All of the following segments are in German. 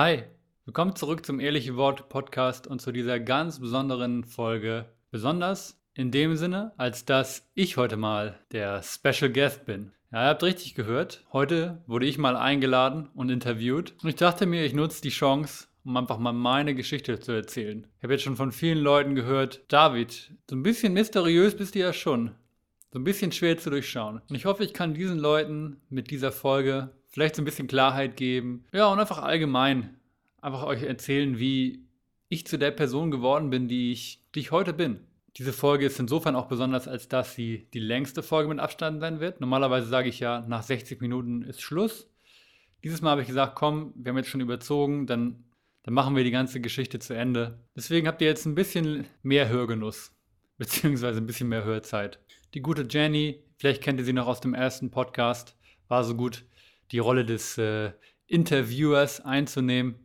Hi, willkommen zurück zum Ehrliche Wort Podcast und zu dieser ganz besonderen Folge. Besonders in dem Sinne, als dass ich heute mal der Special Guest bin. Ja, ihr habt richtig gehört. Heute wurde ich mal eingeladen und interviewt. Und ich dachte mir, ich nutze die Chance, um einfach mal meine Geschichte zu erzählen. Ich habe jetzt schon von vielen Leuten gehört, David, so ein bisschen mysteriös bist du ja schon. So ein bisschen schwer zu durchschauen. Und ich hoffe, ich kann diesen Leuten mit dieser Folge vielleicht so ein bisschen Klarheit geben. Ja, und einfach allgemein einfach euch erzählen, wie ich zu der Person geworden bin, die ich, die ich heute bin. Diese Folge ist insofern auch besonders, als dass sie die längste Folge mit Abstand sein wird. Normalerweise sage ich ja, nach 60 Minuten ist Schluss. Dieses Mal habe ich gesagt, komm, wir haben jetzt schon überzogen, dann, dann machen wir die ganze Geschichte zu Ende. Deswegen habt ihr jetzt ein bisschen mehr Hörgenuss, beziehungsweise ein bisschen mehr Hörzeit. Die gute Jenny, vielleicht kennt ihr sie noch aus dem ersten Podcast, war so gut, die Rolle des äh, Interviewers einzunehmen.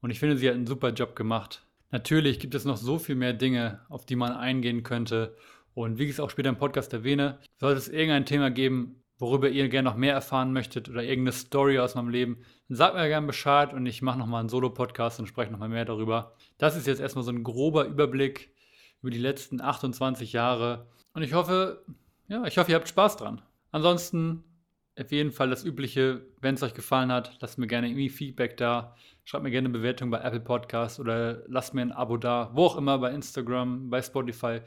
Und ich finde, sie hat einen super Job gemacht. Natürlich gibt es noch so viel mehr Dinge, auf die man eingehen könnte. Und wie ich es auch später im Podcast erwähne, sollte es irgendein Thema geben, worüber ihr gerne noch mehr erfahren möchtet oder irgendeine Story aus meinem Leben, dann sagt mir gerne Bescheid und ich mache nochmal einen Solo-Podcast und spreche nochmal mehr darüber. Das ist jetzt erstmal so ein grober Überblick über die letzten 28 Jahre. Und ich hoffe, ja, ich hoffe, ihr habt Spaß dran. Ansonsten auf jeden Fall das Übliche, wenn es euch gefallen hat, lasst mir gerne irgendwie Feedback da. Schreibt mir gerne eine Bewertung bei Apple Podcasts oder lasst mir ein Abo da, wo auch immer, bei Instagram, bei Spotify,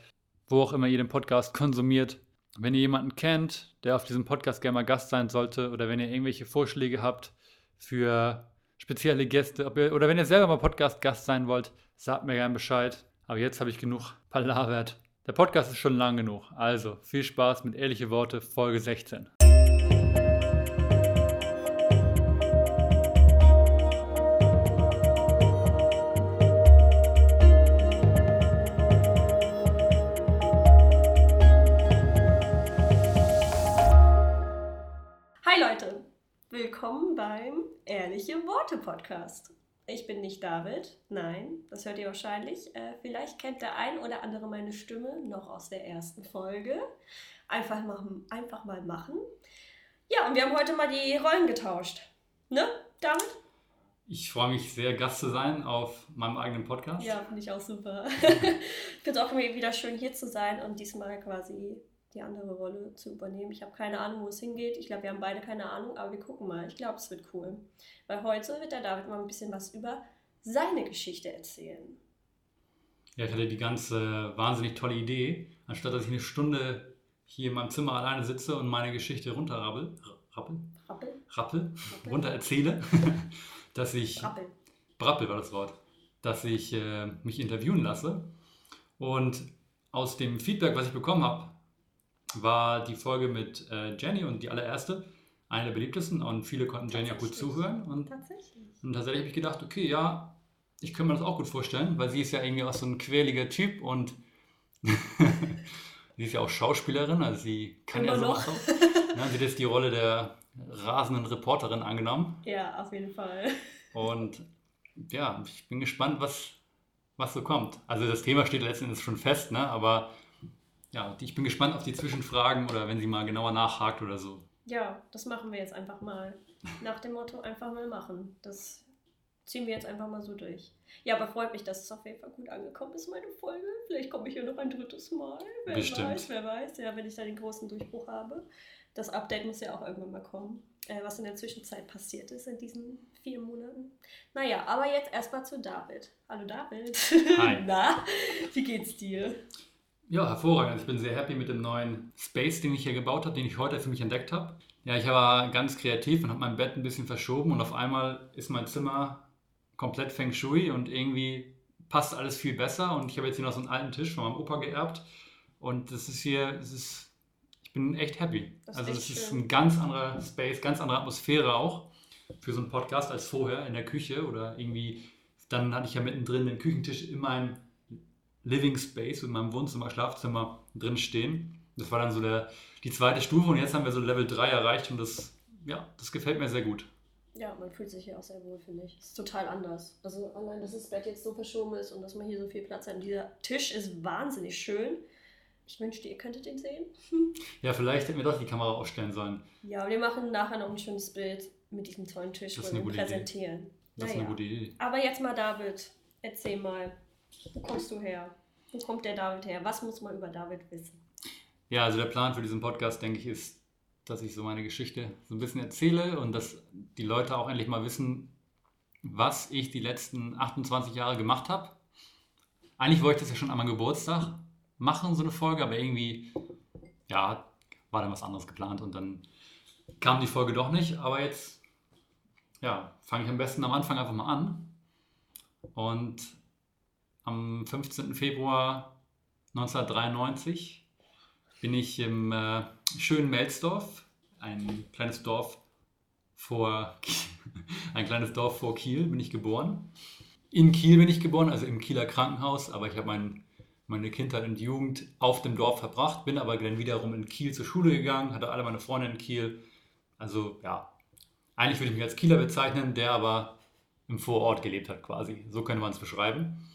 wo auch immer ihr den Podcast konsumiert. Wenn ihr jemanden kennt, der auf diesem Podcast gerne mal Gast sein sollte oder wenn ihr irgendwelche Vorschläge habt für spezielle Gäste ihr, oder wenn ihr selber mal Podcast-Gast sein wollt, sagt mir gerne Bescheid. Aber jetzt habe ich genug palavert. Der Podcast ist schon lang genug. Also viel Spaß mit Ehrliche Worte, Folge 16. beim Ehrliche Worte Podcast. Ich bin nicht David, nein, das hört ihr wahrscheinlich. Äh, vielleicht kennt der ein oder andere meine Stimme noch aus der ersten Folge. Einfach mal, einfach mal machen. Ja, und wir haben heute mal die Rollen getauscht. Ne, David? Ich freue mich sehr, Gast zu sein auf meinem eigenen Podcast. Ja, finde ich auch super. ich finde es auch wieder schön, hier zu sein und diesmal quasi die andere Rolle zu übernehmen. Ich habe keine Ahnung, wo es hingeht. Ich glaube, wir haben beide keine Ahnung, aber wir gucken mal. Ich glaube, es wird cool. Weil heute wird der David mal ein bisschen was über seine Geschichte erzählen. Ja, ich hatte die ganze wahnsinnig tolle Idee, anstatt dass ich eine Stunde hier in meinem Zimmer alleine sitze und meine Geschichte runterrabbel, rappel, rappel, rappel, rappel. runter erzähle, dass ich, Rappel. Brappel war das Wort, dass ich äh, mich interviewen lasse. Und aus dem Feedback, was ich bekommen habe, war die Folge mit äh, Jenny und die allererste eine der beliebtesten und viele konnten Jenny auch gut zuhören. Und tatsächlich. Und tatsächlich habe ich gedacht, okay, ja, ich könnte mir das auch gut vorstellen, weil sie ist ja irgendwie auch so ein quäliger Typ und sie ist ja auch Schauspielerin, also sie kann Immer ja sowas auch. Ja, sie hat jetzt die Rolle der rasenden Reporterin angenommen. Ja, auf jeden Fall. Und ja, ich bin gespannt, was, was so kommt. Also das Thema steht letztendlich schon fest, ne? aber ja, ich bin gespannt auf die Zwischenfragen oder wenn sie mal genauer nachhakt oder so. Ja, das machen wir jetzt einfach mal. Nach dem Motto einfach mal machen. Das ziehen wir jetzt einfach mal so durch. Ja, aber freut mich, dass es auf jeden Fall gut angekommen ist, meine Folge. Vielleicht komme ich ja noch ein drittes Mal. Wer Bestimmt. weiß, wer weiß. Ja, wenn ich da den großen Durchbruch habe. Das Update muss ja auch irgendwann mal kommen, äh, was in der Zwischenzeit passiert ist in diesen vier Monaten. Naja, aber jetzt erstmal zu David. Hallo David. Hi. Na, wie geht's dir? Ja, hervorragend. Ich bin sehr happy mit dem neuen Space, den ich hier gebaut habe, den ich heute für mich entdeckt habe. Ja, ich war ganz kreativ und habe mein Bett ein bisschen verschoben und auf einmal ist mein Zimmer komplett Feng Shui und irgendwie passt alles viel besser und ich habe jetzt hier noch so einen alten Tisch von meinem Opa geerbt und das ist hier, das ist, ich bin echt happy. Das also es ist ein ganz anderer Space, ganz andere Atmosphäre auch für so einen Podcast als vorher in der Küche oder irgendwie, dann hatte ich ja mittendrin den Küchentisch in meinem Living Space in meinem Wohnzimmer, Schlafzimmer drin stehen. Das war dann so der, die zweite Stufe und jetzt haben wir so Level 3 erreicht und das, ja, das gefällt mir sehr gut. Ja, man fühlt sich hier auch sehr wohl, finde ich. Es ist total anders. Also allein, dass das Bett jetzt so verschoben ist und dass man hier so viel Platz hat. Und dieser Tisch ist wahnsinnig schön. Ich wünschte, ihr könntet ihn sehen. Ja, vielleicht hätten wir doch die Kamera aufstellen sollen. Ja, wir machen nachher noch ein schönes Bild mit diesem tollen Tisch und präsentieren. Idee. Das ist Naja. eine gute Idee. Aber jetzt mal David, erzähl mal, wo kommst du her? Wo kommt der David her? Was muss man über David wissen? Ja, also der Plan für diesen Podcast, denke ich, ist, dass ich so meine Geschichte so ein bisschen erzähle und dass die Leute auch endlich mal wissen, was ich die letzten 28 Jahre gemacht habe. Eigentlich wollte ich das ja schon an meinem Geburtstag machen, so eine Folge, aber irgendwie, ja, war dann was anderes geplant und dann kam die Folge doch nicht. Aber jetzt, ja, fange ich am besten am Anfang einfach mal an. Und am 15. Februar 1993 bin ich im äh, schönen Melsdorf, ein kleines Dorf vor ein kleines Dorf vor Kiel bin ich geboren. In Kiel bin ich geboren, also im Kieler Krankenhaus, aber ich habe mein, meine Kindheit und Jugend auf dem Dorf verbracht, bin aber dann wiederum in Kiel zur Schule gegangen, hatte alle meine Freunde in Kiel. Also ja, eigentlich würde ich mich als Kieler bezeichnen, der aber im Vorort gelebt hat quasi. So könnte man es beschreiben.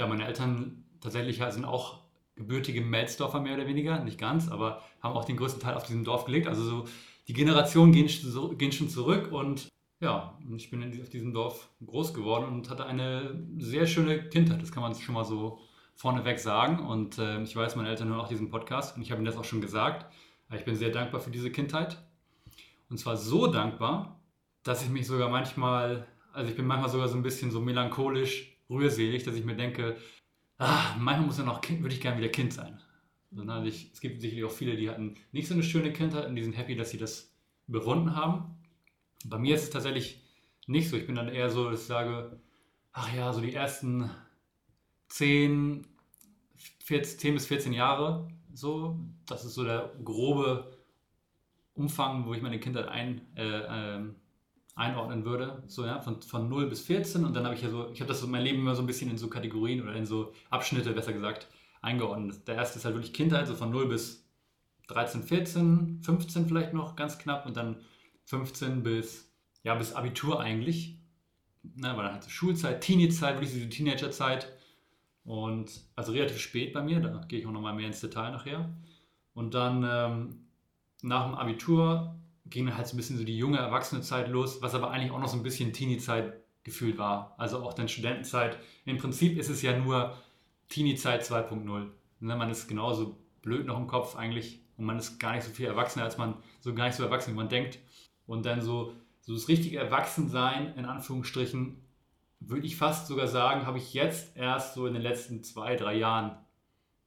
Ja, meine Eltern tatsächlich sind auch gebürtige Melsdorfer mehr oder weniger, nicht ganz, aber haben auch den größten Teil auf diesem Dorf gelegt. Also so die Generationen gehen, gehen schon zurück und ja, ich bin auf diesem Dorf groß geworden und hatte eine sehr schöne Kindheit. Das kann man schon mal so vorneweg sagen. Und äh, ich weiß, meine Eltern hören auch diesen Podcast und ich habe ihnen das auch schon gesagt. Ich bin sehr dankbar für diese Kindheit. Und zwar so dankbar, dass ich mich sogar manchmal, also ich bin manchmal sogar so ein bisschen so melancholisch, rührselig, dass ich mir denke, ah, manchmal muss ja noch kind, würde ich gerne wieder Kind sein. Sondern ich, es gibt sicherlich auch viele, die hatten nicht so eine schöne Kindheit und die sind happy, dass sie das überwunden haben. Bei mir ist es tatsächlich nicht so. Ich bin dann eher so, dass ich sage, ach ja, so die ersten 10, 14, 10 bis 14 Jahre, so, das ist so der grobe Umfang, wo ich meine Kindheit ein, äh, ähm, einordnen würde. So, ja, von, von 0 bis 14 und dann habe ich ja so, ich habe das so mein Leben immer so ein bisschen in so Kategorien oder in so Abschnitte, besser gesagt, eingeordnet. Der erste ist halt wirklich Kindheit, so von 0 bis 13, 14, 15 vielleicht noch, ganz knapp und dann 15 bis, ja, bis Abitur eigentlich. Na, aber dann halt so Schulzeit, Teenie-Zeit, wirklich diese Teenager-Zeit. Und also relativ spät bei mir, da gehe ich auch nochmal mehr ins Detail nachher. Und dann ähm, nach dem Abitur ging dann halt so ein bisschen so die junge Erwachsene-Zeit los, was aber eigentlich auch noch so ein bisschen Teenie-Zeit gefühlt war. Also auch dann Studentenzeit. Im Prinzip ist es ja nur Teenie-Zeit 2.0. Ne, Man ist genauso blöd noch im Kopf eigentlich und man ist gar nicht so viel erwachsener, als man so gar nicht so erwachsen, wie man denkt. Und dann so, so das richtige Erwachsensein, in Anführungsstrichen, würde ich fast sogar sagen, habe ich jetzt erst so in den letzten zwei, drei Jahren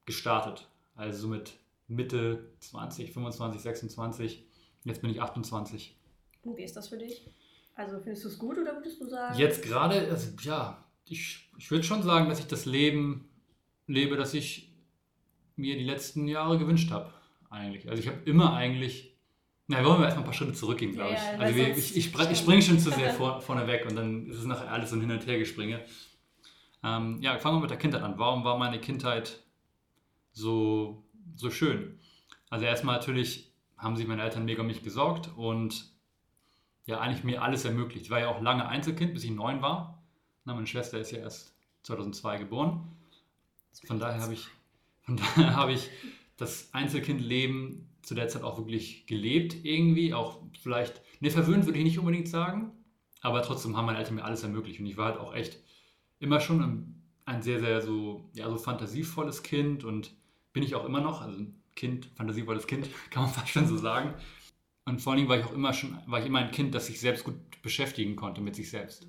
gestartet. Also so mit Mitte 20, 25, 26. Jetzt bin ich 28. Und wie ist das für dich? Also findest du es gut oder würdest du sagen? Jetzt gerade, also, ja, ich, ich würde schon sagen, dass ich das Leben lebe, das ich mir die letzten Jahre gewünscht habe, eigentlich. Also ich habe immer eigentlich, na, wollen wir erstmal ein paar Schritte zurückgehen, glaube ich. Ja, weil also wir, ich, ich, ich springe schon zu sehr vor, vorne weg und dann ist es nachher alles so ein Hin- und Hergespringe. Ähm, ja, fangen wir mit der Kindheit an. Warum war meine Kindheit so, so schön? Also erstmal natürlich haben sich meine Eltern mega mich gesorgt und ja, eigentlich mir alles ermöglicht. Ich war ja auch lange Einzelkind, bis ich neun war. Na, meine Schwester ist ja erst 2002 geboren. Von daher habe ich, von ich das Einzelkindleben zu der Zeit auch wirklich gelebt irgendwie. Auch vielleicht, ne, verwöhnt würde ich nicht unbedingt sagen, aber trotzdem haben meine Eltern mir alles ermöglicht. Und ich war halt auch echt immer schon ein, ein sehr, sehr so, ja, so fantasievolles Kind und bin ich auch immer noch. Also Kind, fantasievolles Kind, kann man fast schon so sagen. Und vor allen Dingen war ich auch immer schon, war ich immer ein Kind, das sich selbst gut beschäftigen konnte mit sich selbst.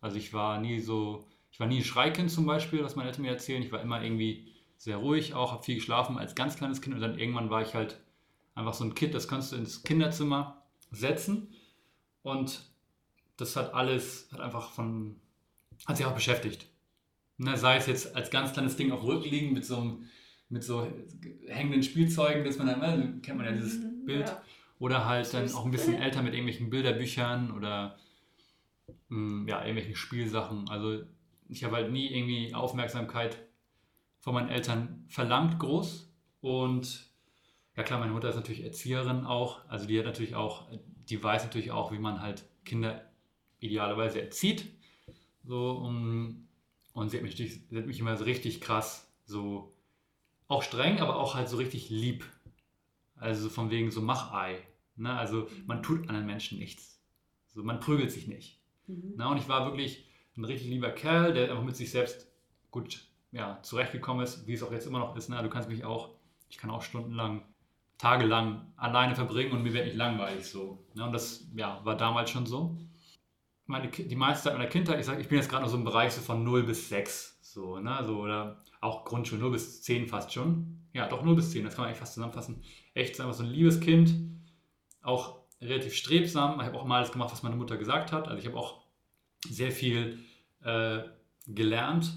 Also ich war nie so, ich war nie ein Schreikind zum Beispiel, was meine Eltern mir erzählen. Ich war immer irgendwie sehr ruhig, auch habe viel geschlafen als ganz kleines Kind und dann irgendwann war ich halt einfach so ein Kind, das kannst du ins Kinderzimmer setzen und das hat alles, hat einfach von, hat sich auch beschäftigt. Ne, sei es jetzt als ganz kleines Ding auf dem Rücken liegen mit so, einem, mit so hängenden Spielzeugen, dass man dann, ne, kennt man ja dieses Mhm, Bild. ja. Oder halt dann auch ein bisschen älter mit irgendwelchen Bilderbüchern oder mh, ja, irgendwelchen Spielsachen. Also ich habe halt nie irgendwie Aufmerksamkeit von meinen Eltern verlangt, groß. Und ja klar, meine Mutter ist natürlich Erzieherin auch. Also die hat natürlich auch, die weiß natürlich auch, wie man halt Kinder idealerweise erzieht. So, um, und sie hat mich, sie hat mich immer so richtig krass, so auch streng, aber auch halt so richtig lieb. Also von wegen so mach Ei. Ne? Also man tut anderen Menschen nichts. So, man prügelt sich nicht. Mhm. Na, und ich war wirklich ein richtig lieber Kerl, der einfach mit sich selbst gut ja, zurechtgekommen ist, wie es auch jetzt immer noch ist. Ne? Du kannst mich auch, ich kann auch stundenlang, tagelang alleine verbringen und mir wird nicht langweilig so. Ne? Und das ja, war damals schon so. Meine, die meiste Zeit meiner Kindheit, ich sage, ich bin jetzt gerade noch so im Bereich so von 0 bis 6, so, ne? so, oder auch Grundschule, 0 bis 10 fast schon. Ja, doch 0 bis 10, das kann man eigentlich fast zusammenfassen. Echt einfach so ein liebes Kind, auch relativ strebsam. Ich habe auch mal alles gemacht, was meine Mutter gesagt hat. Also ich habe auch sehr viel äh, gelernt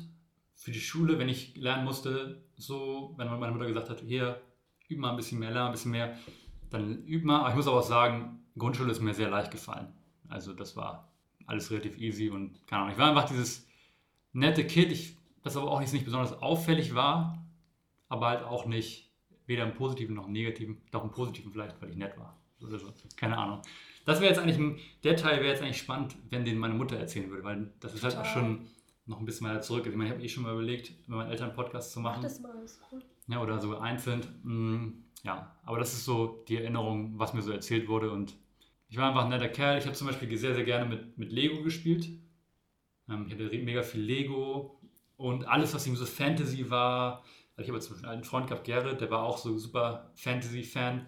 für die Schule, wenn ich lernen musste, so, wenn meine Mutter gesagt hat, hier, üb mal ein bisschen mehr, lern ein bisschen mehr, dann üb mal. Aber ich muss aber auch sagen, Grundschule ist mir sehr leicht gefallen. Also das war alles relativ easy und keine Ahnung. Ich war einfach dieses nette Kind, ich, das aber auch nicht, nicht besonders auffällig war, aber halt auch nicht weder im Positiven noch im Negativen, doch im Positiven vielleicht, weil ich nett war. Oder so. Keine Ahnung. Das wäre jetzt eigentlich, ein, der Teil wäre jetzt eigentlich spannend, wenn den meine Mutter erzählen würde, weil das ist halt auch schon noch ein bisschen weiter zurück. Ich meine, ich habe eh schon mal überlegt, mit meinen Eltern Podcast zu machen. Ach, das mal, ist cool. Ja, oder so einzeln. Mm, ja, aber das ist so die Erinnerung, was mir so erzählt wurde. Und ich war einfach ein netter Kerl. Ich habe zum Beispiel sehr, sehr gerne mit, mit Lego gespielt. Ähm, ich hatte mega viel Lego und alles, was irgendwie so Fantasy war. Also ich habe zum Beispiel einen Freund gehabt, Gerrit, der war auch so super Fantasy-Fan.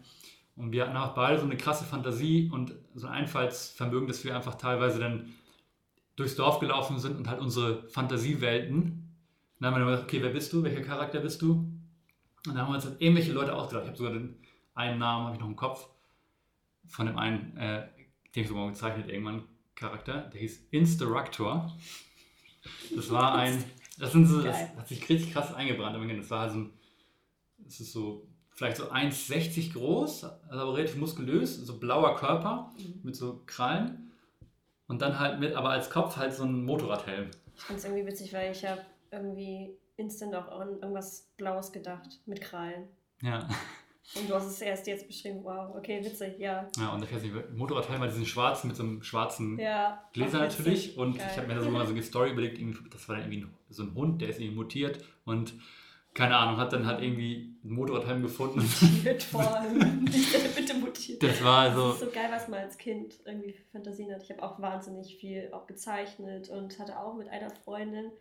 Und wir hatten auch beide so eine krasse Fantasie und so ein Einfallsvermögen, dass wir einfach teilweise dann durchs Dorf gelaufen sind und halt unsere Fantasiewelten. Dann haben wir gesagt, okay, wer bist du? Welcher Charakter bist du? Und dann haben wir uns halt irgendwelche Leute ausgedacht. Ich habe sogar den einen Namen, habe ich noch im Kopf, von dem einen, äh, den ich sogar mal gezeichnet, irgendwann Charakter. Der hieß Instructor. Das war ein, das, sind so, das hat sich richtig krass eingebrannt. Das war halt so ein, das ist so vielleicht so 1,60 groß, also aber relativ muskulös, so blauer Körper mhm. mit so Krallen. Und dann halt mit, aber als Kopf halt so ein Motorradhelm. Ich finde es irgendwie witzig, weil ich habe irgendwie instant auch an irgendwas Blaues gedacht, mit Krallen. Ja. Und du hast es erst jetzt beschrieben, wow, okay, witzig, ja. Ja, und ich weiß nicht, Motorradhelm war diesen schwarzen mit so einem schwarzen ja, Gläser natürlich. Und Geil. ich habe mir da so mal so eine Story überlegt, das war dann irgendwie so ein Hund, der ist irgendwie mutiert und keine Ahnung, hat dann halt irgendwie ein Motorradhelm gefunden. Mutiert vor allem. Bitte mutiert. Das war so. Das ist so geil, was man als Kind irgendwie für Fantasien hat. Ich habe auch wahnsinnig viel auch gezeichnet und hatte auch mit einer Freundin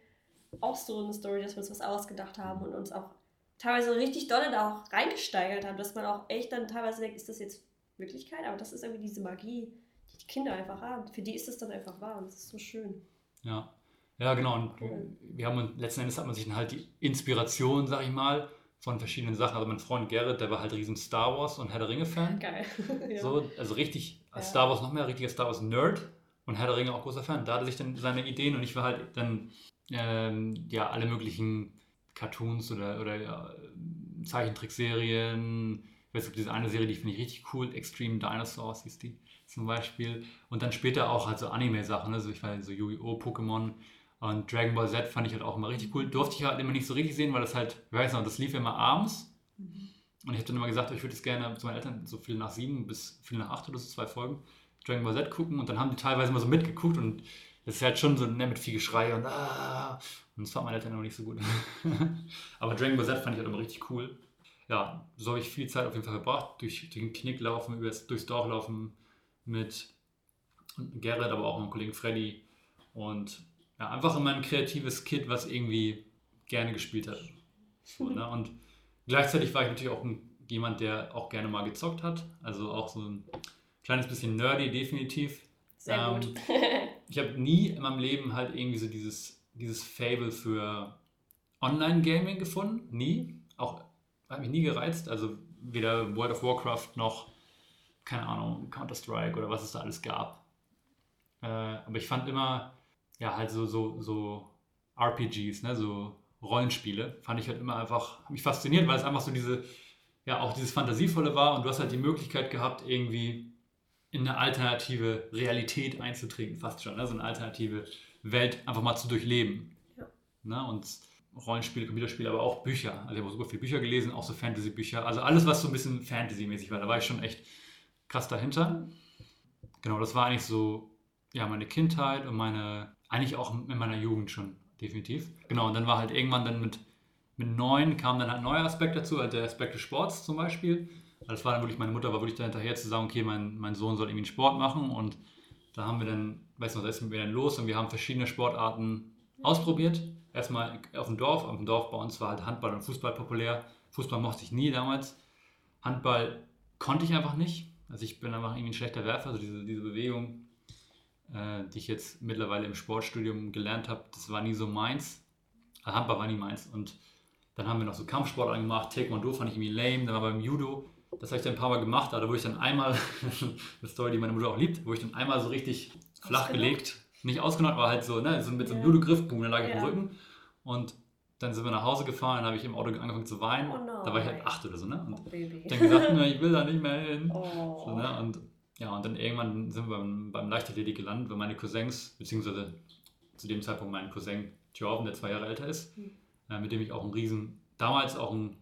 auch so eine Story, dass wir uns was ausgedacht haben und uns auch teilweise richtig dolle da auch reingesteigert haben, dass man auch echt dann teilweise denkt, ist das jetzt Wirklichkeit? Aber das ist irgendwie diese Magie, die die Kinder einfach haben. Für die ist es dann einfach wahr und das ist so schön. Ja. Ja, genau. Und wir haben letzten Endes hat man sich dann halt die Inspiration, sag ich mal, von verschiedenen Sachen. Also mein Freund Gerrit, der war halt riesen Star Wars und Herr der Ringe-Fan. Geil. ja. So, also richtig, als ja. Star Wars noch mehr, richtiger Star Wars-Nerd und Herr der Ringe auch großer Fan. Da hatte sich dann seine Ideen und ich war halt dann ähm, ja alle möglichen Cartoons oder, oder ja, Zeichentrickserien. Ich weiß nicht, diese eine Serie, die finde ich richtig cool, Extreme Dinosaurs hieß die zum Beispiel. Und dann später auch halt so Anime-Sachen, also ich war so Yu-Gi-Oh!, Pokémon und Dragon Ball Z fand ich halt auch immer richtig cool. Durfte ich halt immer nicht so richtig sehen, weil das halt, ich weiß noch, das lief immer abends. Und ich habe dann immer gesagt, ich würde es gerne zu meinen Eltern so viel nach sieben bis viel nach acht oder so zwei Folgen Dragon Ball Z gucken. Und dann haben die teilweise immer so mitgeguckt und das ist halt schon so ne, mit viel Geschrei und ah. Und das fand meine Eltern immer nicht so gut. Aber Dragon Ball Z fand ich halt immer richtig cool. Ja, so habe ich viel Zeit auf jeden Fall verbracht. Durch, den Knick laufen, durchs Dorf laufen mit Gerrit, aber auch meinem Kollegen Freddy. Und ja, einfach immer ein kreatives Kid, was irgendwie gerne gespielt hat. So, ne? Und gleichzeitig war ich natürlich auch ein, jemand, der auch gerne mal gezockt hat. Also auch so ein kleines bisschen nerdy, definitiv. Sehr ähm, gut. ich habe nie in meinem Leben halt irgendwie so dieses, dieses Fable für Online-Gaming gefunden. Nie. Auch hat mich nie gereizt. Also weder World of Warcraft noch, keine Ahnung, Counter-Strike oder was es da alles gab. Äh, aber ich fand immer ja, halt so, so, so RPGs, ne, so Rollenspiele, fand ich halt immer einfach, mich fasziniert, weil es einfach so diese, ja, auch dieses Fantasievolle war und du hast halt die Möglichkeit gehabt, irgendwie in eine alternative Realität einzutreten, fast schon, ne, so eine alternative Welt einfach mal zu durchleben. Ja. Ne, und Rollenspiele, Computerspiele, aber auch Bücher. Also ich habe super viele Bücher gelesen, auch so Fantasy-Bücher. Also alles, was so ein bisschen Fantasy-mäßig war, da war ich schon echt krass dahinter. Genau, das war eigentlich so, ja, meine Kindheit und meine eigentlich auch in meiner Jugend schon, definitiv. Genau, und dann war halt irgendwann dann mit, mit neun kam dann halt ein neuer Aspekt dazu, halt der Aspekt des Sports zum Beispiel. Das war dann wirklich, meine Mutter war wirklich da hinterher zu sagen, okay, mein, mein Sohn soll irgendwie einen Sport machen und Da haben wir dann, weißt du, da sind wir dann los und wir haben verschiedene Sportarten ausprobiert. Erstmal auf dem Dorf. Auf dem Dorf bei uns war halt Handball und Fußball populär. Fußball mochte ich nie damals. Handball konnte ich einfach nicht. Also ich bin einfach irgendwie ein schlechter Werfer. Also diese, diese Bewegung, äh, die ich jetzt mittlerweile im Sportstudium gelernt habe, das war nie so meins. Also Handball war nie meins. Und dann haben wir noch so Kampfsport angemacht. Taekwondo fand ich irgendwie lame. Dann war beim Judo. Das habe ich dann ein paar Mal gemacht, da wurde ich dann einmal, eine Story, die meine Mutter auch liebt, wo ich dann einmal so richtig flach gelegt, nicht ausgenockt, aber halt so, ne, so mit so einem Ja. Judo-Griff, boom, dann lag ich Ja. im Rücken. Und dann sind wir nach Hause gefahren, dann habe ich im Auto angefangen zu weinen. Oh nein. da war ich halt acht oder so, ne? Und Oh, dann gesagt, ne, ich will da nicht mehr hin. Oh. So, ne? Und ja, und dann irgendwann sind wir beim, beim Leichtathletik gelandet, weil meine Cousins, beziehungsweise zu dem Zeitpunkt mein Cousin Jordan, der zwei Jahre älter ist, Hm. äh, mit dem ich auch ein riesen, damals auch ein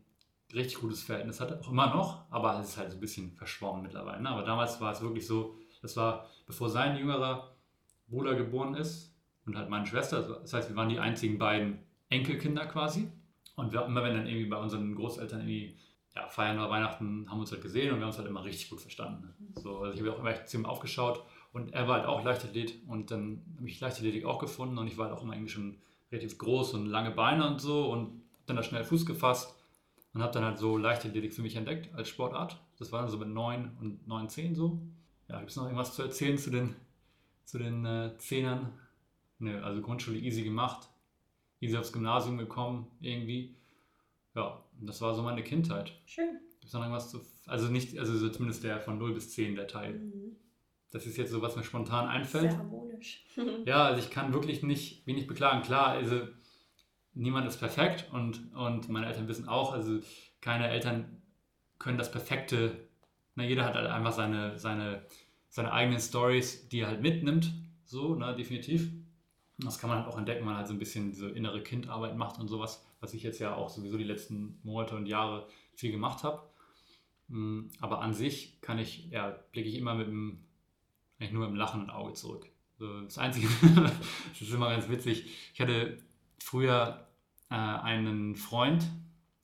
richtig gutes Verhältnis hatte, auch immer noch, aber es ist halt so ein bisschen verschwommen mittlerweile. Ne? Aber damals war es wirklich so, das war, bevor sein jüngerer Bruder geboren ist und halt meine Schwester, also das heißt, wir waren die einzigen beiden Enkelkinder quasi. Und wir, immer wenn dann irgendwie bei unseren Großeltern irgendwie ja, Feiern oder Weihnachten haben wir uns halt gesehen und wir haben uns halt immer richtig gut verstanden. Ne? So, also ich habe auch immer echt ihm aufgeschaut und er war halt auch Leichtathlet und dann habe ich Leichtathletik auch gefunden und ich war halt auch immer irgendwie schon relativ groß und lange Beine und so und habe dann da schnell Fuß gefasst und habe dann halt so Leichtathletik für mich entdeckt als Sportart. Das war dann so mit 9 und 9, 10 so. Ja, gibt es noch irgendwas zu erzählen zu den, zu den äh, Zehnern? Nö, also Grundschule easy gemacht, easy aufs Gymnasium gekommen irgendwie. Ja, das war so meine Kindheit. Schön. Gibt es noch irgendwas zu. Also nicht, also so zumindest der von 0 bis 10, der Teil. Mhm. Das ist jetzt so, was mir spontan einfällt. Sehr harmonisch. Ja, also ich kann wirklich nicht wenig beklagen. Klar, also niemand ist perfekt und, und meine Eltern wissen auch, also keine Eltern können das perfekte, na, jeder hat halt einfach seine, seine, seine eigenen Stories, die er halt mitnimmt, so, ne, definitiv. Das kann man halt auch entdecken, wenn man halt so ein bisschen diese innere Kindarbeit macht und sowas, was ich jetzt ja auch sowieso die letzten Monate und Jahre viel gemacht habe. Mm, Aber an sich kann ich, ja, blicke ich immer mit einem, eigentlich nur mit einem lachenden Auge zurück. Das Einzige, das ist immer ganz witzig. Ich hatte früher äh, einen Freund,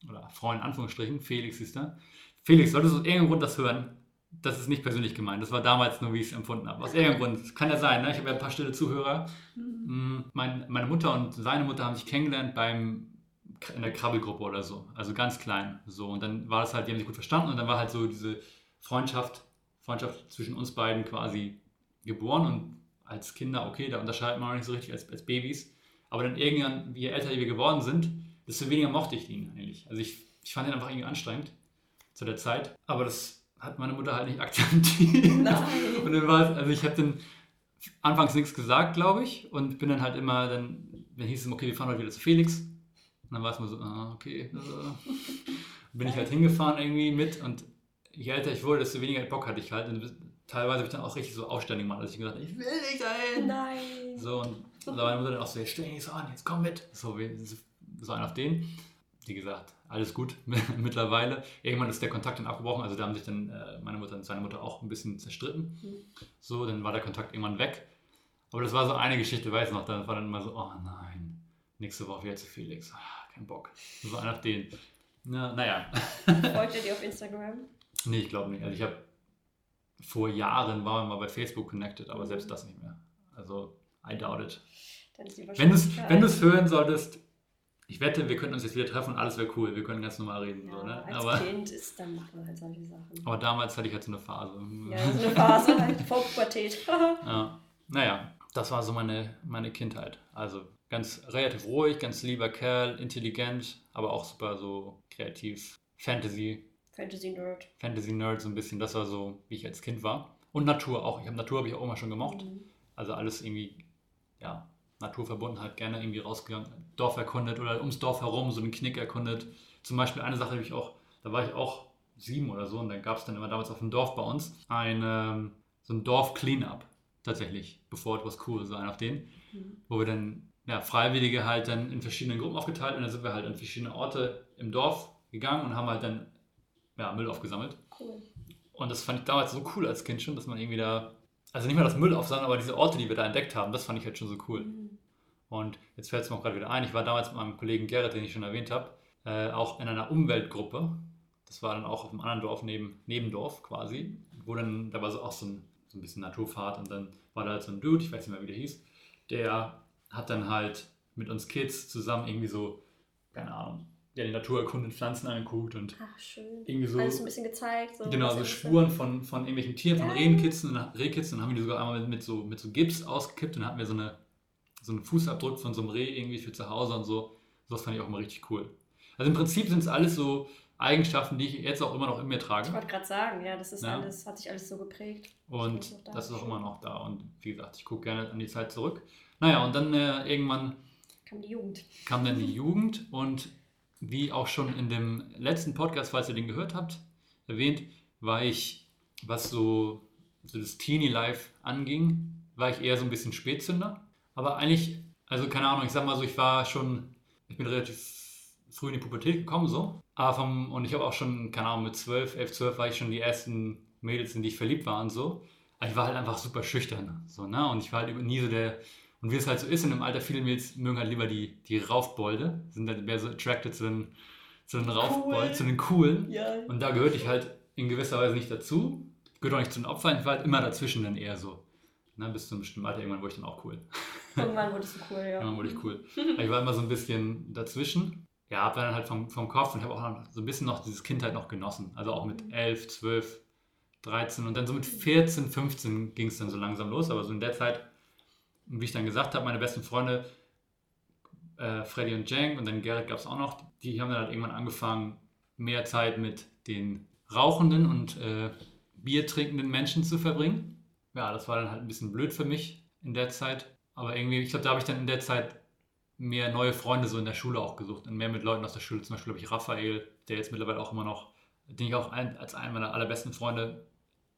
oder Freund in Anführungsstrichen, Felix hieß der. Felix, solltest du aus irgendeinem Grund das hören? Das ist nicht persönlich gemeint. Das war damals nur, wie ich es empfunden habe. Aus irgendeinem Grund. Kann ja sein, ne? Ich habe ja ein paar stille Zuhörer. Mhm. Mm, Mein, meine Mutter und seine Mutter haben sich kennengelernt beim in der Krabbelgruppe oder so. Also ganz klein. So. Und dann war es halt, die haben sich gut verstanden und dann war halt so diese Freundschaft, Freundschaft zwischen uns beiden quasi geboren und als Kinder, okay, da unterscheidet man auch nicht so richtig als, als Babys. Aber dann irgendwann, je älter wir geworden sind, desto weniger mochte ich ihn eigentlich. Also ich, ich fand ihn einfach irgendwie anstrengend zu der Zeit. Aber das hat meine Mutter halt nicht akzeptiert. Nein. Und dann war es, also ich habe dann anfangs nichts gesagt, glaube ich, und bin dann halt immer, dann, dann hieß es, okay, wir fahren heute wieder zu Felix. Und dann war es mir so, ah, okay. Äh. bin ich halt hingefahren irgendwie mit und je älter ich wurde, desto weniger Bock hatte ich halt. Und teilweise habe ich dann auch richtig so aufständig gemacht, als ich gesagt habe, ich will nicht dahin. Nein. So, und da war meine Mutter dann auch so, jetzt stell dich nicht so an, jetzt komm mit. So, wie, so ein auf den. Wie gesagt, alles gut mittlerweile. Irgendwann ist der Kontakt dann abgebrochen, also da haben sich dann äh, meine Mutter und seine Mutter auch ein bisschen zerstritten. Mhm. So, dann war der Kontakt irgendwann weg. Aber das war so eine Geschichte, weiß noch, da war dann immer so, oh nein, nächste Woche wieder zu Felix. Ah, kein Bock. So einer auf den. Na, naja. Folgt ihr dir auf Instagram? Nee, ich glaube nicht. Also ich habe vor Jahren war man mal bei Facebook connected, aber Mhm. selbst das nicht mehr. Also, I doubt it. Wenn du es Wahrscheinlichkeit- wenn du's hören solltest, ich wette, wir könnten uns jetzt wieder treffen und alles wäre cool. Wir können ganz normal reden. ja, so, ne? als aber, Kind ist, dann macht man halt solche Sachen. aber damals hatte ich halt so eine Phase. Ja, so eine Phase halt, vor Pubertät. Ja. Naja, das war so meine, meine Kindheit. Also ganz relativ ruhig, ganz lieber Kerl, intelligent, aber auch super so kreativ. Fantasy, Fantasy-Nerd. Fantasy-Nerd so ein bisschen. Das war so, wie ich als Kind war. Und Natur auch. Ich habe Natur habe ich auch immer schon gemocht. Mhm. Also alles irgendwie, ja, Naturverbundenheit gerne irgendwie rausgegangen, Dorf erkundet oder ums Dorf herum so einen Knick erkundet. Zum Beispiel eine Sache habe ich auch, da war ich auch sieben oder so und da gab es dann immer damals auf dem Dorf bei uns ein, ähm, so ein Dorf-Cleanup tatsächlich, bevor etwas cool sein auf den, Mhm. wo wir dann ja, Freiwillige halt dann in verschiedenen Gruppen aufgeteilt und dann sind wir halt an verschiedene Orte im Dorf gegangen und haben halt dann ja, Müll aufgesammelt. Cool. Und das fand ich damals so cool als Kind schon, dass man irgendwie da, also nicht mal das Müll aufsammeln, aber diese Orte, die wir da entdeckt haben, das fand ich halt schon so cool. Mhm. Und jetzt fällt es mir auch gerade wieder ein, ich war damals mit meinem Kollegen Gerrit, den ich schon erwähnt habe, äh, auch in einer Umweltgruppe. Das war dann auch auf einem anderen Dorf, neben Nebendorf quasi, wo dann, da war so auch so ein, so ein bisschen Naturfahrt und dann war da halt so ein Dude, ich weiß nicht mehr, wie der hieß, der hat dann halt mit uns Kids zusammen irgendwie so, keine Ahnung, ja, die Natur erkundet, Pflanzen angeguckt und Ach, schön. irgendwie so. Alles ein bisschen gezeigt. So Genau, so Spuren von, von irgendwelchen Tieren, von Ja. Rehkitzen, Rehkitzen, dann haben wir die sogar einmal mit, mit, so, mit so Gips ausgekippt und dann hatten wir so, eine, so einen Fußabdruck von so einem Reh irgendwie für zu Hause und so. Sowas fand ich auch immer richtig cool. Also im Prinzip sind es alles so Eigenschaften, die ich jetzt auch immer noch in mir Ich trage. wollte gerade sagen, ja, das ist Ja. alles, hat sich alles so geprägt. Und da. das ist auch immer noch da. Und wie gesagt, ich gucke gerne an die Zeit zurück. Naja, und dann äh, irgendwann Kam die Jugend. kam dann die Jugend und wie auch schon in dem letzten Podcast, falls ihr den gehört habt, erwähnt, war ich, was so, so das Teenie-Life anging, war ich eher so ein bisschen Spätzünder. Aber eigentlich, also keine Ahnung, ich sag mal so, ich war schon, ich bin relativ früh in die Pubertät gekommen, so. Aber vom, und ich habe auch schon, keine Ahnung, mit 12, 11, 12 war ich schon die ersten Mädels, in die ich verliebt war und so. Aber ich war halt einfach super schüchtern, so, ne? Und ich war halt nie so der, und wie es halt so ist in dem Alter, viele Mädels mögen halt lieber die, die Raufbolde, sind halt mehr so attracted zu den, zu den Raufbolden, Cool. zu den Coolen. Ja. Und da gehörte ich halt in gewisser Weise nicht dazu. Ich gehörte auch nicht zu den Opfern, ich war halt immer dazwischen dann eher so. Na, bis zu einem bestimmten Alter, irgendwann wurde ich dann auch cool. Irgendwann wurde es so cool, ja. Irgendwann wurde ich cool. Ich war immer so ein bisschen dazwischen. Ja, hab dann halt vom, vom Kopf und habe auch noch so ein bisschen noch dieses Kindheit noch genossen. Also auch mit 11, 12, 13 und dann so mit 14, 15 ging es dann so langsam los. Aber so in der Zeit, wie ich dann gesagt habe, meine besten Freunde, äh, Freddy und Jank und dann Gerrit gab es auch noch, die haben dann halt irgendwann angefangen, mehr Zeit mit den rauchenden und äh, Bier trinkenden Menschen zu verbringen. Ja, das war dann halt ein bisschen blöd für mich in der Zeit. Aber irgendwie, ich glaube, da habe ich dann in der Zeit mehr neue Freunde so in der Schule auch gesucht und mehr mit Leuten aus der Schule. Zum Beispiel habe ich Raphael, der jetzt mittlerweile auch immer noch, den ich auch als einen meiner allerbesten Freunde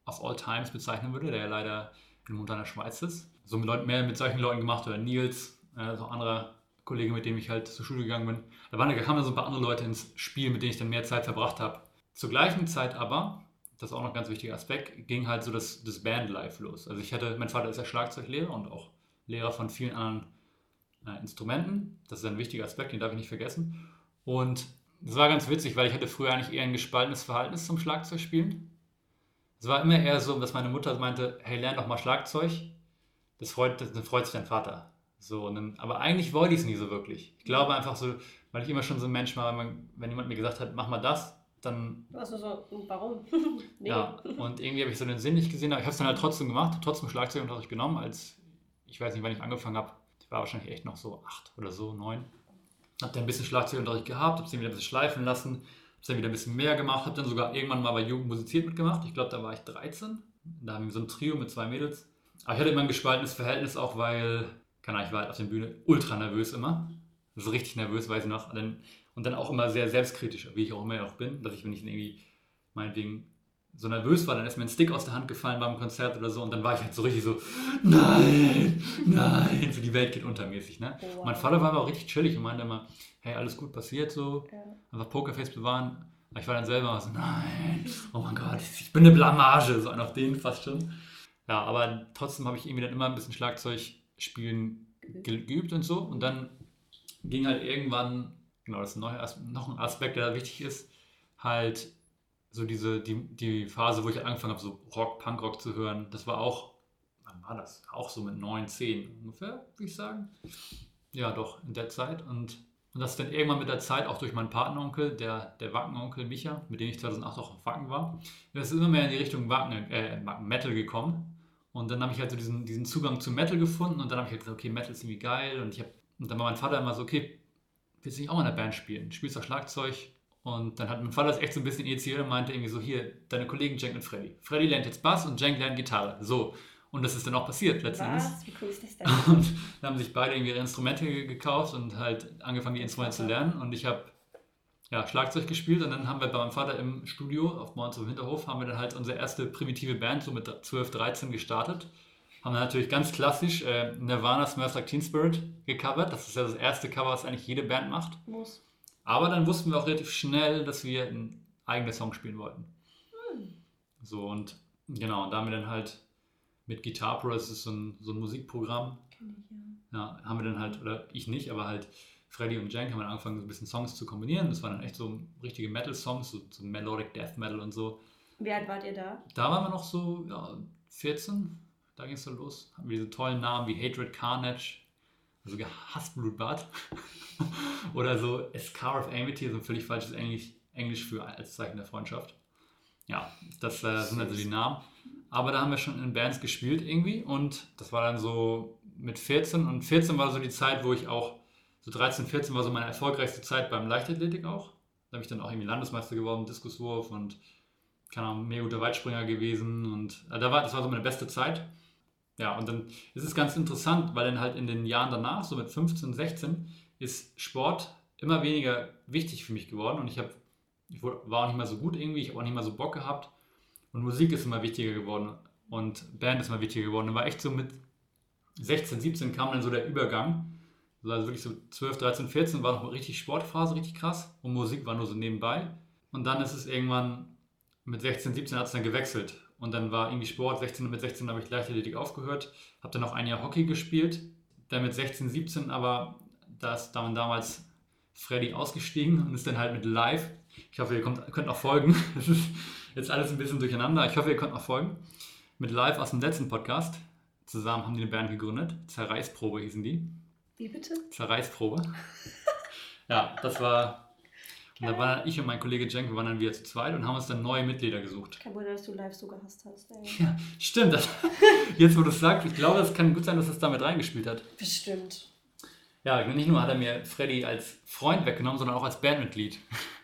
of all times bezeichnen würde, der ja leider in Montana Schweiz ist. So mit Leuten, mehr mit solchen Leuten gemacht oder Nils, äh, so ein anderer Kollege, mit dem ich halt zur Schule gegangen bin. Da, waren, da kamen so ein paar andere Leute ins Spiel, mit denen ich dann mehr Zeit verbracht habe. Zur gleichen Zeit aber, das ist auch noch ein ganz wichtiger Aspekt, ging halt so das, das Bandlife los. Also ich hatte, mein Vater ist ja Schlagzeuglehrer und auch Lehrer von vielen anderen äh, Instrumenten. Das ist ein wichtiger Aspekt, den darf ich nicht vergessen. Und das war ganz witzig, weil ich hatte früher eigentlich eher ein gespaltenes Verhältnis zum Schlagzeugspielen. Es war immer eher so, dass meine Mutter meinte, hey, lern doch mal Schlagzeug. Das freut, das, dann freut sich dein Vater. So, dann, aber eigentlich wollte ich es nie so wirklich. Ich glaube einfach so, weil ich immer schon so ein Mensch war, wenn, man, wenn jemand mir gesagt hat, mach mal das, dann Also so, warum? nee. ja, und irgendwie habe ich so den Sinn nicht gesehen, aber ich habe es dann halt trotzdem gemacht, trotzdem Schlagzeugunterricht genommen, als ich weiß nicht, wann ich angefangen habe. Ich war wahrscheinlich echt noch so acht oder so, neun. Habe dann ein bisschen Schlagzeugunterricht gehabt, habe es wieder ein bisschen schleifen lassen, habe dann wieder ein bisschen mehr gemacht, habe dann sogar irgendwann mal bei Jugend musiziert mitgemacht. Ich glaube, da war ich 13. Da haben wir so ein Trio mit zwei Mädels. Aber ich hatte immer ein gespaltenes Verhältnis, auch weil, keine Ahnung, ich war halt auf der Bühne ultra nervös immer. So richtig nervös, weiß ich noch. Und dann auch immer sehr selbstkritisch, wie ich auch immer noch bin, dass ich, wenn ich irgendwie meinetwegen so nervös war, dann ist mir ein Stick aus der Hand gefallen beim Konzert oder so und dann war ich halt so richtig so, nein, nein, so die Welt geht untermäßig. Ne? Wow. Mein Vater war aber auch richtig chillig und meinte immer, hey, alles gut passiert so, Ja. einfach Pokerface bewahren. Aber ich war dann selber so, nein, oh mein Gott, ich bin eine Blamage, so einen auf den fast schon. Ja, aber trotzdem habe ich irgendwie dann immer ein bisschen Schlagzeug spielen ge geübt und so und dann ging halt irgendwann, genau, das ist ein neuer As noch ein Aspekt, der da wichtig ist, halt so diese, die, die Phase, wo ich angefangen habe, so Rock, Punkrock zu hören, das war auch, wann war das? Auch so mit 9, 10 ungefähr, würde ich sagen. Ja, doch, in der Zeit. Und, und das dann irgendwann mit der Zeit auch durch meinen Patenonkel, der, der Wackenonkel Micha, mit dem ich 2008 auch auf Wacken war, das ist immer mehr in die Richtung Wacken, äh, Metal gekommen. Und dann habe ich halt so diesen, diesen Zugang zu Metal gefunden und dann habe ich halt gesagt, okay, Metal ist irgendwie geil. Und, ich hab, und dann war mein Vater immer so, okay, willst du nicht auch mal in einer Band spielen? Spielst doch Schlagzeug? Und dann hat mein Vater das echt so ein bisschen initiiert und meinte irgendwie so, hier, deine Kollegen Jank und Freddy. Freddy lernt jetzt Bass und Jank lernt Gitarre. So. Und das ist dann auch passiert letzten Endes. Was? Wie cool ist das denn? Und dann haben sich beide irgendwie ihre Instrumente ge- gekauft und halt angefangen, die Instrumente zu lernen. Und ich habe ja, Schlagzeug gespielt und dann haben wir bei meinem Vater im Studio auf Mons im Hinterhof, haben wir dann halt unsere erste primitive Band so mit 12, 13 gestartet. Haben dann natürlich ganz klassisch äh, Nirvana Smells Like Teen Spirit gecovert. Das ist ja das erste Cover, was eigentlich jede Band macht. Muss. Aber dann wussten wir auch relativ schnell, dass wir einen eigenen Song spielen wollten. So und genau, und da haben wir dann halt mit Guitar Pro, das ist so ein, so ein Musikprogramm, Kenn ich, ja. ja, haben wir dann halt, oder ich nicht, aber halt Freddy und Jank haben dann angefangen, so ein bisschen Songs zu kombinieren. Das waren dann echt so richtige Metal-Songs, so, so Melodic Death Metal und so. Wie alt wart ihr da? Da waren wir noch so ja, 14. Da ging es so los. Haben wir diese tollen Namen wie Hatred Carnage, also Hassblutbad. Oder so A Scar of Amity, so ein völlig falsches Englisch, Englisch für als Zeichen der Freundschaft. Ja, das äh, sind also die Namen. Aber da haben wir schon in Bands gespielt irgendwie und das war dann so mit 14 und 14 war so die Zeit, wo ich auch, so 13, 14 war so meine erfolgreichste Zeit beim Leichtathletik auch. Da bin ich dann auch irgendwie Landesmeister geworden, Diskuswurf und keine Ahnung, mega guter Weitspringer gewesen und äh, da war, das war so meine beste Zeit. Ja, und dann ist es ganz interessant, weil dann halt in den Jahren danach, so mit 15, 16, ist Sport immer weniger wichtig für mich geworden und ich, hab, ich war auch nicht mehr so gut irgendwie, ich habe auch nicht mehr so Bock gehabt und Musik ist immer wichtiger geworden und Band ist immer wichtiger geworden. Und war echt so mit 16, 17 kam dann so der Übergang. Also wirklich so 12, 13, 14 war noch richtig Sportphase, richtig krass und Musik war nur so nebenbei. Und dann ist es irgendwann mit 16, 17 hat es dann gewechselt und dann war irgendwie Sport. 16, mit 16 habe ich Leichtathletik aufgehört, habe dann noch ein Jahr Hockey gespielt. Dann mit 16, 17 aber, da ist damals Freddy ausgestiegen und ist dann halt mit Live. Ich hoffe, ihr kommt, könnt auch folgen. Das ist jetzt alles ein bisschen durcheinander. Ich hoffe, ihr könnt auch folgen. Mit Live aus dem letzten Podcast. Zusammen haben die eine Band gegründet. Zerreißprobe hießen die. Wie bitte? Zerreißprobe. ja, das war und da waren ich und mein Kollege Cenk, wir waren dann wieder zu zweit und haben uns dann neue Mitglieder gesucht. Kein Wunder, dass du live so gehasst hast. Ey. Ja, stimmt. Das, jetzt, wo du es sagst, ich glaube, es kann gut sein, dass es damit reingespielt hat. Bestimmt. Ja, nicht nur hat er mir Freddy als Freund weggenommen, sondern auch als Bandmitglied.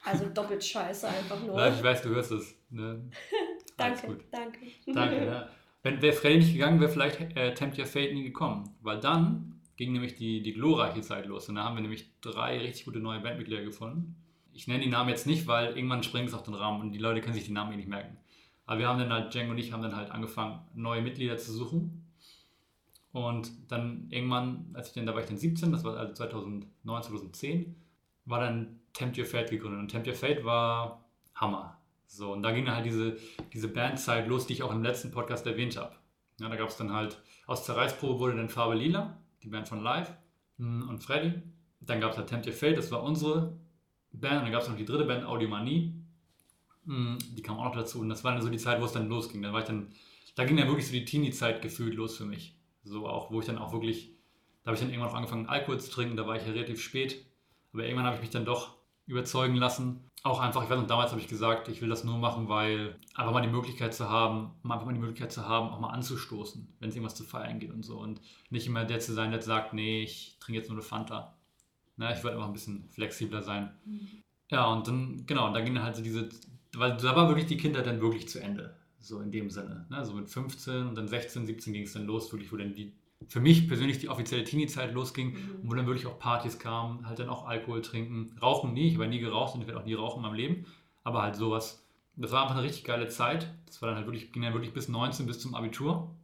Also doppelt scheiße einfach nur. Ich weiß, du hörst es. Ne? danke, danke. Danke, ja. Wenn wäre Freddy nicht gegangen, wäre vielleicht äh, Tempt Your Fate nie gekommen. Weil dann ging nämlich die, die glorreiche Zeit los. Und da haben wir nämlich drei richtig gute neue Bandmitglieder gefunden ich nenne die Namen jetzt nicht, weil irgendwann springt es auf den Rahmen und die Leute können sich die Namen eh nicht merken. Aber wir haben dann halt, Jeng und ich haben dann halt angefangen, neue Mitglieder zu suchen. Und dann irgendwann, als ich dann, da war ich dann 17, das war also 2009, 2010, war dann Tempt Your Fate gegründet. Und Tempt Your Fate war Hammer. So, und da ging dann halt diese, diese Bandzeit los, die ich auch im letzten Podcast erwähnt habe. Ja, da gab es dann halt, aus Zerreißprobe wurde dann Farbe Lila, die Band von Live hm, und Freddy. Dann gab es halt Tempt Your Fate, das war unsere Band. Und dann gab es noch die dritte Band, Audiomanie. Hm, die kam auch noch dazu. Und das war dann so die Zeit, wo es dann losging. Da, war ich dann, da ging dann wirklich so die Teenie-Zeit gefühlt los für mich. So auch, wo ich dann auch wirklich, da habe ich dann irgendwann auch angefangen, Alkohol zu trinken. Da war ich ja relativ spät. Aber irgendwann habe ich mich dann doch überzeugen lassen. Auch einfach, ich weiß noch, damals habe ich gesagt, ich will das nur machen, weil einfach mal die Möglichkeit zu haben, einfach mal die Möglichkeit zu haben, auch mal anzustoßen, wenn es irgendwas zu feiern geht und so. Und nicht immer der zu sein, der sagt, nee, ich trinke jetzt nur eine Fanta. Na, ich wollte einfach ein bisschen flexibler sein. Mhm. Ja, und dann, genau, da ging dann halt so diese, weil da war wirklich die Kindheit dann wirklich zu Ende. So in dem Sinne. Ne? So mit 15 und dann 16, 17 ging es dann los, wirklich, wo dann die, für mich persönlich die offizielle Teenie-Zeit losging, mhm. wo dann wirklich auch Partys kamen, halt dann auch Alkohol trinken. Rauchen nie, ich habe nie geraucht und ich werde auch nie rauchen in meinem Leben. Aber halt sowas. Das war einfach eine richtig geile Zeit. Das war dann halt wirklich, ging dann wirklich bis 19, bis zum Abitur.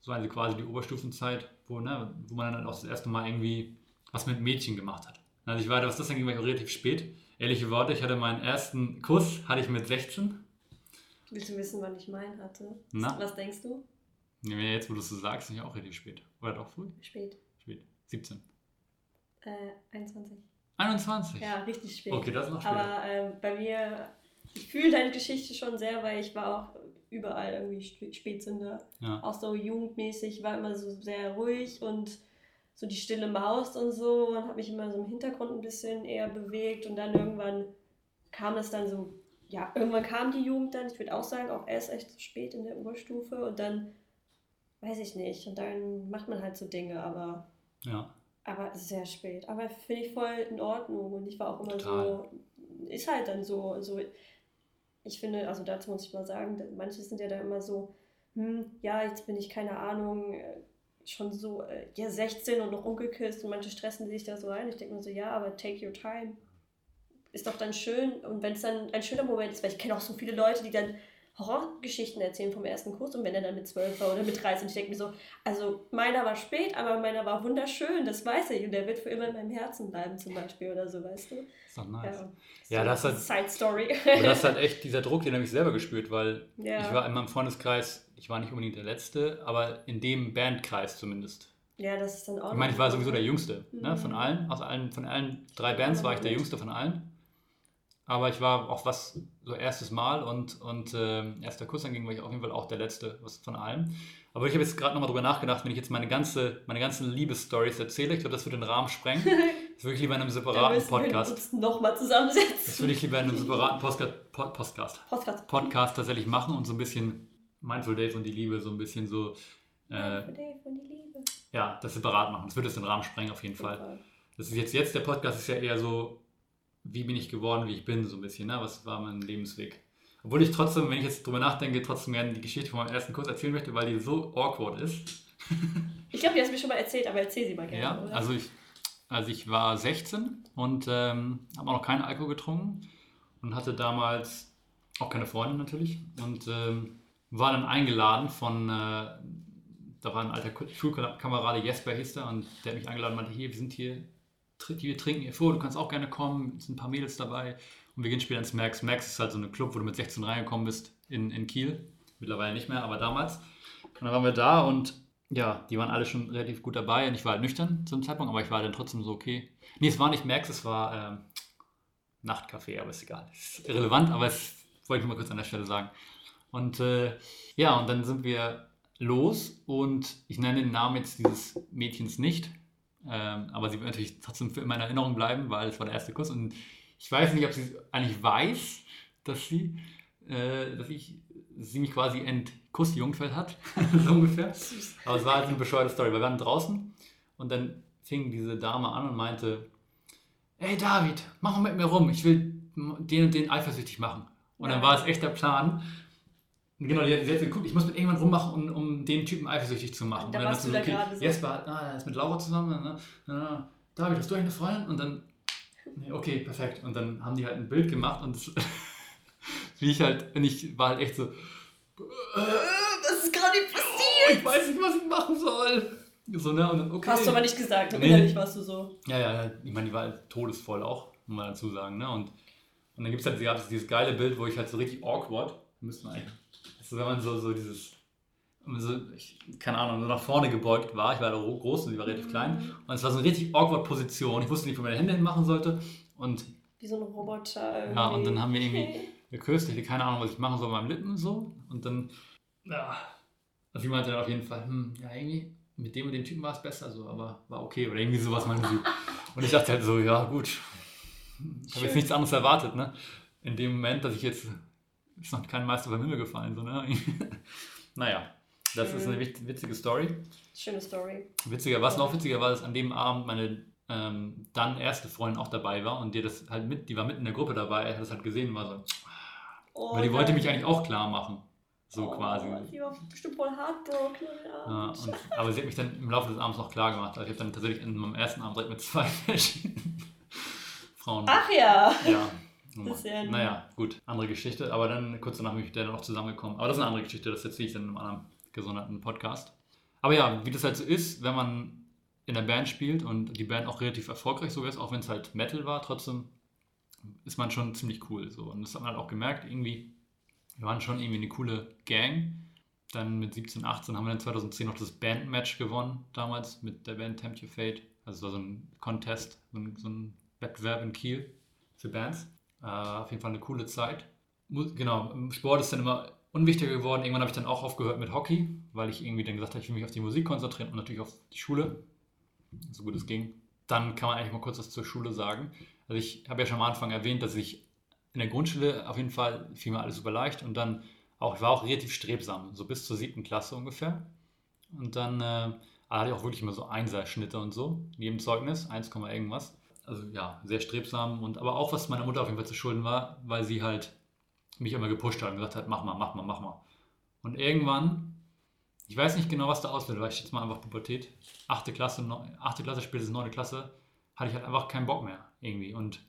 So also quasi die Oberstufenzeit, wo, ne, wo man dann auch das erste Mal irgendwie was mit Mädchen gemacht hat. Also ich war, was das dann ging, war ich relativ spät. Ehrliche Worte, ich hatte meinen ersten Kuss, hatte ich mit 16. Willst du wissen, wann ich meinen hatte? Na? Was denkst du? Ja, jetzt, wo du es so sagst, bin ich auch relativ spät. Oder doch früh? Spät. Spät. 17. Äh, 21. 21? Ja, richtig spät. Okay, das ist noch spät. Aber äh, bei mir, ich fühle deine Geschichte schon sehr, weil ich war auch überall irgendwie Spätsünder. Ja. Auch so jugendmäßig, war immer so sehr ruhig und so die stille Maus und so und habe mich immer so im Hintergrund ein bisschen eher bewegt und dann irgendwann kam es dann so, ja, irgendwann kam die Jugend dann, ich würde auch sagen, auch erst echt spät in der Oberstufe und dann, weiß ich nicht, und dann macht man halt so Dinge, aber ja. aber sehr spät. Aber finde ich voll in Ordnung und ich war auch immer Total. so, ist halt dann so, so, ich finde, also dazu muss ich mal sagen, manche sind ja da immer so, hm, ja, jetzt bin ich keine Ahnung, schon so, äh, ja, 16 und noch ungeküsst und manche stressen sich da so rein. Ich denke mir so, ja, aber take your time. Ist doch dann schön. Und wenn es dann ein schöner Moment ist, weil ich kenne auch so viele Leute, die dann Horrorgeschichten erzählen vom ersten Kurs und wenn er dann mit 12 war oder mit 13, ich denke mir so, also meiner war spät, aber meiner war wunderschön, das weiß ich und der wird für immer in meinem Herzen bleiben zum Beispiel oder so, weißt du? Ist doch nice. Ja, ja das ist Side Story. das ist halt echt dieser Druck, den habe ich selber gespürt, weil ja. ich war in meinem Freundeskreis ich war nicht unbedingt der Letzte, aber in dem Bandkreis zumindest. Ja, das ist dann auch. Ich meine, ich war sowieso der Jüngste. Mhm. Ne? Von allen, aus allen, von allen drei Bands war ich der Jüngste von allen. Aber ich war auch was so erstes Mal und, und äh, erster Kuss anging, war ich auf jeden Fall auch der letzte was von allem. Aber ich habe jetzt gerade nochmal drüber nachgedacht, wenn ich jetzt meine, ganze, meine ganzen Liebesstories erzähle, ich glaube, das würde den Rahmen sprengen. Das würde ich lieber in einem separaten Podcast. uns nochmal zusammensetzen. Das würde ich lieber in einem separaten Podcast, Pod, Podcast, Podcast. Podcast tatsächlich machen und so ein bisschen Mindful Dave und die Liebe so ein bisschen so. Äh, Für Dave und die Liebe. ja, das separat machen. Das würde es den Rahmen sprengen auf jeden Fall. Das ist jetzt, jetzt der Podcast ist ja eher so, wie bin ich geworden, wie ich bin, so ein bisschen, ne? Was war mein Lebensweg? Obwohl ich trotzdem, wenn ich jetzt drüber nachdenke, trotzdem gerne die Geschichte von meinem ersten Kurs erzählen möchte, weil die so awkward ist. Ich glaube, die hast du mir schon mal erzählt, aber erzähl sie mal gerne. Ja, oder? also ich, also ich war 16 und ähm, habe auch noch keinen Alkohol getrunken und hatte damals auch keine Freundin natürlich und ähm, war dann eingeladen von, äh, da war ein alter Schulkamerade, Jesper hieß der, und der hat mich eingeladen und meinte, hier, wir sind hier, wir trinken hier vor, du kannst auch gerne kommen, es sind ein paar Mädels dabei und wir gehen später ins Max. Max ist halt so eine Club, wo du mit 16 reingekommen bist in, in Kiel, mittlerweile nicht mehr, aber damals. Und dann waren wir da und ja, die waren alle schon relativ gut dabei und ich war halt nüchtern zum Zeitpunkt, aber ich war dann trotzdem so okay. Nee, es war nicht Max, es war ähm, Nachtcafé, aber ist egal. Ist irrelevant, aber es wollte ich mal kurz an der Stelle sagen. Und äh, ja, und dann sind wir los und ich nenne den Namen jetzt dieses Mädchens nicht, ähm, aber sie wird natürlich trotzdem für immer in Erinnerung bleiben, weil es war der erste Kuss und ich weiß nicht, ob sie eigentlich weiß, dass sie, äh, dass ich sie mich quasi entkussjungfeld hat, so ungefähr. Aber es war halt eine bescheuerte Story. Wir waren draußen und dann fing diese Dame an und meinte, ey David, mach mal mit mir rum, ich will den und den eifersüchtig machen. Und dann war es echt der Plan. Genau, die hat sie hat geguckt, ich muss mit irgendwann rummachen, um, um den Typen eifersüchtig zu machen. Da und dann warst du da gerade so. Jesper hat, ah, er ist mit Laura zusammen. Ne? Na, David, hast du eigentlich eine Freundin? Und dann, nee, okay, perfekt. Und dann haben die halt ein Bild gemacht und das- wie ich halt, und ich war halt echt so, Äh, Was ist gerade oh, passiert? ich weiß nicht, was ich machen soll. So, ne? Und dann, okay. Hast du aber nicht gesagt, Nee. innerlich warst du so. Ja, ja, ja, ich meine, die war halt todesvoll auch, muss man dazu sagen. Ne? Und, und dann gibt es halt gab es dieses geile Bild, wo ich halt so richtig awkward, müsste man eigentlich, also wenn man so, so dieses, so, ich, keine Ahnung, so nach vorne gebeugt war, ich war da groß und sie war relativ klein, und es war so eine richtig awkward Position, ich wusste nicht, wo meine Hände hin machen sollte. Und Wie so ein Roboter. Irgendwie. ja, und dann haben wir irgendwie geküsst, ich hatte keine Ahnung, was ich machen soll mit meinen Lippen so. Und dann, ja, und sie meinte dann auf jeden Fall, hm, ja, irgendwie mit dem und dem Typen war es besser so, aber war okay. Oder irgendwie sowas meinte sie. Und ich dachte halt so, ja gut, ich habe jetzt nichts anderes erwartet, ne? In dem Moment, dass ich jetzt, ist noch kein Meister beim Himmel gefallen, so, ne? naja, das ist eine wit- witzige Story. Schöne Story. Witziger, was noch witziger war, dass an dem Abend meine ähm, dann erste Freundin auch dabei war und die das halt mit, die war mitten in der Gruppe dabei, hat das halt gesehen und war so, Oh, weil die wollte mich eigentlich auch klar machen. So oh, quasi. Sie war bestimmt heartbroken. Ja, Ja, und, aber sie hat mich dann im Laufe des Abends noch klar gemacht. Also ich habe dann tatsächlich in meinem ersten Abend direkt mit zwei verschiedenen Frauen. Ach ja. Ja. Ja ein- naja, gut, andere Geschichte. Aber dann kurz danach bin ich dann noch zusammengekommen. Aber das ist eine andere Geschichte, das erzähle ich dann in einem anderen gesonderten Podcast. Aber ja, wie das halt so ist, wenn man in der Band spielt und die Band auch relativ erfolgreich so ist, auch wenn es halt Metal war, trotzdem ist man schon ziemlich cool. So. Und das hat man halt auch gemerkt, irgendwie, wir waren schon irgendwie eine coole Gang. Dann mit 17, 18 haben wir dann 2010 noch das Bandmatch gewonnen, damals mit der Band Tempt Your Fate. Also es war so ein Contest, so ein, so ein Wettbewerb in Kiel für Bands. Äh, auf jeden Fall eine coole Zeit. Genau, im Sport ist dann immer unwichtiger geworden. Irgendwann habe ich dann auch aufgehört mit Hockey, weil ich irgendwie dann gesagt habe, ich will mich auf die Musik konzentrieren und natürlich auf die Schule, so gut es ging. Dann kann man eigentlich mal kurz was zur Schule sagen. Also ich habe ja schon am Anfang erwähnt, dass ich in der Grundschule auf jeden Fall fiel mir alles super leicht und dann auch, ich war auch relativ strebsam, so bis zur siebten Klasse ungefähr. Und dann äh, hatte ich auch wirklich immer so Einserschnitte und so, jedem Zeugnis, 1, irgendwas. Also ja, sehr strebsam und aber auch was meiner Mutter auf jeden Fall zu schulden war, weil sie halt mich immer gepusht hat und gesagt hat, mach mal, mach mal, mach mal. Und irgendwann, ich weiß nicht genau, was da auslöst, weil ich jetzt mal einfach Pubertät, 8. Klasse, 8. Klasse, spätestens 9. Klasse, hatte ich halt einfach keinen Bock mehr irgendwie und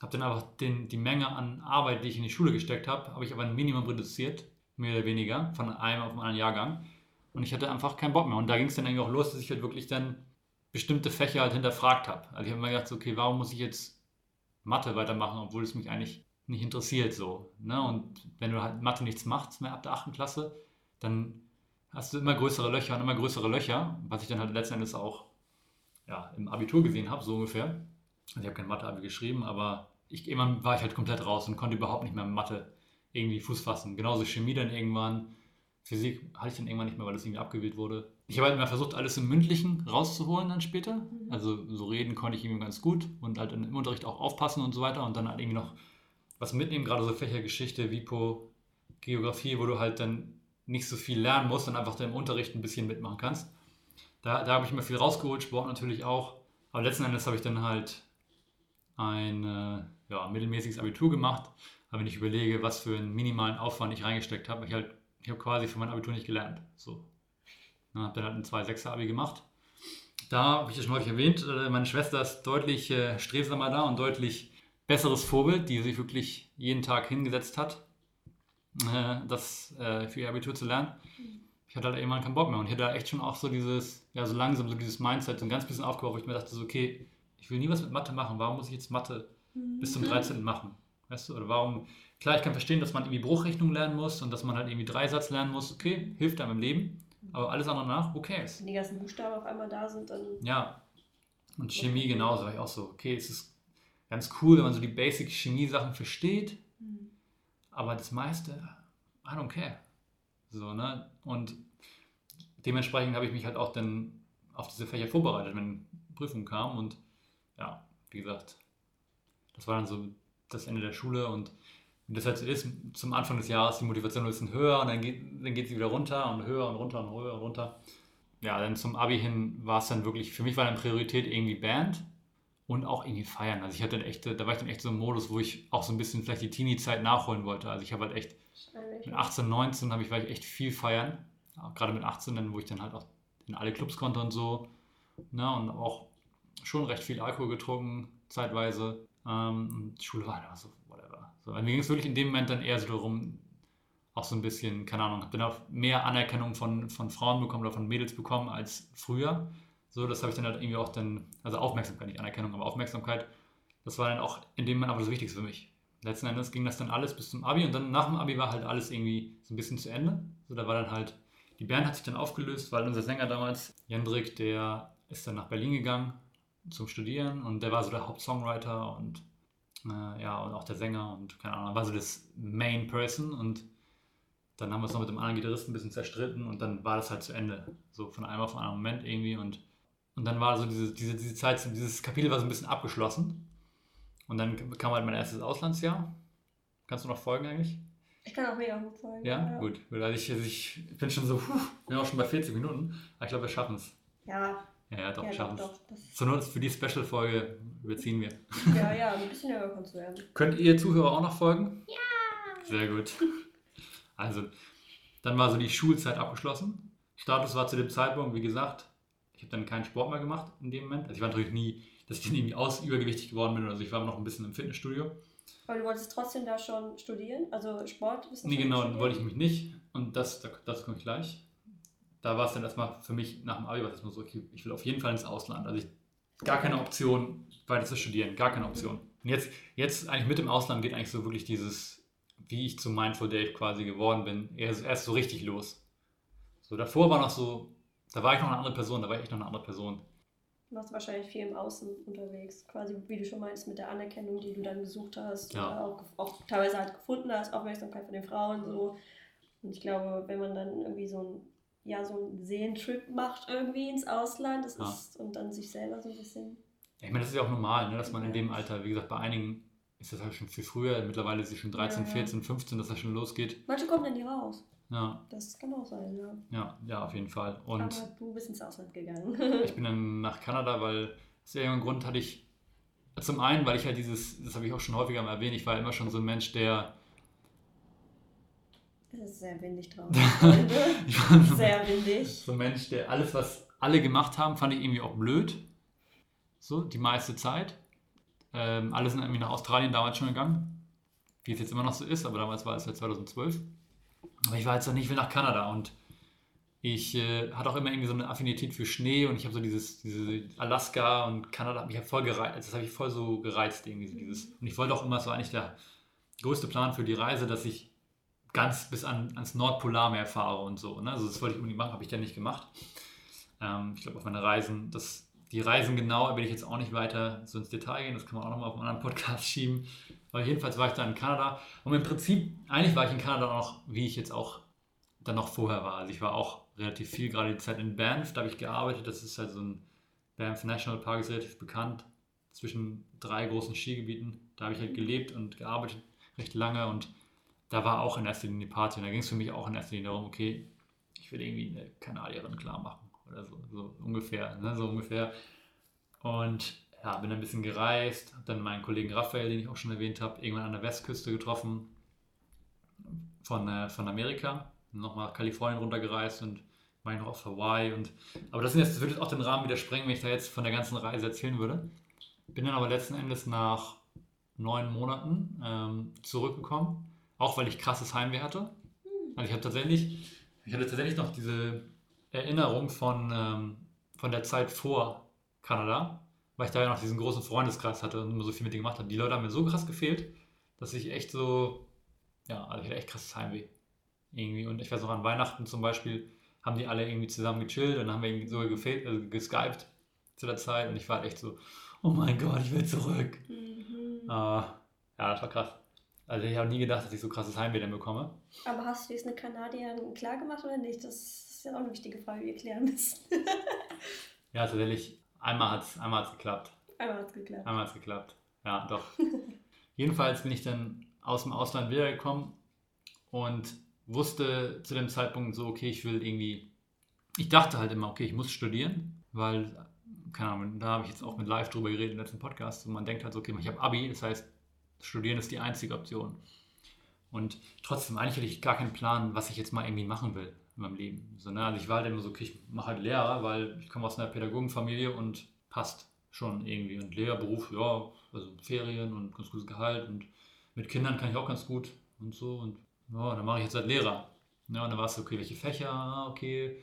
habe dann einfach den, die Menge an Arbeit, die ich in die Schule gesteckt habe, habe ich aber ein Minimum reduziert, mehr oder weniger, von einem auf den anderen Jahrgang. Und ich hatte einfach keinen Bock mehr. Und da ging es dann irgendwie auch los, dass ich halt wirklich dann bestimmte Fächer halt hinterfragt habe. Also ich habe mir gedacht, okay, warum muss ich jetzt Mathe weitermachen, obwohl es mich eigentlich nicht interessiert so. Ne? Und wenn du halt Mathe nichts machst mehr ab der 8. Klasse, dann hast du immer größere Löcher und immer größere Löcher, was ich dann halt letzten Endes auch ja, im Abitur gesehen habe, so ungefähr. Also ich habe kein Mathe-Abi geschrieben, aber ich, irgendwann war ich halt komplett raus und konnte überhaupt nicht mehr Mathe irgendwie Fuß fassen. Genauso Chemie dann irgendwann. Physik hatte ich dann irgendwann nicht mehr, weil das irgendwie abgewählt wurde. Ich habe halt immer versucht, alles im Mündlichen rauszuholen dann später. Mhm. Also so reden konnte ich irgendwie ganz gut und halt im Unterricht auch aufpassen und so weiter und dann halt irgendwie noch was mitnehmen, gerade so Fächergeschichte, Vipo, Geografie, wo du halt dann nicht so viel lernen musst und einfach dann im Unterricht ein bisschen mitmachen kannst. Da, da habe ich mir viel rausgeholt, Sport natürlich auch. Aber letzten Endes habe ich dann halt ein äh, ja, mittelmäßiges Abitur gemacht. Aber wenn ich überlege, was für einen minimalen Aufwand ich reingesteckt habe, ich halt, ich habe quasi für mein Abitur nicht gelernt. So. Dann habe dann halt ein 2,6er Abi gemacht. Da habe ich ja schon häufig erwähnt, äh, meine Schwester ist deutlich äh, strebsamer da und deutlich besseres Vorbild, die sich wirklich jeden Tag hingesetzt hat, äh, das äh, für ihr Abitur zu lernen. Ich hatte halt irgendwann keinen Bock mehr und ich hatte da echt schon auch so dieses, ja, so langsam so dieses Mindset, so ein ganz bisschen aufgebaut, wo ich mir dachte, so, okay, ich will nie was mit Mathe machen, warum muss ich jetzt Mathe bis zum 13. machen? Weißt du, oder warum, klar, ich kann verstehen, dass man irgendwie Bruchrechnung lernen muss und dass man halt irgendwie Dreisatz lernen muss, okay, hilft einem im Leben, aber alles andere nach, who cares? Wenn die ganzen Buchstaben auf einmal da sind, dann. Ja, und Chemie genauso, war ich auch so, okay, es ist ganz cool, wenn man so die Basic Chemie-Sachen versteht, Hm. aber das meiste, I don't care. So, ne? Und dementsprechend habe ich mich halt auch dann auf diese Fächer vorbereitet, wenn Prüfungen kamen und ja, wie gesagt, das war dann so das Ende der Schule und wie das halt so ist, zum Anfang des Jahres die Motivation ein bisschen höher und dann geht, dann geht sie wieder runter und höher und runter und höher und runter. Ja, dann zum Abi hin war es dann wirklich, für mich war dann Priorität irgendwie Band und auch irgendwie feiern. Also ich hatte dann echt, da war ich dann echt so im Modus, wo ich auch so ein bisschen vielleicht die Teenie-Zeit nachholen wollte. Also ich habe halt echt mit 18, 19 habe ich, war ich echt viel feiern. Auch Gerade mit 18, dann, wo ich dann halt auch in alle Clubs konnte und so. Ne? Und auch schon recht viel Alkohol getrunken, zeitweise. Ähm, und Schule war einfach so. So, mir ging es wirklich in dem Moment dann eher so darum, auch so ein bisschen, keine Ahnung, habe dann auch mehr Anerkennung von, von Frauen bekommen oder von Mädels bekommen als früher. So, das habe ich dann halt irgendwie auch dann, also Aufmerksamkeit, nicht Anerkennung, aber Aufmerksamkeit, das war dann auch in dem Moment aber das Wichtigste für mich. Letzten Endes ging das dann alles bis zum Abi und dann nach dem Abi war halt alles irgendwie so ein bisschen zu Ende. So, da war dann halt, die Band hat sich dann aufgelöst, weil unser Sänger damals, Jendrik, der ist dann nach Berlin gegangen zum Studieren und der war so der Hauptsongwriter und äh, ja, und auch der Sänger und keine Ahnung, war so das Main Person und dann haben wir uns noch mit dem anderen Gitarristen ein bisschen zerstritten und dann war das halt zu Ende. So von einem auf einen anderen Moment irgendwie und, und dann war so diese, diese, diese Zeit, dieses Kapitel war so ein bisschen abgeschlossen. Und dann kam halt mein erstes Auslandsjahr. Kannst du noch folgen eigentlich? Ich kann auch mega gut folgen. Ja, gut. Also ich, also ich bin schon so, puh, bin auch schon bei 40 Minuten. Aber ich glaube, wir schaffen es. Ja, Ja, ja, doch, ja wir doch, schaffen es. doch. Das, Zur Not für die Special-Folge überziehen wir. ja, ja, ein bisschen höher kannst du werden. Könnt ihr Zuhörer auch noch folgen? Ja! Sehr gut. Also, dann war so die Schulzeit abgeschlossen. Status war zu dem Zeitpunkt, wie gesagt, ich habe dann keinen Sport mehr gemacht in dem Moment. Also ich war natürlich nie, dass ich dann irgendwie aus übergewichtig geworden bin. Also ich war noch ein bisschen im Fitnessstudio. Aber du wolltest trotzdem da schon studieren? Also Sport? Nee, genau, dann wollte ich mich nicht. Und das, da- dazu komme ich gleich. Da war es dann erstmal für mich nach dem Abi, war so, okay, ich will auf jeden Fall ins Ausland. Also ich, gar keine Option, weiter zu studieren, gar keine Option. Und jetzt, jetzt eigentlich mit dem Ausland geht eigentlich so wirklich dieses, wie ich zu Mindful Dave quasi geworden bin, erst, erst so richtig los. So, davor war noch so, da war ich noch eine andere Person, da war ich echt noch eine andere Person. Du warst wahrscheinlich viel im Außen unterwegs. Quasi, wie du schon meinst, mit der Anerkennung, die du dann gesucht hast. Ja. Oder auch, auch teilweise halt gefunden hast, Aufmerksamkeit von den Frauen. So. Und ich glaube, wenn man dann irgendwie so ein ja, so einen Seelentrip macht irgendwie ins Ausland das Ja. ist, und dann sich selber so ein bisschen Ich meine, das ist ja auch normal, ne, dass man in dem Alter, wie gesagt, bei einigen ist das halt schon viel früher, mittlerweile ist es schon 13, Ja, ja. 14, 15, dass das schon losgeht. Manche kommen dann nie raus. Ja, Das kann auch sein, ja. ja, ja, auf jeden Fall. Und Aber du bist ins Ausland gegangen. ich bin dann nach Kanada, weil aus irgendeinem Grund hatte ich, zum einen, weil ich halt dieses, das habe ich auch schon häufiger mal erwähnt, ich war immer schon so ein Mensch, der, es ist sehr windig draußen. Ich war sehr windig. so ein Mensch, der alles, was alle gemacht haben, fand ich irgendwie auch blöd. So, die meiste Zeit. Ähm, alle sind irgendwie nach Australien damals schon gegangen, wie es jetzt immer noch so ist, aber damals war es ja 2012. Aber ich war jetzt noch nicht, ich will nach Kanada und ich äh, hatte auch immer irgendwie so eine Affinität für Schnee und ich habe so dieses, diese Alaska und Kanada hat mich ja voll gereizt, das habe ich voll so gereizt irgendwie so dieses. Und ich wollte auch immer so eigentlich der größte Plan für die Reise, dass ich ganz bis an, ans Nordpolarmeer fahre und so. Ne? Also das wollte ich unbedingt machen, habe ich dann nicht gemacht. Ähm, ich glaube auf meine Reisen, das, die Reisen genau will ich jetzt auch nicht weiter so ins Detail gehen, das kann man auch nochmal auf einen anderen Podcast schieben. Aber jedenfalls war ich da in Kanada und im Prinzip, eigentlich war ich in Kanada auch wie ich jetzt auch dann noch vorher war. Also ich war auch relativ viel, gerade die Zeit in Banff, da habe ich gearbeitet. Das ist halt so ein Banff National Park, ist relativ bekannt, zwischen drei großen Skigebieten. Da habe ich halt gelebt und gearbeitet recht lange und da war auch in erster Linie Party. Und da ging es für mich auch in erster Linie darum, okay, ich will irgendwie eine Kanadierin klar machen oder so, so ungefähr, ne, so ungefähr. Und ja, bin ein bisschen gereist, habe dann meinen Kollegen Raphael, den ich auch schon erwähnt habe, irgendwann an der Westküste getroffen von, äh, von Amerika, nochmal nach Kalifornien runtergereist und ich noch auf Hawaii. Und, aber das, sind jetzt, das würde jetzt auch den Rahmen wieder sprengen, wenn ich da jetzt von der ganzen Reise erzählen würde. Bin dann aber letzten Endes nach neun Monaten ähm, zurückgekommen, auch weil ich krasses Heimweh hatte. Hm. Also ich habe tatsächlich, ich hatte tatsächlich noch diese Erinnerung von, ähm, von der Zeit vor Kanada, weil ich da ja noch diesen großen Freundeskreis hatte und immer so viel mit denen gemacht habe. Die Leute haben mir so krass gefehlt, dass ich echt so, ja, also ich hatte echt krasses Heimweh. Irgendwie. Und ich weiß auch an Weihnachten zum Beispiel, haben die alle irgendwie zusammen gechillt und dann haben wir irgendwie so gefehlt, also geskypt zu der Zeit und ich war halt echt so, oh mein Gott, ich will zurück. Mhm. Uh, ja, das war krass. Also ich habe nie gedacht, dass ich so krasses Heimweh dann bekomme. Aber hast du jetzt eine Kanadierin klar gemacht oder nicht? Das ist ja auch eine wichtige Frage, die wir klären müssen. ja, tatsächlich, einmal hat es einmal geklappt. Einmal hat es geklappt. Einmal hat es geklappt. Ja, doch. Jedenfalls bin ich dann aus dem Ausland wiedergekommen und wusste zu dem Zeitpunkt so, okay, ich will irgendwie, ich dachte halt immer, okay, ich muss studieren, weil, keine Ahnung, da habe ich jetzt auch mit Live drüber geredet im letzten Podcast und man denkt halt so, okay, ich habe Abi, das heißt, studieren ist die einzige Option. Und trotzdem, eigentlich hatte ich gar keinen Plan, was ich jetzt mal irgendwie machen will in meinem Leben. So, ne? Also ich war halt immer so, okay, ich mache halt Lehrer, weil ich komme aus einer Pädagogenfamilie und passt schon irgendwie. Und Lehrerberuf, ja, also Ferien und ganz gutes Gehalt und mit Kindern kann ich auch ganz gut und so. Und ja, dann mache ich jetzt halt Lehrer. Ja, und dann war es so, okay, welche Fächer, ah, okay,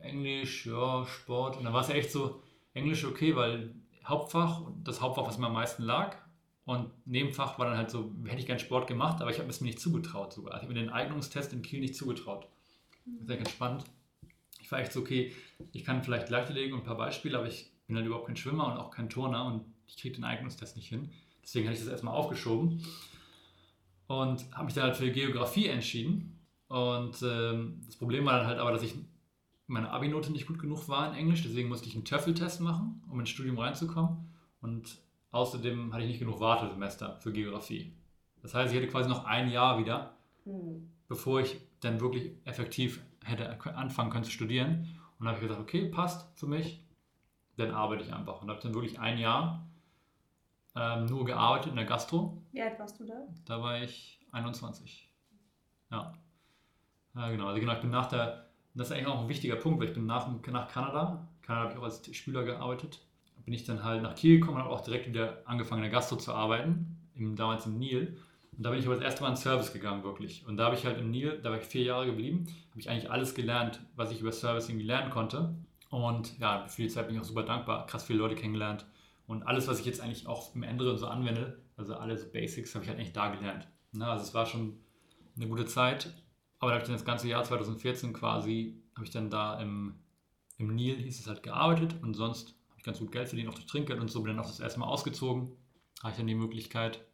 Englisch, ja, Sport. Und dann war es ja echt so, Englisch okay, weil Hauptfach, das Hauptfach, was mir am meisten lag, und Nebenfach war dann halt so, hätte ich gern Sport gemacht, aber ich habe es mir nicht zugetraut sogar. Ich habe mir den Eignungstest in Kiel nicht zugetraut. Das ist ja ganz spannend. Ich war echt so, okay, ich kann vielleicht Leichtathletik und ein paar Beispiele, aber ich bin halt überhaupt kein Schwimmer und auch kein Turner und ich kriege den Eignungstest nicht hin. Deswegen habe ich das erstmal aufgeschoben und habe mich dann halt für Geografie entschieden. Und ähm, das Problem war dann halt aber, dass ich meine Abi-Note nicht gut genug war in Englisch, deswegen musste ich einen Töffeltest machen, um ins Studium reinzukommen. Und außerdem hatte ich nicht genug Wartesemester für Geografie. Das heißt, ich hätte quasi noch ein Jahr wieder, hm. bevor ich dann wirklich effektiv hätte anfangen können zu studieren. Und dann habe ich gesagt, okay, passt für mich, dann arbeite ich einfach. Und habe dann wirklich ein Jahr ähm, nur gearbeitet in der Gastro. Wie alt warst du da? Da war ich 21. Ja. Ja, genau. Also genau, ich bin nach der, das ist eigentlich auch ein wichtiger Punkt, weil ich bin nach, nach Kanada, Kanada habe ich auch als Spieler gearbeitet, bin ich dann halt nach Kiel gekommen und habe auch direkt wieder angefangen in der Gastro zu arbeiten, im, damals im Nil. Und da bin ich aber das erste Mal in Service gegangen, wirklich. Und da habe ich halt im Nil, da war ich vier Jahre geblieben, habe ich eigentlich alles gelernt, was ich über Service irgendwie lernen konnte. Und ja, für die Zeit bin ich auch super dankbar, krass viele Leute kennengelernt. Und alles, was ich jetzt eigentlich auch im Änderen so anwende, also alle so Basics, habe ich halt eigentlich da gelernt. Na, also es war schon eine gute Zeit. Aber da habe ich dann das ganze Jahr 2014 quasi, habe ich dann da im, im Nil, hieß es halt, gearbeitet und sonst ganz gut Geld verdient, auch durch Trinkgeld und so, bin dann auch das erste Mal ausgezogen. Habe ich dann die Möglichkeit.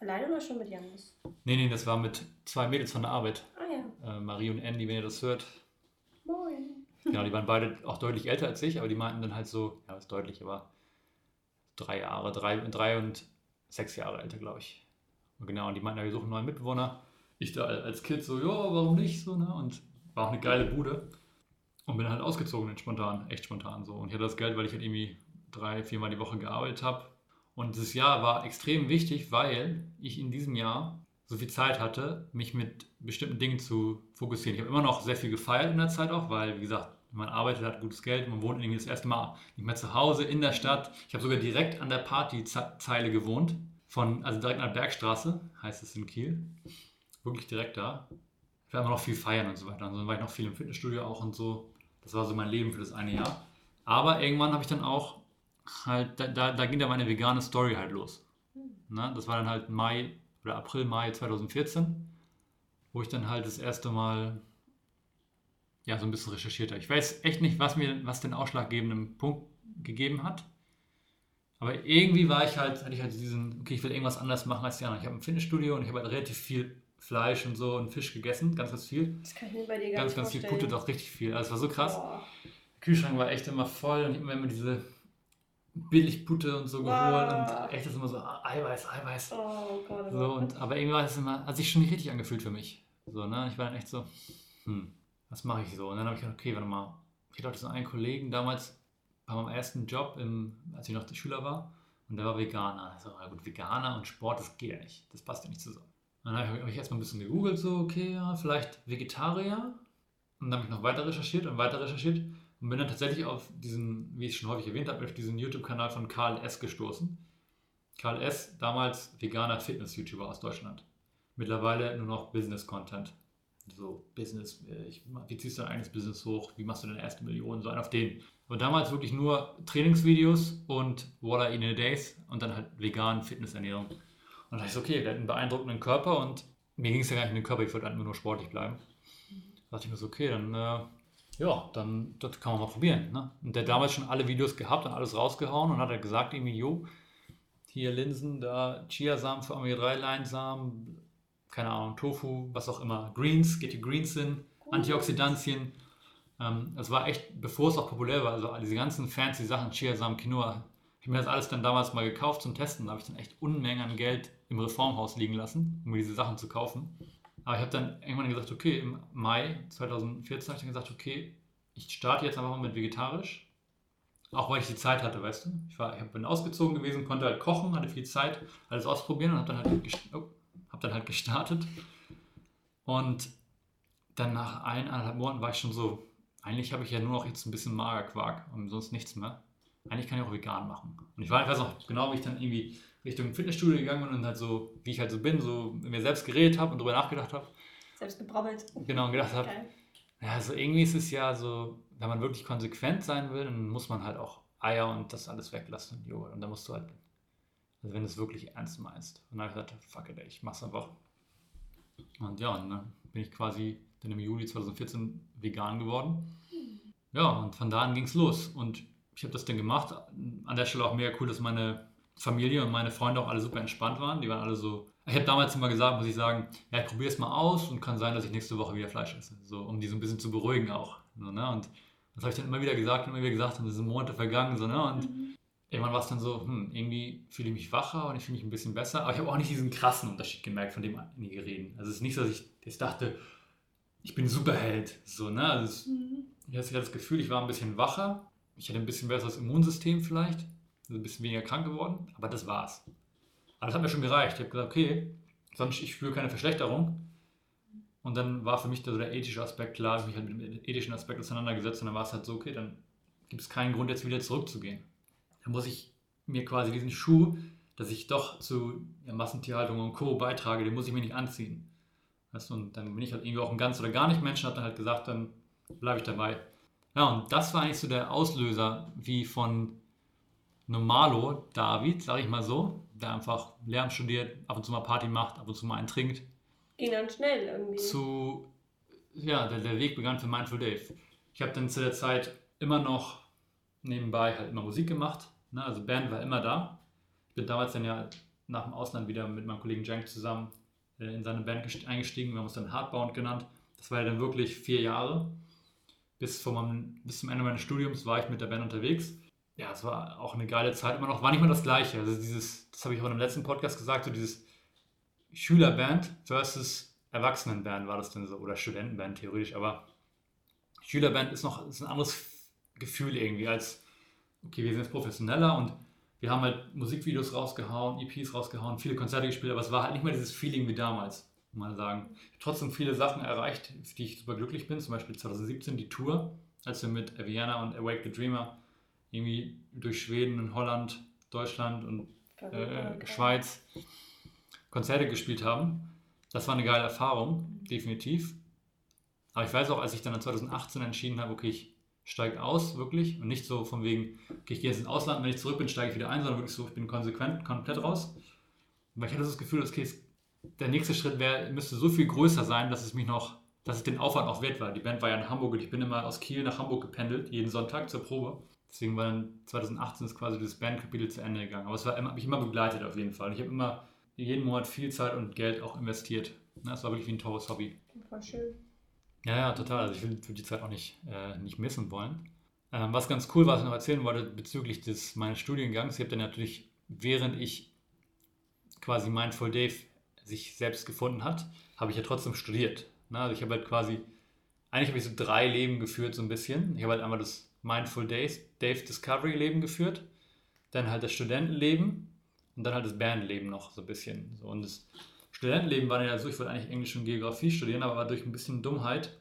Alleine oder schon mit Janis? Nee, nee, das war mit zwei Mädels von der Arbeit. Ah ja. Äh, Marie und Andy, wenn ihr das hört. Moin. Genau, die waren beide auch deutlich älter als ich, aber die meinten dann halt so, ja, ist deutlich, aber drei Jahre, drei, drei und sechs Jahre älter, glaube ich. Und genau, und die meinten, wir suchen einen neuen Mitbewohner. Ich da als Kind so, ja, warum nicht? So, ne? Und war auch eine geile Bude. Und bin halt ausgezogen, spontan, echt spontan so. Und ich hatte das Geld, weil ich halt irgendwie drei, viermal die Woche gearbeitet habe. Und dieses Jahr war extrem wichtig, weil ich in diesem Jahr so viel Zeit hatte, mich mit bestimmten Dingen zu fokussieren. Ich habe immer noch sehr viel gefeiert in der Zeit auch, weil, wie gesagt, man arbeitet, hat gutes Geld, man wohnt irgendwie das erste Mal nicht mehr zu Hause in der Stadt. Ich habe sogar direkt an der Partyzeile gewohnt, von, also direkt an der Bergstraße, heißt es in Kiel. Wirklich direkt da. Ich war immer noch viel feiern und so weiter. Dann war ich noch viel im Fitnessstudio auch und so. Das war so mein Leben für das eine Jahr. Aber irgendwann habe ich dann auch halt, da, da, da, ging dann meine vegane Story halt los. Ne? Das war dann halt Mai oder April, Mai 2014, wo ich dann halt das erste Mal ja, so ein bisschen recherchiert habe. Ich weiß echt nicht, was mir, was den ausschlaggebenden Punkt gegeben hat. Aber irgendwie war ich halt, hatte ich halt diesen, okay, ich will irgendwas anders machen als die anderen. Ich habe ein Fitnessstudio und ich habe halt relativ viel Fleisch und so und Fisch gegessen, ganz, ganz viel. Das kann ich mir bei dir gar Ganz, ganz viel. Pute, doch richtig viel. Also es war so krass. Boah. Der Kühlschrank war echt immer voll und ich hab immer, immer diese Billigpute und so geholt Wow. und echt das immer so ah, Eiweiß, Eiweiß. Oh Gott. oh So, und, aber irgendwie war es immer, hat sich schon nicht richtig angefühlt für mich. So, ne? Ich war dann echt so, hm, was mache ich so? Und dann habe ich gedacht, okay, warte mal. Ich hatte so einen Kollegen damals bei meinem ersten Job, im, als ich noch Schüler war, und der war Veganer. Ich so, na gut, Veganer und Sport, das geht ja nicht. Das passt ja nicht zusammen. Und dann habe ich erstmal ein bisschen gegoogelt, so, okay, ja, vielleicht Vegetarier. Und dann habe ich noch weiter recherchiert und weiter recherchiert und bin dann tatsächlich auf diesen, wie ich schon häufig erwähnt habe, auf diesen YouTube-Kanal von Karl S. gestoßen. Karl S., damals veganer Fitness-YouTuber aus Deutschland. Mittlerweile nur noch Business-Content. So, Business, äh, ich, wie ziehst du dein eigenes Business hoch? Wie machst du deine erste Million? So ein auf den. Aber damals wirklich nur Trainingsvideos und What I Eat in a Days und dann halt vegan Fitnessernährung. Und da dachte ich so, okay, der hat einen beeindruckenden Körper und mir ging es ja gar nicht um den Körper, ich wollte einfach nur sportlich bleiben. Da dachte ich mir so, okay, dann, äh, ja, dann das kann man mal probieren. Ne? Und der hat damals schon alle Videos gehabt und alles rausgehauen und hat er gesagt, irgendwie, jo, hier Linsen, da Chiasamen für Omega-3-Leinsamen, keine Ahnung, Tofu, was auch immer, Greens, geht die Greens hin, Antioxidantien. Ähm, es war echt, bevor es auch populär war, also diese ganzen fancy Sachen, Chiasamen, Quinoa, ich habe mir das alles dann damals mal gekauft zum Testen. Da habe ich dann echt Unmengen an Geld im Reformhaus liegen lassen, um mir diese Sachen zu kaufen. Aber ich habe dann irgendwann gesagt, okay, im Mai 2014 habe ich dann gesagt, okay, ich starte jetzt einfach mal mit vegetarisch. Auch weil ich die Zeit hatte, weißt du. Ich, war, ich bin ausgezogen gewesen, konnte halt kochen, hatte viel Zeit, alles ausprobieren und habe dann, halt oh, hab dann halt gestartet. Und dann nach eineinhalb Monaten war ich schon so, eigentlich habe ich ja nur noch jetzt ein bisschen Magerquark und sonst nichts mehr. Eigentlich kann ich auch vegan machen. Und ich, ich weiß noch genau, wie ich dann irgendwie Richtung Fitnessstudio gegangen bin und halt so, wie ich halt so bin, so mit mir selbst geredet habe und darüber nachgedacht habe. Selbst gebrabbelt. Genau, und gedacht habe, ja, so irgendwie ist es ja so, wenn man wirklich konsequent sein will, dann muss man halt auch Eier und das alles weglassen und Joghurt. Und da musst du halt, also wenn du es wirklich ernst meinst. Und dann habe ich gesagt, fuck it, ey, ich mach's einfach. Und ja, und dann bin ich quasi dann im Juli 2014 vegan geworden. Ja, und von da an ging es los. Und ich habe das dann gemacht. An der Stelle auch mega cool, dass meine Familie und meine Freunde auch alle super entspannt waren. Die waren alle so. Ich habe damals immer gesagt, muss ich sagen, ja, ich probiere es mal aus und kann sein, dass ich nächste Woche wieder Fleisch esse. So, um die so ein bisschen zu beruhigen auch. So, ne? Und das habe ich dann immer wieder gesagt und immer wieder gesagt und es sind Monate vergangen. So, ne? Und Mhm. irgendwann war es dann so, hm, irgendwie fühle ich mich wacher und ich fühle mich ein bisschen besser. Aber ich habe auch nicht diesen krassen Unterschied gemerkt, von dem einige reden. Also es ist nicht so, dass ich jetzt dachte, ich bin Superheld. So, ne? Also es, Mhm. ich hatte das Gefühl, ich war ein bisschen wacher. Ich hatte ein bisschen besseres Immunsystem vielleicht. Ein bisschen weniger krank geworden. Aber das war's. Aber das hat mir schon gereicht. Ich habe gesagt, okay, sonst ich spüre keine Verschlechterung. Und dann war für mich so der ethische Aspekt klar, ich habe mich halt mit dem ethischen Aspekt auseinandergesetzt und dann war es halt so, okay, dann gibt es keinen Grund, jetzt wieder zurückzugehen. Dann muss ich mir quasi diesen Schuh, dass ich doch zu ja, Massentierhaltung und Co. beitrage, den muss ich mir nicht anziehen. Weißt und dann bin ich halt irgendwie auch ein ganz oder gar nicht Mensch und habe dann halt gesagt, dann bleibe ich dabei. Ja, und das war eigentlich so der Auslöser, wie von Normalo David, sage ich mal so, der einfach Lehramt studiert, ab und zu mal Party macht, ab und zu mal einen trinkt, Ging dann schnell irgendwie. zu, ja, der, der Weg begann für Mindful Dave. Ich habe dann zu der Zeit immer noch nebenbei halt immer Musik gemacht, ne? also Band war immer da. Ich bin damals dann ja nach dem Ausland wieder mit meinem Kollegen Jank zusammen äh, in seine Band gest- eingestiegen, wir haben uns dann Hardbound genannt. Das war ja dann wirklich vier Jahre. Bis, meinem, bis zum Ende meines Studiums war ich mit der Band unterwegs. Ja, es war auch eine geile Zeit immer noch, war nicht mal das Gleiche. Also dieses, das habe ich auch in dem letzten Podcast gesagt, so dieses Schülerband versus Erwachsenenband war das denn so, oder Studentenband theoretisch, aber Schülerband ist noch ist ein anderes Gefühl irgendwie als, okay, wir sind jetzt professioneller und wir haben halt Musikvideos rausgehauen, EPs rausgehauen, viele Konzerte gespielt, aber es war halt nicht mehr dieses Feeling wie damals, muss man sagen. Ich habe trotzdem viele Sachen erreicht, für die ich super glücklich bin, zum Beispiel 2017 die Tour, als wir mit Aviana und Awake the Dreamer irgendwie durch Schweden und Holland, Deutschland und äh, Schweiz Konzerte gespielt haben. Das war eine geile Erfahrung, definitiv. Aber ich weiß auch, als ich dann 2018 entschieden habe, okay, ich steige aus, wirklich, und nicht so von wegen, okay, ich gehe jetzt ins Ausland, wenn ich zurück bin, steige ich wieder ein, sondern wirklich so, ich bin konsequent, komplett raus. Weil ich hatte das Gefühl, okay, der nächste Schritt wäre, müsste so viel größer sein, dass es mich noch, dass es den Aufwand auch wert war. Die Band war ja in Hamburg und ich bin immer aus Kiel nach Hamburg gependelt, jeden Sonntag zur Probe. Deswegen war dann 2018 ist quasi das Bandkapitel zu Ende gegangen. Aber es habe mich immer begleitet auf jeden Fall. Ich habe immer jeden Monat viel Zeit und Geld auch investiert. Das war wirklich wie ein teures Hobby. Voll schön. Ja, ja, total. Also ich würde die Zeit auch nicht, äh, nicht missen wollen. Ähm, was ganz cool war, was ich noch erzählen wollte bezüglich des meines Studiengangs. Ich habe dann natürlich, während ich quasi Mindful Dave sich selbst gefunden hat, habe ich ja trotzdem studiert. Ne? Also ich habe halt quasi, eigentlich habe ich so drei Leben geführt so ein bisschen. Ich habe halt einmal das Mindful Days, Dave Discovery Leben geführt, dann halt das Studentenleben und dann halt das Bandleben noch so ein bisschen. So, und das Studentenleben war ja so, ich wollte eigentlich Englisch und Geografie studieren, aber durch ein bisschen Dummheit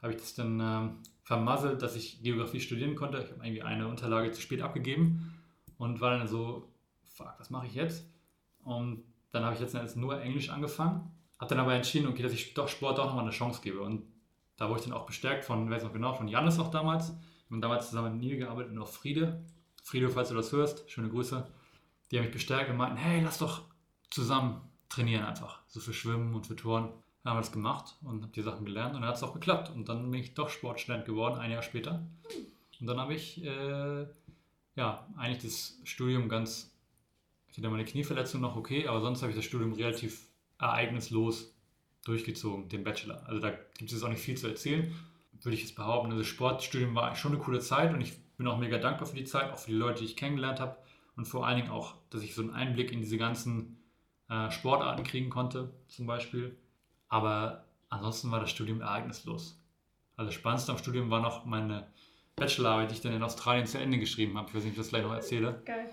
habe ich das dann ähm, vermasselt, dass ich Geografie studieren konnte. Ich habe irgendwie eine Unterlage zu spät abgegeben und war dann so, fuck, was mache ich jetzt? Und dann habe ich letztendlich nur Englisch angefangen, habe dann aber entschieden, okay, dass ich doch Sport auch nochmal eine Chance gebe. Und da wurde ich dann auch bestärkt von, weiß noch genau, von Janis auch damals. Wir haben damals zusammen mit Neil gearbeitet und auch Friede. Friede, falls du das hörst, schöne Grüße. Die haben mich bestärkt und meinten, hey, lass doch zusammen trainieren einfach. So für Schwimmen und für Touren. Dann haben wir das gemacht und habe die Sachen gelernt und dann hat es auch geklappt. Und dann bin ich doch Sportstudent geworden, ein Jahr später. Und dann habe ich äh, ja eigentlich das Studium ganz, ich hatte meine Knieverletzung noch okay, aber sonst habe ich das Studium relativ ereignislos durchgezogen, den Bachelor. Also da gibt es jetzt auch nicht viel zu erzählen würde ich jetzt behaupten, das Sportstudium war schon eine coole Zeit und ich bin auch mega dankbar für die Zeit, auch für die Leute, die ich kennengelernt habe und vor allen Dingen auch, dass ich so einen Einblick in diese ganzen äh, Sportarten kriegen konnte, zum Beispiel. Aber ansonsten war das Studium ereignislos. Also das Spannendste am Studium war noch meine Bachelorarbeit, die ich dann in Australien zu Ende geschrieben habe. Ich weiß nicht, ob ich das gleich noch erzähle. Geil.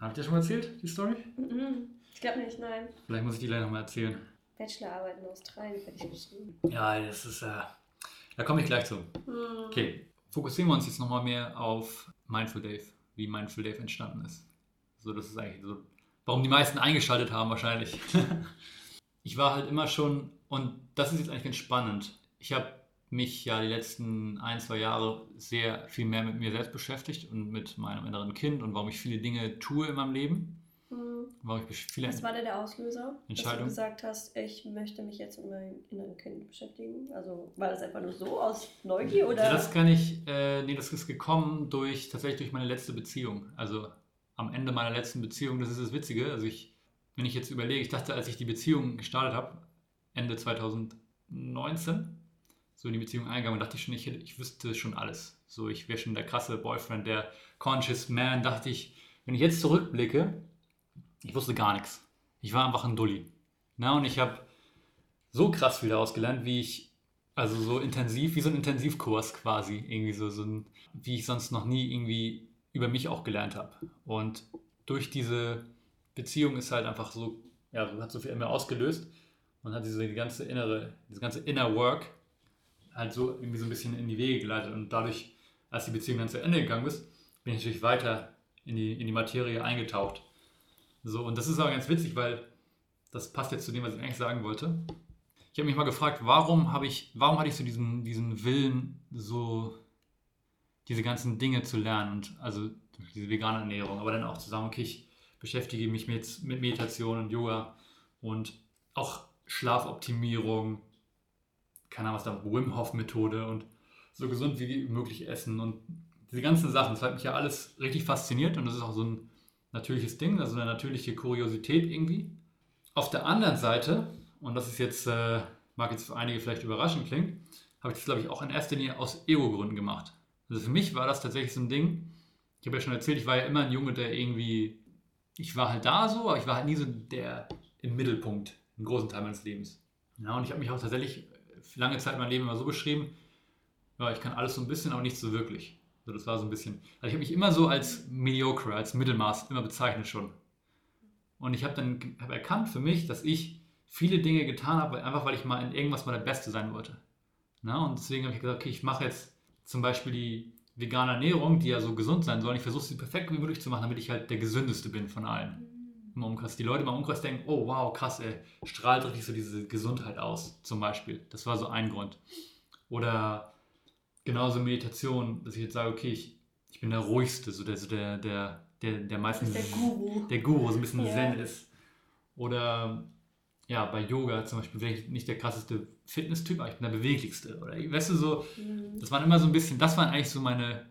Habe ich dir schon mal erzählt, die Story? Mhm. Ich glaube nicht, nein. Vielleicht muss ich die gleich noch mal erzählen. Bachelorarbeit in Australien fertig geschrieben. Ja, das ist, äh, da komme ich gleich zu. Mhm. Okay, fokussieren wir uns jetzt nochmal mehr auf Mindful Dave, wie Mindful Dave entstanden ist. So, das ist eigentlich so, warum die meisten eingeschaltet haben wahrscheinlich. ich war halt immer schon, und das ist jetzt eigentlich ganz spannend, ich habe mich ja die letzten ein, zwei Jahre sehr viel mehr mit mir selbst beschäftigt und mit meinem inneren Kind und warum ich viele Dinge tue in meinem Leben. Warum ich viele Was war denn der Auslöser, dass du gesagt hast, ich möchte mich jetzt mit meinem inneren Kind beschäftigen? Also war das einfach nur so aus Neugier oder? Ja, das kann ich, äh, nee, das ist gekommen durch, tatsächlich durch meine letzte Beziehung. Also am Ende meiner letzten Beziehung, das ist das Witzige. Also ich, wenn ich jetzt überlege, ich dachte, als ich die Beziehung gestartet habe, Ende 2019, so in die Beziehung eingegangen, dachte ich schon, ich, hätte, ich wüsste schon alles. So, ich wäre schon der krasse Boyfriend, der Conscious Man, dachte ich, wenn ich jetzt zurückblicke, ich wusste gar nichts. Ich war einfach ein Dulli. Na, und ich habe so krass viel daraus gelernt, wie ich, also so intensiv, wie so ein Intensivkurs quasi, irgendwie so, so ein, wie ich sonst noch nie irgendwie über mich auch gelernt habe. Und durch diese Beziehung ist halt einfach so, ja, hat so viel mir ausgelöst und hat diese ganze innere, diese ganze Inner Work halt so irgendwie so ein bisschen in die Wege geleitet. Und dadurch, als die Beziehung dann zu Ende gegangen ist, bin ich natürlich weiter in die, in die Materie eingetaucht. So, und das ist aber ganz witzig, weil das passt jetzt zu dem, was ich eigentlich sagen wollte. Ich habe mich mal gefragt, warum habe ich, warum hatte ich so diesen, diesen Willen, so diese ganzen Dinge zu lernen und also diese vegane Ernährung, aber dann auch zu sagen, okay, ich beschäftige mich mit, mit Meditation und Yoga und auch Schlafoptimierung, keine Ahnung was da, Wim Hof Methode und so gesund wie möglich essen und diese ganzen Sachen, das hat mich ja alles richtig fasziniert und das ist auch so ein natürliches Ding, also eine natürliche Kuriosität irgendwie. Auf der anderen Seite, und das ist jetzt, äh, mag jetzt für einige vielleicht überraschend klingen, habe ich das, glaube ich, auch in erster Linie aus Ego-Gründen gemacht. Also für mich war das tatsächlich so ein Ding, ich habe ja schon erzählt, ich war ja immer ein Junge, der irgendwie, ich war halt da so, aber ich war halt nie so der im Mittelpunkt, einen großen Teil meines Lebens. Ja, und ich habe mich auch tatsächlich lange Zeit mein Leben immer so beschrieben, ja, ich kann alles so ein bisschen, aber nicht so wirklich. So, das war so ein bisschen. Also ich habe mich immer so als mediocre, als Mittelmaß immer bezeichnet schon. Und ich habe dann hab erkannt für mich, dass ich viele Dinge getan habe, einfach weil ich mal in irgendwas mal der Beste sein wollte. Na, und deswegen habe ich gesagt, okay, ich mache jetzt zum Beispiel die vegane Ernährung, die ja so gesund sein soll. Ich versuche sie perfekt wie möglich zu machen, damit ich halt der gesündeste bin von allen. Im Umkreis. Die Leute im Umkreis denken, oh wow, krass, ey, strahlt richtig so diese Gesundheit aus, zum Beispiel. Das war so ein Grund. Oder genauso Meditation, dass ich jetzt sage, okay, ich, ich bin der ruhigste, so der, so der, der, der, der meistens der Guru. der Guru, so ein bisschen Ja. Zen ist. Oder ja, bei Yoga zum Beispiel wäre ich nicht der krasseste Fitness-Typ, aber ich bin der beweglichste. Oder weißt du so, Mhm. das waren immer so ein bisschen, das waren eigentlich so meine,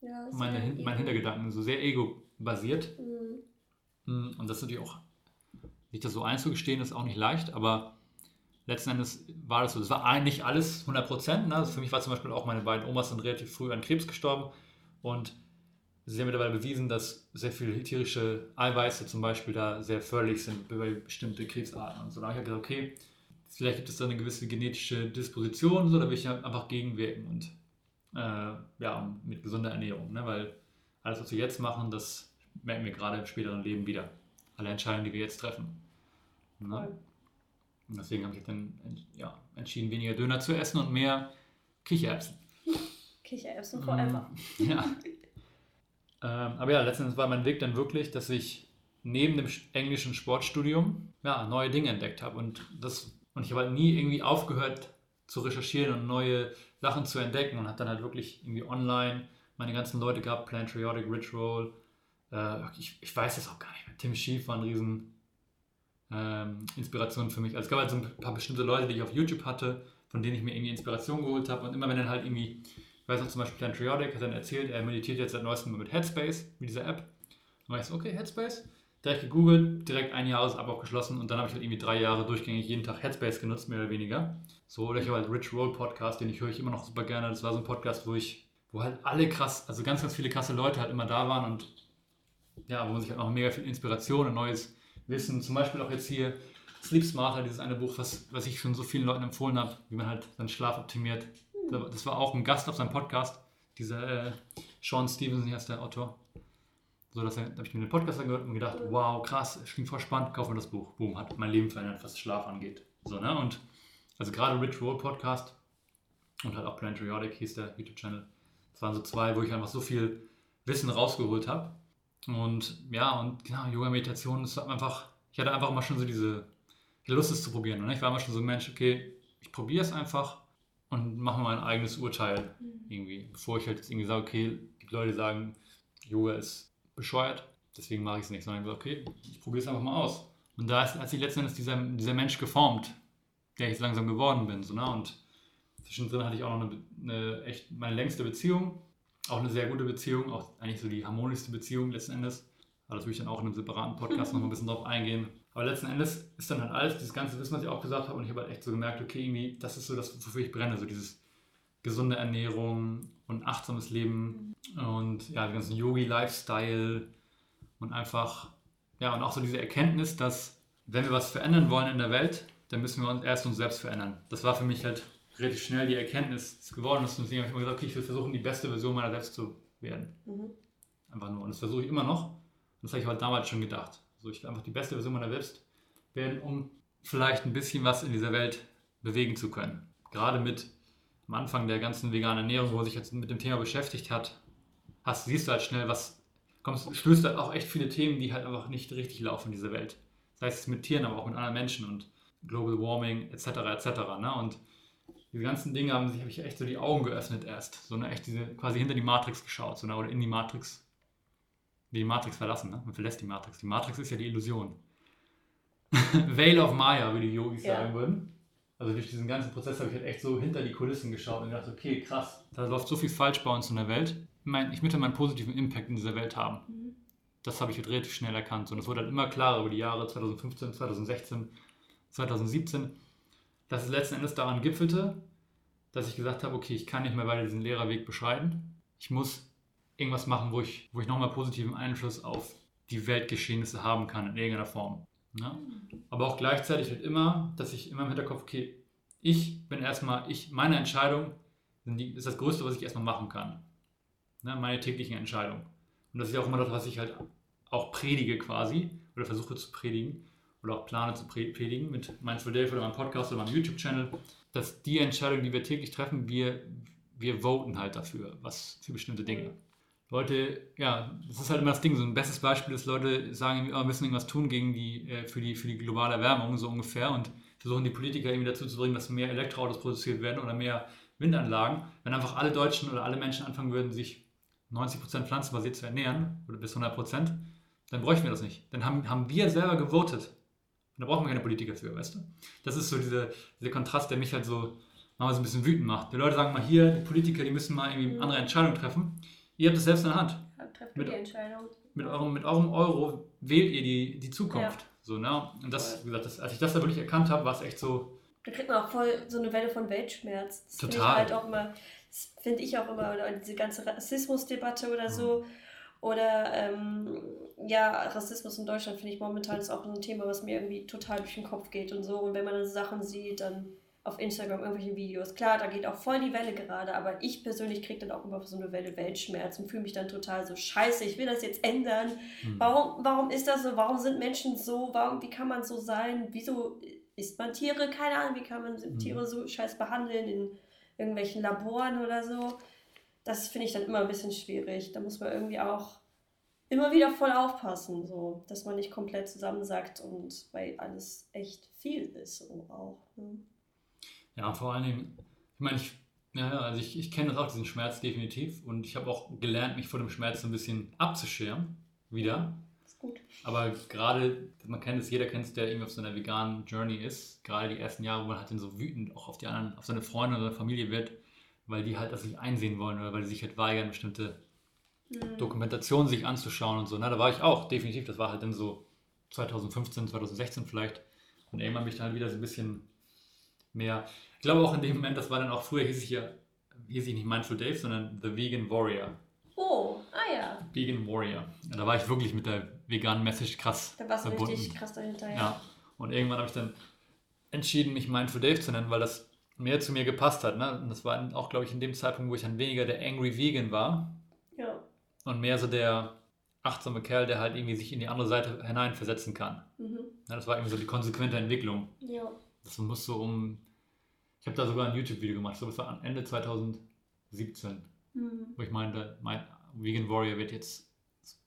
Ja, meine, mein ego. Hintergedanken, so sehr ego-basiert. Mhm. Mm, Und das ist natürlich auch, sich das so einzugestehen, ist auch nicht leicht, aber letzten Endes war das so. Das war eigentlich alles 100 Prozent. Ne? Also für mich war zum Beispiel auch, meine beiden Omas sind relativ früh an Krebs gestorben und es ist ja mittlerweile bewiesen, dass sehr viele tierische Eiweiße zum Beispiel da sehr förderlich sind bei bestimmte Krebsarten. Und so da habe ich halt gesagt, okay, vielleicht gibt es da eine gewisse genetische Disposition, so da will ich einfach gegenwirken und äh, ja, mit gesunder Ernährung, ne? weil alles, was wir jetzt machen, das merken wir gerade im späteren Leben wieder. Alle Entscheidungen, die wir jetzt treffen. Ne? Und deswegen habe ich dann ja, entschieden, weniger Döner zu essen und mehr Kichererbsen. Kichererbsen forever. Ja. ähm, aber ja, letztendlich war mein Weg dann wirklich, dass ich neben dem sch- englischen Sportstudium ja, neue Dinge entdeckt habe. Und, das, und ich habe halt nie irgendwie aufgehört zu recherchieren und neue Sachen zu entdecken und habe dann halt wirklich irgendwie online meine ganzen Leute gehabt, Plantriotic, Roll. Äh, ich, ich weiß es auch gar nicht mehr. Tim Schief war ein riesen ähm, Inspiration für mich. Also es gab halt so ein paar bestimmte Leute, die ich auf YouTube hatte, von denen ich mir irgendwie Inspiration geholt habe. Und immer wenn dann halt irgendwie, ich weiß noch zum Beispiel Plantriotic hat dann erzählt, er meditiert jetzt seit neuestem mit Headspace, mit dieser App. Und war ich so, okay, Headspace. Direkt gegoogelt, direkt ein Jahresabo abgeschlossen und dann habe ich halt irgendwie drei Jahre durchgängig jeden Tag Headspace genutzt, mehr oder weniger. So, oder ich habe halt Rich Roll Podcast, den ich höre ich immer noch super gerne. Das war so ein Podcast, wo ich, wo halt alle krass, also ganz, ganz viele krasse Leute halt immer da waren und ja, wo man sich halt auch mega viel Inspiration und neues Wissen, zum Beispiel auch jetzt hier Sleep Smarter, dieses eine Buch, was, was ich schon so vielen Leuten empfohlen habe, wie man halt seinen Schlaf optimiert. Das war auch ein Gast auf seinem Podcast, dieser äh, Sean Stevenson, hier ist der Autor. So, dass er, da habe ich mir den Podcast angehört und gedacht, wow, krass, klingt voll spannend, kauf mir das Buch. Boom, hat mein Leben verändert, was Schlaf angeht. So, ne? Und also gerade Rich Roll Podcast und halt auch Plantriotic hieß der YouTube-Channel. Das waren so zwei, wo ich einfach so viel Wissen rausgeholt habe. Und ja, und genau, Yoga, Meditation, das war einfach, ich hatte einfach mal schon so diese die Lust, es zu probieren. Ne? Ich war immer schon so ein Mensch, okay, ich probiere es einfach und mache mal ein eigenes Urteil irgendwie. Bevor ich halt jetzt irgendwie sage, okay, die Leute sagen, Yoga ist bescheuert, deswegen mache ich es nicht, sondern ich sage, okay, ich probiere es einfach mal aus. Und da ist, hat sich letzten Endes dieser, dieser Mensch geformt, der ich langsam geworden bin. So, ne? Und zwischendrin hatte ich auch noch eine, eine echt meine längste Beziehung, auch eine sehr gute Beziehung, auch eigentlich so die harmonischste Beziehung letzten Endes. Aber das will ich dann auch in einem separaten Podcast noch ein bisschen drauf eingehen. Aber letzten Endes ist dann halt alles, dieses ganze Wissen, was ich auch gesagt habe, und ich habe halt echt so gemerkt, okay, irgendwie, das ist so das, wofür ich brenne, so dieses gesunde Ernährung und achtsames Leben und ja, den ganzen Yogi-Lifestyle und einfach, ja, und auch so diese Erkenntnis, dass wenn wir was verändern wollen in der Welt, dann müssen wir uns erst uns selbst verändern. Das war für mich halt relativ schnell die Erkenntnis geworden ist und deswegen habe ich immer gesagt, okay, ich will versuchen, die beste Version meiner selbst zu werden. Mhm. Einfach nur. Und das versuche ich immer noch. Und das habe ich halt damals schon gedacht. So, ich will einfach die beste Version meiner selbst werden, um vielleicht ein bisschen was in dieser Welt bewegen zu können. Gerade mit am Anfang der ganzen veganen Ernährung, wo man sich jetzt mit dem Thema beschäftigt hat, hast, siehst du halt schnell, was kommst, stößt halt auch echt viele Themen, die halt einfach nicht richtig laufen in dieser Welt. Das heißt, es mit Tieren, aber auch mit anderen Menschen und Global Warming etc. etc. Ne? Und diese ganzen Dinge haben sich habe ich echt so die Augen geöffnet erst. So ne, echt diese quasi hinter die Matrix geschaut, so ne, oder in die Matrix. Die Matrix verlassen, ne? Man verlässt die Matrix. Die Matrix ist ja die Illusion. Veil of Maya, wie die Yogis Ja. sagen würden. Also durch diesen ganzen Prozess habe ich halt echt so hinter die Kulissen geschaut und gedacht, okay, krass, da läuft so viel falsch bei uns in der Welt. Ich, mein, ich möchte meinen positiven Impact in dieser Welt haben. Mhm. Das habe ich halt relativ schnell erkannt. Und es wurde halt immer klarer über die Jahre 2015, 2016, 2017, dass es letzten Endes daran gipfelte, dass ich gesagt habe, okay, ich kann nicht mehr weiter diesen Lehrerweg beschreiten. Ich muss irgendwas machen, wo ich, wo ich nochmal positiven Einfluss auf die Weltgeschehnisse haben kann in irgendeiner Form. Ne? Aber auch gleichzeitig halt immer, dass ich immer im Hinterkopf, okay, ich bin erstmal, ich, meine Entscheidung ist das Größte, was ich erstmal machen kann. Ne? Meine täglichen Entscheidungen. Und das ist auch immer das, was ich halt auch predige quasi oder versuche zu predigen oder auch plane zu pre- predigen mit Mindful Dave oder meinem Podcast oder meinem YouTube-Channel, dass die Entscheidungen, die wir täglich treffen, wir, wir voten halt dafür, was für bestimmte Dinge. Leute, ja, das ist halt immer das Ding. So ein bestes Beispiel ist, Leute sagen, oh, wir müssen irgendwas tun gegen die, äh, für, die, für die globale Erwärmung, so ungefähr, und versuchen die Politiker irgendwie dazu zu bringen, dass mehr Elektroautos produziert werden oder mehr Windanlagen. Wenn einfach alle Deutschen oder alle Menschen anfangen würden, sich 90% pflanzenbasiert zu ernähren, oder bis 100%, dann bräuchten wir das nicht. Dann haben, haben wir selber gewotet. Und da brauchen wir keine Politiker für, weißt du? Das ist so diese, dieser Kontrast, der mich halt so manchmal so ein bisschen wütend macht. Die Leute sagen mal hier, die Politiker, die müssen mal irgendwie andere Entscheidungen treffen. ihr habt es selbst in der Hand. Trefft Mit- die Entscheidung. Mit eurem, mit eurem Euro wählt ihr die, die Zukunft. Ja. So, ne? Und das, wie gesagt, das, als ich das da wirklich erkannt habe, war es echt so, Da kriegt man auch voll so eine Welle von Weltschmerz. Das finde ich Total. halt auch immer, das finde ich auch immer, oder diese ganze Rassismusdebatte oder so. Oder ähm, ja, Rassismus in Deutschland finde ich momentan ist auch so ein Thema, was mir irgendwie total durch den Kopf geht und so. Und wenn man dann Sachen sieht, dann auf Instagram irgendwelche Videos, klar, da geht auch voll die Welle gerade, aber ich persönlich kriege dann auch immer so eine Welle Weltschmerz und fühle mich dann total so scheiße, ich will das jetzt ändern. hm. Warum, warum ist das so? Warum sind Menschen so? Warum, wie kann man so sein? Wieso isst man Tiere? Keine Ahnung, wie kann man Mhm. Tiere so scheiß behandeln in irgendwelchen Laboren oder so? Das finde ich dann immer ein bisschen schwierig. Da muss man irgendwie auch immer wieder voll aufpassen, so, dass man nicht komplett zusammensackt und weil alles echt viel ist so auch. Ne? Ja, vor allen Dingen, ich meine, ich, ja, also ich, ich kenne das auch, diesen Schmerz definitiv. Und ich habe auch gelernt, mich vor dem Schmerz so ein bisschen abzuschirmen. Wieder. Ist gut. Aber gerade, man kennt es, jeder kennt es, der irgendwie auf so einer veganen Journey ist. Gerade die ersten Jahre, wo man halt dann so wütend auch auf die anderen, auf seine Freunde oder Familie wird, weil die halt das nicht einsehen wollen oder weil die sich halt weigern, bestimmte Mhm. Dokumentationen sich anzuschauen und so. Na, da war ich auch, definitiv. Das war halt dann so 2015, 2016 vielleicht. Und irgendwann bin ich dann halt wieder so ein bisschen mehr. Ich glaube auch in dem Moment, das war dann auch früher, hieß ich ja, hieß ich nicht Mindful Dave, sondern The Vegan Warrior. Oh, ah ja. Vegan Warrior. Ja, da war ich wirklich mit der veganen Message krass Da warst du verbunden. richtig krass dahinter. Ja. Ja. Und irgendwann habe ich dann entschieden, mich Mindful Dave zu nennen, weil das mehr zu mir gepasst hat. Ne? Und das war auch, glaube ich, in dem Zeitpunkt, wo ich dann weniger der Angry Vegan war ja. und mehr so der achtsame Kerl, der halt irgendwie sich in die andere Seite hineinversetzen kann. Mhm. Ja, das war irgendwie so die konsequente Entwicklung. Ja. Das muss so um. Ich habe da sogar ein YouTube-Video gemacht, so war Ende 2017, Mhm. wo ich meinte, mein Vegan Warrior wird jetzt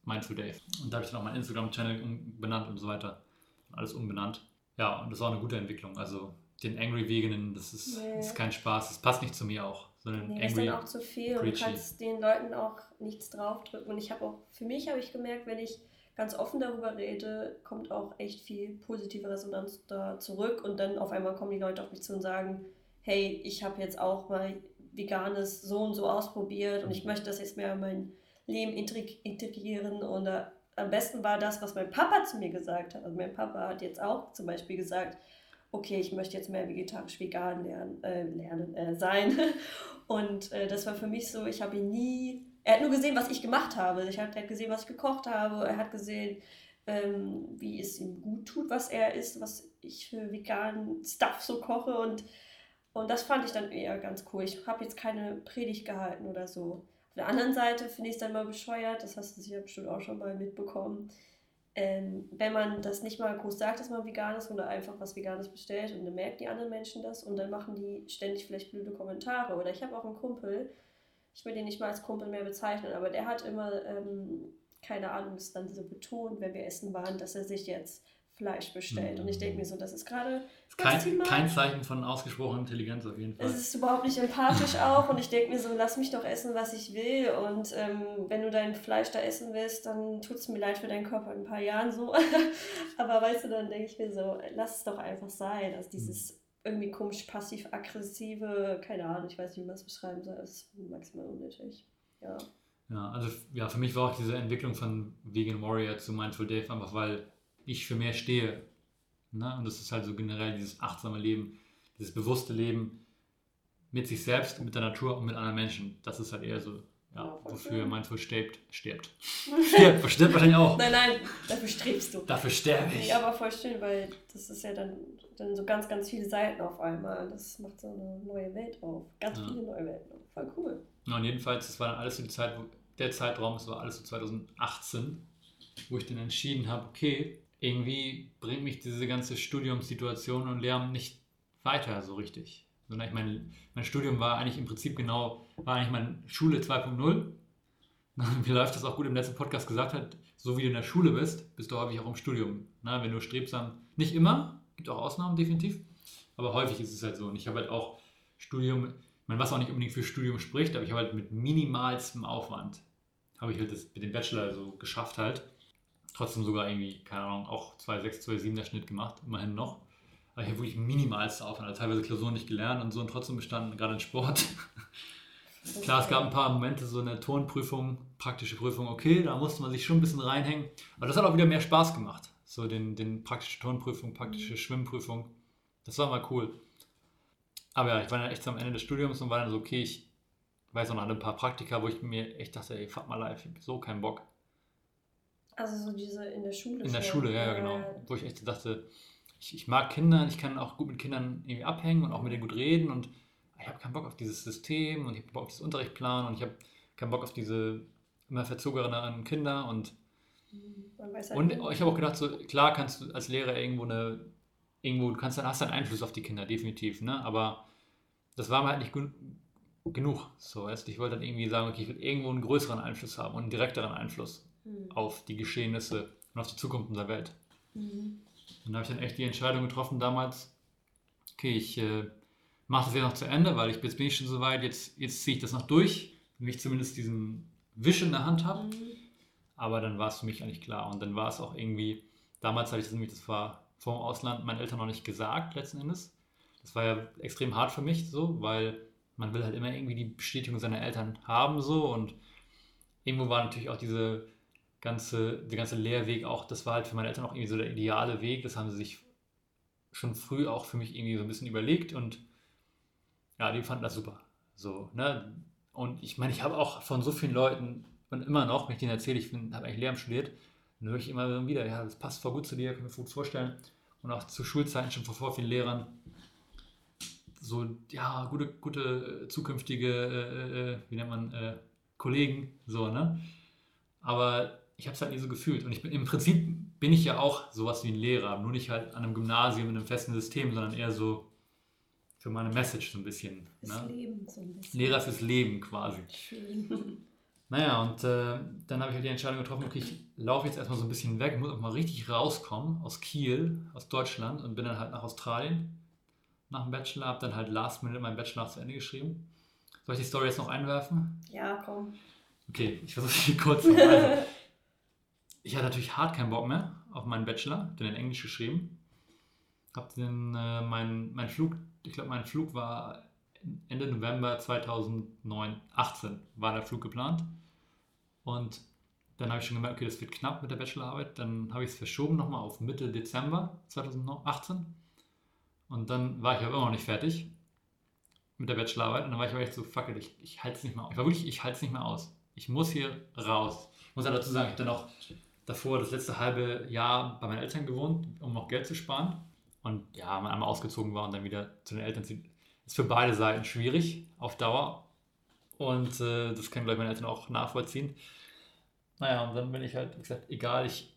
Mindful Dave. Und da habe ich dann auch meinen Instagram-Channel umbenannt und so weiter. Alles umbenannt. Ja, und das war eine gute Entwicklung. Also den Angry Veganen, das ist, Nee. ist kein Spaß. Das passt nicht zu mir auch. Sondern Nee, das ist dann auch zu viel und du preachy. kannst den Leuten auch nichts draufdrücken. Und ich habe auch, für mich habe ich gemerkt, wenn ich ganz offen darüber rede, kommt auch echt viel positive Resonanz da zurück und dann auf einmal kommen die Leute auf mich zu und sagen, hey, ich habe jetzt auch mal veganes so und so ausprobiert und ich möchte das jetzt mehr in mein Leben integ- integrieren und äh, am besten war das, was mein Papa zu mir gesagt hat. Also mein Papa hat jetzt auch zum Beispiel gesagt, okay, ich möchte jetzt mehr vegetarisch-vegan lernen, äh, lernen äh, sein. Und äh, das war für mich so, ich habe ihn nie, er hat nur gesehen, was ich gemacht habe. Ich hab, er hat gesehen, was ich gekocht habe. Er hat gesehen, ähm, wie es ihm gut tut, was er isst, was ich für veganen Stuff so koche. Und, und das fand ich dann eher ganz cool. Ich habe jetzt keine Predigt gehalten oder so. Auf der anderen Seite finde ich es dann mal bescheuert, das hast du sicher bestimmt auch schon mal mitbekommen, ähm, wenn man das nicht mal groß sagt, dass man vegan ist oder einfach was Veganes bestellt und dann merken die anderen Menschen das und dann machen die ständig vielleicht blöde Kommentare. Oder ich habe auch einen Kumpel, ich will den nicht mal als Kumpel mehr bezeichnen, aber der hat immer, ähm, keine Ahnung, es dann so betont, wenn wir essen waren, dass er sich jetzt Fleisch bestellt. Und ich denke mir so, das ist gerade Kein, kein Zeichen von ausgesprochener Intelligenz auf jeden Fall. es ist überhaupt nicht empathisch auch und ich denke mir so, lass mich doch essen, was ich will und ähm, wenn du dein Fleisch da essen willst, dann tut es mir leid für deinen Körper in ein paar Jahren so. Aber weißt du, dann denke ich mir so, lass es doch einfach sein. Also dieses irgendwie komisch passiv-aggressive, keine Ahnung, ich weiß nicht, wie man es beschreiben soll, ist maximal unnötig. Ja. Ja, also ja, für mich war auch diese Entwicklung von Vegan Warrior zu Mindful Dave einfach, weil ich für mehr stehe. Ne? Und das ist halt so generell dieses achtsame Leben, dieses bewusste Leben mit sich selbst, mit der Natur und mit anderen Menschen. Das ist halt eher so, ja, Ja, wofür schön. Mindful stirbt. Stirbt. Stirbt, stirbt wahrscheinlich auch. Nein, nein, dafür strebst du. Dafür sterbe ich. Nee, aber voll schön, weil das ist ja dann, dann so ganz, ganz viele Seiten auf einmal. Das macht so eine neue Welt auf. Ganz Ja. viele neue Welten auf. Voll cool. Ja, und jedenfalls, das war dann alles so die Zeit, wo, der Zeitraum, das war alles so 2018, wo ich dann entschieden habe, okay, irgendwie bringt mich diese ganze Studiumssituation und Lärm nicht weiter so richtig. Sondern ich mein, mein Studium war eigentlich im Prinzip genau, war eigentlich meine Schule 2.0. Wie läuft das auch gut im letzten Podcast gesagt hat, so wie du in der Schule bist, bist du häufig auch im Studium. Na, wenn du strebsam, nicht immer, gibt auch Ausnahmen definitiv, aber häufig ist es halt so. Und ich habe halt auch Studium, ich meine, was auch nicht unbedingt für Studium spricht, aber ich habe halt mit minimalstem Aufwand, habe ich halt das mit dem Bachelor so geschafft halt. Trotzdem sogar irgendwie, keine Ahnung, auch 2,6, 2,7er Schnitt gemacht, immerhin noch. Aber ich habe wirklich minimalste Aufwand, also teilweise Klausuren nicht gelernt und so und trotzdem bestanden, gerade in Sport. Klar, es gab ein paar Momente, so eine Turnprüfung, praktische Prüfung, okay, da musste man sich schon ein bisschen reinhängen. Aber das hat auch wieder mehr Spaß gemacht. So den, den praktische Turnprüfung, praktische Mhm. Schwimmprüfung. Das war mal cool. Aber ja, ich war dann echt am Ende des Studiums und war dann so, okay, ich weiß noch ein paar Praktika, wo ich mir echt dachte, ey, fuck mal live, ich hab so keinen Bock. Also so diese in der Schule. In der schon. Schule, ja, ja, genau. Wo ich echt dachte, ich, ich mag Kinder, ich kann auch gut mit Kindern irgendwie abhängen und auch mit denen gut reden und ich habe keinen Bock auf dieses System und ich habe Bock auf das Unterrichtplan und ich habe keinen Bock auf diese immer verzogeneren Kinder und, halt und ich habe auch gedacht, so klar kannst du als Lehrer irgendwo eine, irgendwo, du kannst dann, hast dann Einfluss auf die Kinder, definitiv, ne? aber das war mir halt nicht gu- genug. So, weißt? Ich wollte dann irgendwie sagen, okay, ich will irgendwo einen größeren Einfluss haben und einen direkteren Einfluss Mhm. auf die Geschehnisse und auf die Zukunft unserer Welt. Mhm. Und da habe ich dann echt die Entscheidung getroffen damals, okay, ich äh, mache das jetzt noch zu Ende, weil ich, jetzt bin ich schon so weit, jetzt, jetzt ziehe ich das noch durch, wenn ich zumindest diesen Wisch in der Hand habe. Mhm. Aber dann war es für mich eigentlich klar. Und dann war es auch irgendwie, damals habe ich das nämlich, das war vor dem Ausland meinen Eltern noch nicht gesagt, letzten Endes. Das war ja extrem hart für mich so, weil man will halt immer irgendwie die Bestätigung seiner Eltern haben so und irgendwo war natürlich auch diese ganze, der ganze Lehrweg auch, das war halt für meine Eltern auch irgendwie so der ideale Weg. Das haben sie sich schon früh auch für mich irgendwie so ein bisschen überlegt und ja, die fanden das super. So, ne? Und ich meine, ich habe auch von so vielen Leuten und immer noch, wenn ich denen erzähle, ich habe eigentlich Lehramt studiert, dann höre ich immer wieder, ja, das passt voll gut zu dir, kann ich mir gut vorstellen. Und auch zu Schulzeiten schon vor vielen Lehrern, so, ja, gute, gute äh, zukünftige, äh, äh, wie nennt man, äh, Kollegen, so, ne? Aber ich habe es halt nie so gefühlt. Und ich bin, im Prinzip bin ich ja auch sowas wie ein Lehrer, nur nicht halt an einem Gymnasium in einem festen System, sondern eher so für meine Message so ein bisschen. Das Ne? Leben so ein bisschen. Lehrer fürs Leben quasi. Schön. Naja, und äh, dann habe ich halt die Entscheidung getroffen, okay, ich laufe jetzt erstmal so ein bisschen weg, muss auch mal richtig rauskommen aus Kiel, aus Deutschland und bin dann halt nach Australien nach dem Bachelor, habe dann halt last minute meinen Bachelor zu Ende geschrieben. Soll ich die Story jetzt noch einwerfen? Ja, komm. Okay, ich versuche sie kurz zu machen. Ich hatte natürlich hart keinen Bock mehr auf meinen Bachelor, den in Englisch geschrieben. Hab den, äh, mein, mein Flug, ich glaube, mein Flug war Ende November 2009, 18 war der Flug geplant. Und dann habe ich schon gemerkt, okay, das wird knapp mit der Bachelorarbeit. Dann habe ich es verschoben nochmal auf Mitte Dezember 2018. Und dann war ich aber immer noch nicht fertig mit der Bachelorarbeit. Und dann war ich aber echt so, fuck it, ich, ich halte es nicht mehr aus. Ich war wirklich, ich halte es nicht mehr aus. Ich muss hier raus. Ich muss ja dazu sagen, ich habe dann auch davor das letzte halbe Jahr bei meinen Eltern gewohnt, um noch Geld zu sparen. Und ja, man einmal ausgezogen war und dann wieder zu den Eltern zieht, ist für beide Seiten schwierig auf Dauer. Und äh, das können, glaube ich, meine Eltern auch nachvollziehen. Naja, und dann bin ich halt, wie gesagt, egal, ich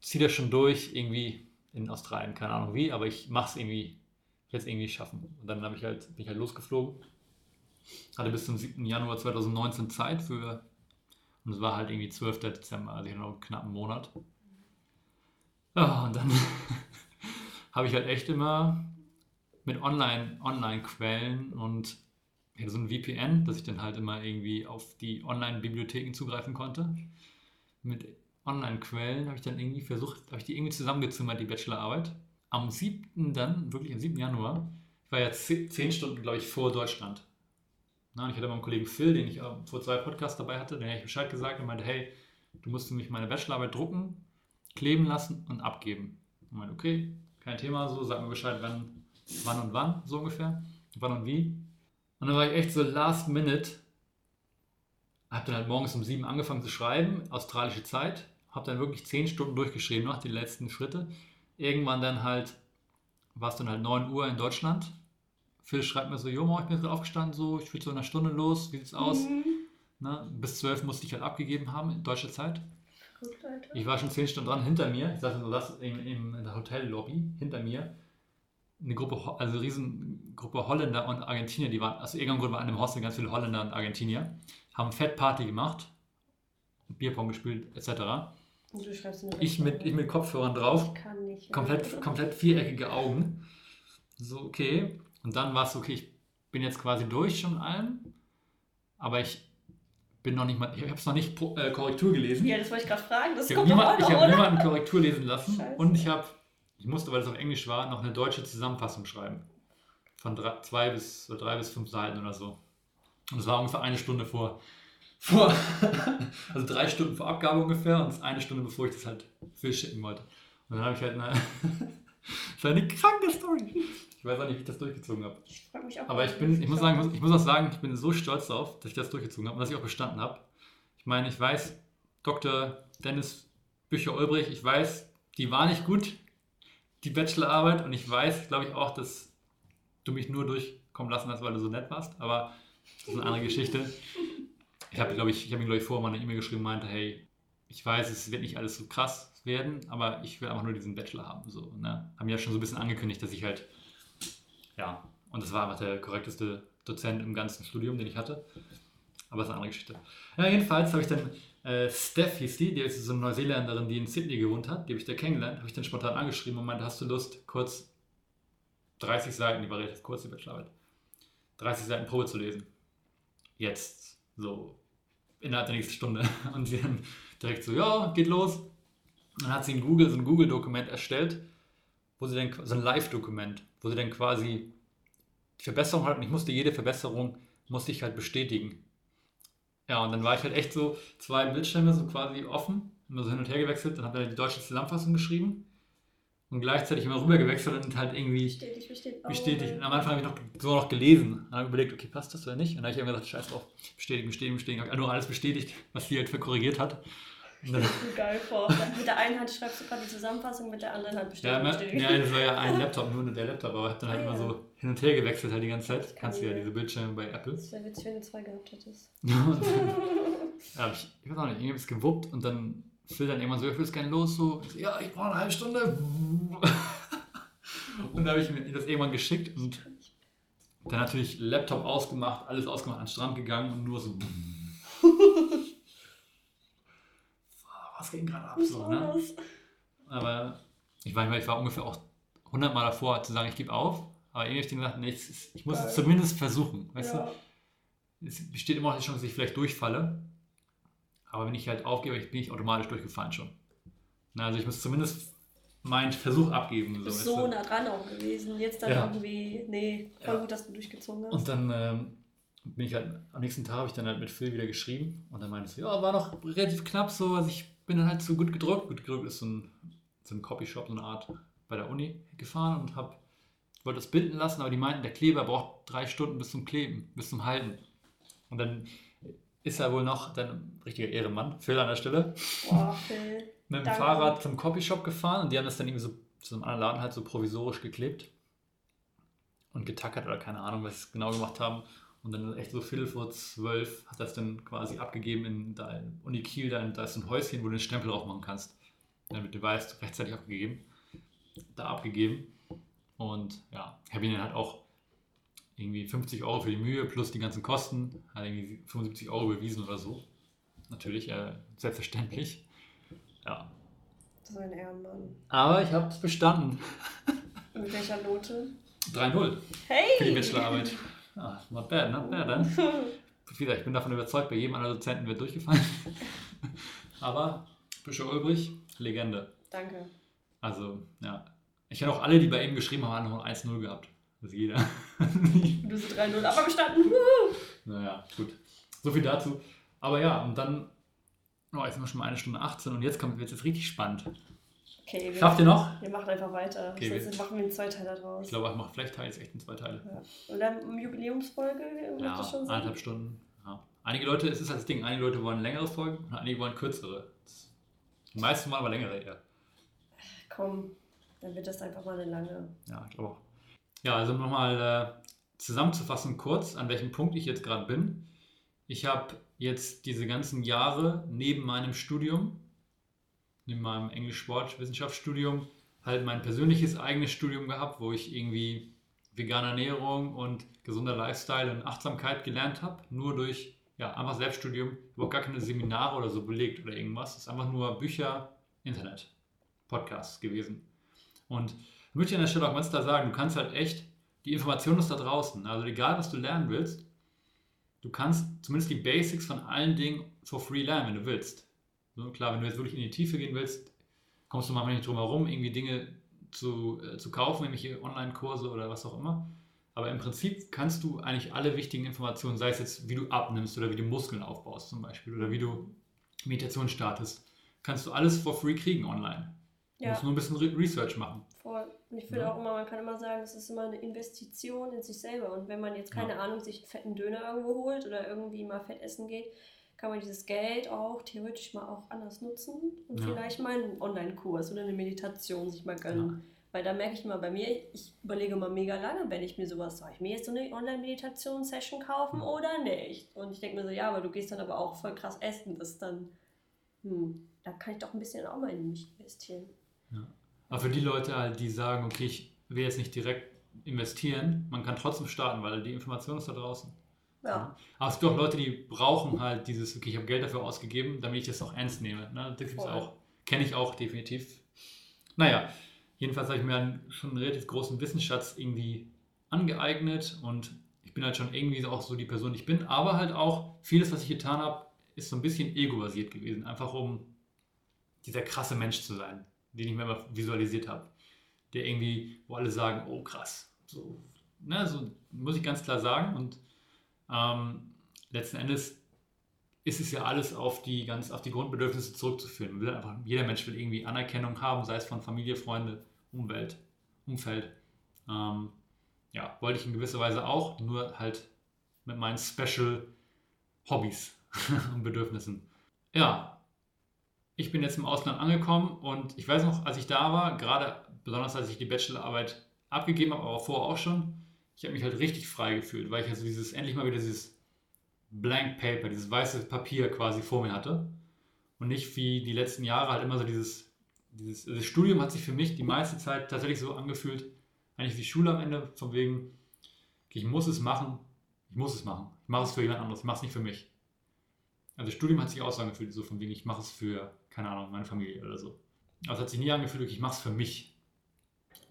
ziehe das schon durch, irgendwie in Australien, keine Ahnung wie, aber ich mache es irgendwie, ich werde es irgendwie schaffen. Und dann ich halt, bin ich halt losgeflogen. Hatte bis zum 7. Januar 2019 Zeit für, und es war halt irgendwie 12. Dezember, also noch einen knappen Monat. Ja, und dann habe ich halt echt immer mit Online- Online-Quellen und ich so ein VPN, dass ich dann halt immer irgendwie auf die Online-Bibliotheken zugreifen konnte. Mit Online-Quellen habe ich dann irgendwie versucht, habe ich die irgendwie zusammengezimmert, die Bachelorarbeit. Am 7. dann, wirklich am 7. Januar, ich war ja ze- 10 Stunden, glaube ich, vor Deutschland. Na, und ich hatte meinen Kollegen Phil, den ich vor zwei Podcasts dabei hatte, habe ich Bescheid gesagt und meinte, hey, du musst für mich meine Bachelorarbeit drucken, kleben lassen und abgeben. Und meinte, okay, kein Thema, so, sag mir Bescheid, wann, wann und wann, so ungefähr, wann und wie. Und dann war ich echt so last minute, habe dann halt morgens um sieben angefangen zu schreiben, australische Zeit, habe dann wirklich zehn Stunden durchgeschrieben, noch die letzten Schritte. Irgendwann dann halt, war es dann halt 9 Uhr in Deutschland. Phil schreibt mir so, Jo, ich bin jetzt gerade aufgestanden, so, ich will so in einer Stunde los, wie sieht's aus? Mhm. Ne? Bis 12 musste ich halt abgegeben haben, in deutscher Zeit. Gut, Alter. Ich war schon 10 Stunden dran, hinter mir, ich saß so das in, in, in der Hotellobby, hinter mir, eine Gruppe, also eine riesen Gruppe Holländer und Argentinier, die waren, also irgendwann Grund war an dem Hostel ganz viele Holländer und Argentinier, haben Fettparty gemacht, Bierpong gespielt, etc. Ich mit, ich mit Kopfhörern drauf, Ich kann nicht. komplett, komplett viereckige Augen. So, okay. Und dann war es okay, ich bin jetzt quasi durch schon allem, aber ich bin noch nicht mal, ich habe es noch nicht pro, äh, Korrektur gelesen. Ja, das wollte ich gerade fragen. Das Ich habe niemand, hab niemanden Korrektur lesen lassen Scheiße. und ich habe, ich musste, weil es auf Englisch war, noch eine deutsche Zusammenfassung schreiben. Von drei, zwei bis, drei bis fünf Seiten oder so. Und es war ungefähr eine Stunde vor, vor also drei Stunden vor Abgabe ungefähr und eine Stunde bevor ich das halt Phil schicken wollte. Und dann habe ich halt eine, das war eine kranke Story. Ich weiß auch nicht, wie ich das durchgezogen habe. Ich frage mich auch. Aber ich bin, ich muss sagen, ich muss, auch sagen, ich bin so stolz darauf, dass ich das durchgezogen habe und dass ich auch bestanden habe. Ich meine, ich weiß, Dr. Dennis Bücher-Ulbrich, ich weiß, die war nicht gut, die Bachelorarbeit, und ich weiß, glaube ich, auch, dass du mich nur durchkommen lassen hast, weil du so nett warst, aber das ist eine andere Geschichte. Ich habe, glaube ich, ich habe mir, glaube ich, vorher mal eine E-Mail geschrieben und meinte, hey, ich weiß, es wird nicht alles so krass werden, aber ich will einfach nur diesen Bachelor haben. So, ne? Haben ja schon so ein bisschen angekündigt, dass ich halt, ja, und das war einfach der korrekteste Dozent im ganzen Studium, den ich hatte. Aber das ist eine andere Geschichte. Ja, jedenfalls habe ich dann äh, Steph hieß die, die ist so eine Neuseeländerin, die in Sydney gewohnt hat, die habe ich da kennengelernt, habe ich dann spontan angeschrieben und meinte, hast du Lust, kurz 30 Seiten, die war relativ kurz, die Bachelorarbeit, 30 Seiten Probe zu lesen. Jetzt, so, innerhalb der nächsten Stunde. Und sie dann direkt so, ja, geht los. Dann hat sie in Google so ein Google-Dokument erstellt, wo sie dann, so ein Live-Dokument, wo sie dann quasi die Verbesserung hat und ich musste jede Verbesserung, musste ich halt bestätigen. Ja, und dann war ich halt echt so zwei Bildschirme so quasi offen, immer so hin und her gewechselt, dann habe ich die deutsche Zusammenfassung geschrieben und gleichzeitig immer rüber gewechselt und halt irgendwie Bestätigt, bestätigt. bestätigt. Und am Anfang habe ich noch so noch gelesen. Dann habe ich überlegt, okay, passt das oder nicht? Und dann habe ich irgendwann gesagt, scheiß drauf, bestätigen, bestätigen, bestätigen. Habe nur alles bestätigt, was sie halt für korrigiert hat. Und dann, mir geil vor. Mit der einen Hand schreibst du gerade die Zusammenfassung, mit der anderen Hand ja, bestätigt. immer, bestätigt. ja, das war ja ein Laptop, nur der Laptop, aber ich habe dann halt Ah, immer ja. so hin und her gewechselt halt die ganze Zeit. Kannst du ja ja. diese Bildschirme bei Apple. Das wäre witzig, wenn du zwei gehabt hättest. Ja, ich, ich weiß auch nicht, irgendwie ich es gewuppt und dann Phil dann irgendwann so, ich will es gerne los, so, ich so, ja, ich brauche eine halbe Stunde. Und dann habe ich mir das irgendwann geschickt und dann natürlich Laptop ausgemacht, alles ausgemacht, an den Strand gegangen und nur so. Was ging gerade ab? Was So, ne? Aber ich war, ich war ungefähr auch 100 Mal davor zu sagen, ich gebe auf. Aber irgendwie habe ich dann gesagt, nee, es ist- ich muss es Geil. zumindest versuchen. Weißt ja. du? Es besteht immer noch die Chance, dass ich vielleicht durchfalle. Aber wenn ich halt aufgebe, bin ich automatisch durchgefallen schon. Na, also ich muss zumindest meinen Versuch abgeben. Du So, bist so du? nah dran auch gewesen. Jetzt dann Ja. irgendwie, nee, voll Ja. gut, dass du durchgezogen hast. Und dann ähm, bin ich halt, am nächsten Tag habe ich dann halt mit Phil wieder geschrieben und dann meinte sie, ja, war noch relativ knapp so, also ich bin dann halt so gut gedruckt. Gut gedruckt ist so ein, so ein Copyshop, so eine Art bei der Uni gefahren und habe wollte das binden lassen, aber die meinten, der Kleber braucht drei Stunden bis zum Kleben, bis zum Halten. Und dann ist er wohl noch, dann ein richtiger Ehrenmann, Phil an der Stelle, Boah, Phil. mit dem Danke. Fahrrad zum Copyshop gefahren und die haben das dann irgendwie so zu einem anderen Laden halt so provisorisch geklebt und getackert oder keine Ahnung, was sie genau gemacht haben. Und dann echt so Viertel vor zwölf hat das dann quasi abgegeben in da in Uni Kiel, da, da ist ein Häuschen, wo du den Stempel drauf machen kannst. Damit du weißt, rechtzeitig abgegeben. Da abgegeben. Und ja, habe ihnen halt auch irgendwie 50 Euro für die Mühe plus die ganzen Kosten, hat irgendwie 75 Euro überwiesen oder so. Natürlich, äh, selbstverständlich. Ja. Das ist ein Ehrenmann. Aber ich habe es bestanden. Mit welcher Note? 3-0 für die Hey! Bachelorarbeit. Ah, not bad, not bad, dann. Wie gesagt, ich bin davon überzeugt, bei jedem anderen Dozenten wird durchgefallen. Aber Bischof Ulbrich, Legende. Danke. Also, ja. Ich kenne auch alle, die bei ihm geschrieben haben, haben noch ein 1-0 gehabt. Also jeder. Du so 3-0, aber bestanden. Naja, gut. So viel dazu. Aber ja, und dann, oh, jetzt sind wir schon mal eine Stunde 18 und jetzt kommt jetzt ist richtig spannend. Okay, Schafft ihr noch? wir machen einfach weiter. Okay, Sonst wir- machen wir einen Zweiteiler draus. Ich glaube, ich mache vielleicht teile ich echt in zwei Teile. Ja. Und dann Jubiläumsfolge wird Ja, das schon sein. eineinhalb Stunden. Ja. Einige Leute, es ist halt das Ding, einige Leute wollen längere Folgen und einige wollen kürzere. Die meisten wollen aber längere eher. Komm, dann wird das einfach mal eine lange. Ja, ich glaube auch. Ja, also nochmal äh, zusammenzufassen kurz, an welchem Punkt ich jetzt gerade bin. Ich habe jetzt diese ganzen Jahre neben meinem Studium, neben meinem Englisch-Sport-Wissenschaftsstudium, halt mein persönliches eigenes Studium gehabt, wo ich irgendwie vegane Ernährung und gesunder Lifestyle und Achtsamkeit gelernt habe. Nur durch ja, einfach Selbststudium, überhaupt gar keine Seminare oder so belegt oder irgendwas. Es ist einfach nur Bücher, Internet, Podcasts gewesen. Und ich möchte an der Stelle auch ganz klar sagen, du kannst halt echt, die Information ist da draußen. Also egal, was du lernen willst, du kannst zumindest die Basics von allen Dingen for free lernen, wenn du willst. So, klar, wenn du jetzt wirklich in die Tiefe gehen willst, kommst du manchmal nicht drum herum, irgendwie Dinge zu, äh, zu kaufen, irgendwelche Online-Kurse oder was auch immer. Aber im Prinzip kannst du eigentlich alle wichtigen Informationen, sei es jetzt, wie du abnimmst oder wie du Muskeln aufbaust zum Beispiel oder wie du Meditation startest, kannst du alles for free kriegen online. Du Ja. musst nur ein bisschen Re Research machen. Voll. Und ich finde Ja. auch immer, man kann immer sagen, es ist immer eine Investition in sich selber. Und wenn man jetzt, keine Ja. Ahnung, sich einen fetten Döner irgendwo holt oder irgendwie mal fett essen geht, kann man dieses Geld auch theoretisch mal auch anders nutzen und Ja. vielleicht mal einen Online-Kurs oder eine Meditation sich mal gönnen. Weil da merke ich immer bei mir, ich überlege immer mega lange, wenn ich mir sowas, soll ich mir jetzt so eine Online-Meditation-Session kaufen Mhm. oder nicht? Und ich denke mir so, ja, aber du gehst dann aber auch voll krass essen, das dann, hm, da kann ich doch ein bisschen auch mal in mich investieren. Aber für die Leute halt, die sagen, okay, ich will jetzt nicht direkt investieren, man kann trotzdem starten, weil die Information ist da draußen. Ja, Aber es gibt auch Leute, die brauchen halt dieses, okay, ich habe Geld dafür ausgegeben, damit ich das auch ernst nehme. Ne? Das gibt's auch. Kenne ich auch definitiv. Naja, jedenfalls habe ich mir einen, schon einen relativ großen Wissensschatz irgendwie angeeignet und ich bin halt schon irgendwie auch so die Person, die ich bin. Aber halt auch vieles, was ich getan habe, ist so ein bisschen ego-basiert gewesen. Einfach um dieser krasse Mensch zu sein, den ich mir immer visualisiert habe. Der irgendwie, wo alle sagen, oh krass. So, ne, so muss ich ganz klar sagen. Und ähm, letzten Endes ist es ja alles auf die, ganz, auf die Grundbedürfnisse zurückzuführen. Einfach, jeder Mensch will irgendwie Anerkennung haben, sei es von Familie, Freunde, Umwelt, Umfeld. Ähm, ja, wollte ich in gewisser Weise auch, nur halt mit meinen Special Hobbys und Bedürfnissen. Ja, ich bin jetzt im Ausland angekommen und ich weiß noch, als ich da war, gerade besonders als ich die Bachelorarbeit abgegeben habe, aber vorher auch schon, ich habe mich halt richtig frei gefühlt, weil ich also dieses, endlich mal wieder dieses Blank Paper, dieses weiße Papier quasi vor mir hatte. Und nicht wie die letzten Jahre halt immer so dieses, dieses, also das Studium hat sich für mich die meiste Zeit tatsächlich so angefühlt, eigentlich wie Schule am Ende, von wegen, ich muss es machen, ich muss es machen. Ich mache es für jemand anderes, ich mache es nicht für mich. Also Studium hat sich auch so angefühlt, so von wegen, ich mache es für, keine Ahnung, meine Familie oder so. Aber es hat sich nie angefühlt, ich mache es für mich.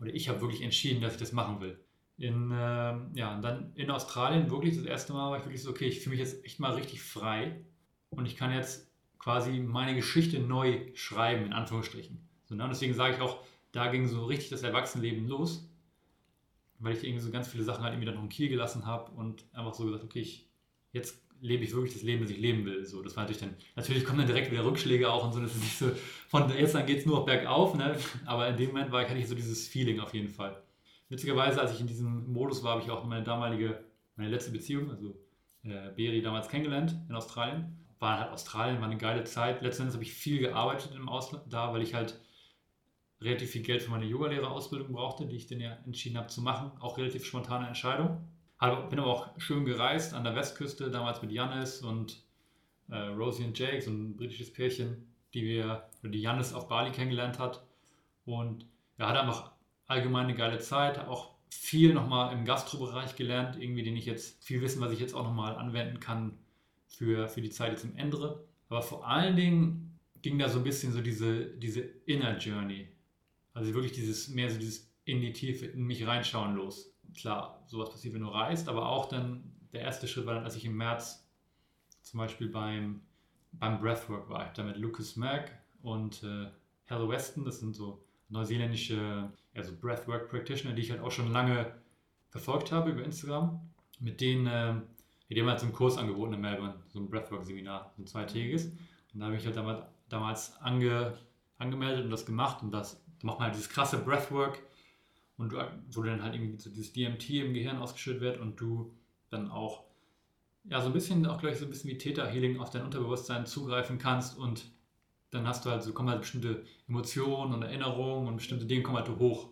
Oder ich habe wirklich entschieden, dass ich das machen will. In, ähm, ja, und dann in Australien wirklich das erste Mal war ich wirklich so, okay, ich fühle mich jetzt echt mal richtig frei und ich kann jetzt quasi meine Geschichte neu schreiben, in Anführungsstrichen. So, ne? Und deswegen sage ich auch, da ging so richtig das Erwachsenenleben los, weil ich irgendwie so ganz viele Sachen halt irgendwie dann noch in Kiel gelassen habe und einfach so gesagt, okay, ich, jetzt lebe ich wirklich das Leben, das ich leben will. So, das war natürlich dann, natürlich kommen dann direkt wieder Rückschläge auch und so, das ist nicht so, von jetzt an geht es nur noch bergauf, ne? aber in dem Moment war, hatte ich so dieses Feeling auf jeden Fall. Witzigerweise, als ich in diesem Modus war, habe ich auch meine damalige, meine letzte Beziehung, also äh, Beri damals kennengelernt in Australien. War halt Australien, war eine geile Zeit. Letztendlich habe ich viel gearbeitet im Ausland da, weil ich halt relativ viel Geld für meine Yogalehrerausbildung brauchte, die ich dann ja entschieden habe zu machen. Auch relativ spontane Entscheidung. Hab, bin aber auch schön gereist an der Westküste, damals mit Janis und äh, Rosie und Jake, so ein britisches Pärchen, die wir, oder die Janis auf Bali kennengelernt hat. Und ja, hatte einfach allgemein eine geile Zeit, auch viel nochmal im Gastrobereich gelernt, irgendwie, den ich jetzt, viel Wissen, was ich jetzt auch nochmal anwenden kann für, für die Zeit jetzt im Ende. Aber vor allen Dingen ging da so ein bisschen so diese, diese Inner Journey. Also wirklich dieses, mehr so dieses in die Tiefe, in mich reinschauen los. Klar, sowas passiert, wenn du reist, aber auch dann, der erste Schritt war dann, als ich im März zum Beispiel beim, beim Breathwork war. Ich da mit Lucas Mack und äh, Heather Weston, das sind so neuseeländische also Breathwork Practitioner, die ich halt auch schon lange verfolgt habe über Instagram. Mit denen, äh, die haben halt so einen Kurs angeboten in Melbourne, so ein Breathwork-Seminar, so ein zweitägiges. Und da habe ich halt damals, damals ange, angemeldet und das gemacht. Und das da macht man halt dieses krasse Breathwork, und du, wo dann halt irgendwie so dieses DMT im Gehirn ausgeschüttet wird und du dann auch, ja, so ein bisschen, auch gleich so ein bisschen wie Theta-Healing auf dein Unterbewusstsein zugreifen kannst und dann hast du halt so, kommen halt bestimmte Emotionen und Erinnerungen und bestimmte Dinge kommen halt hoch.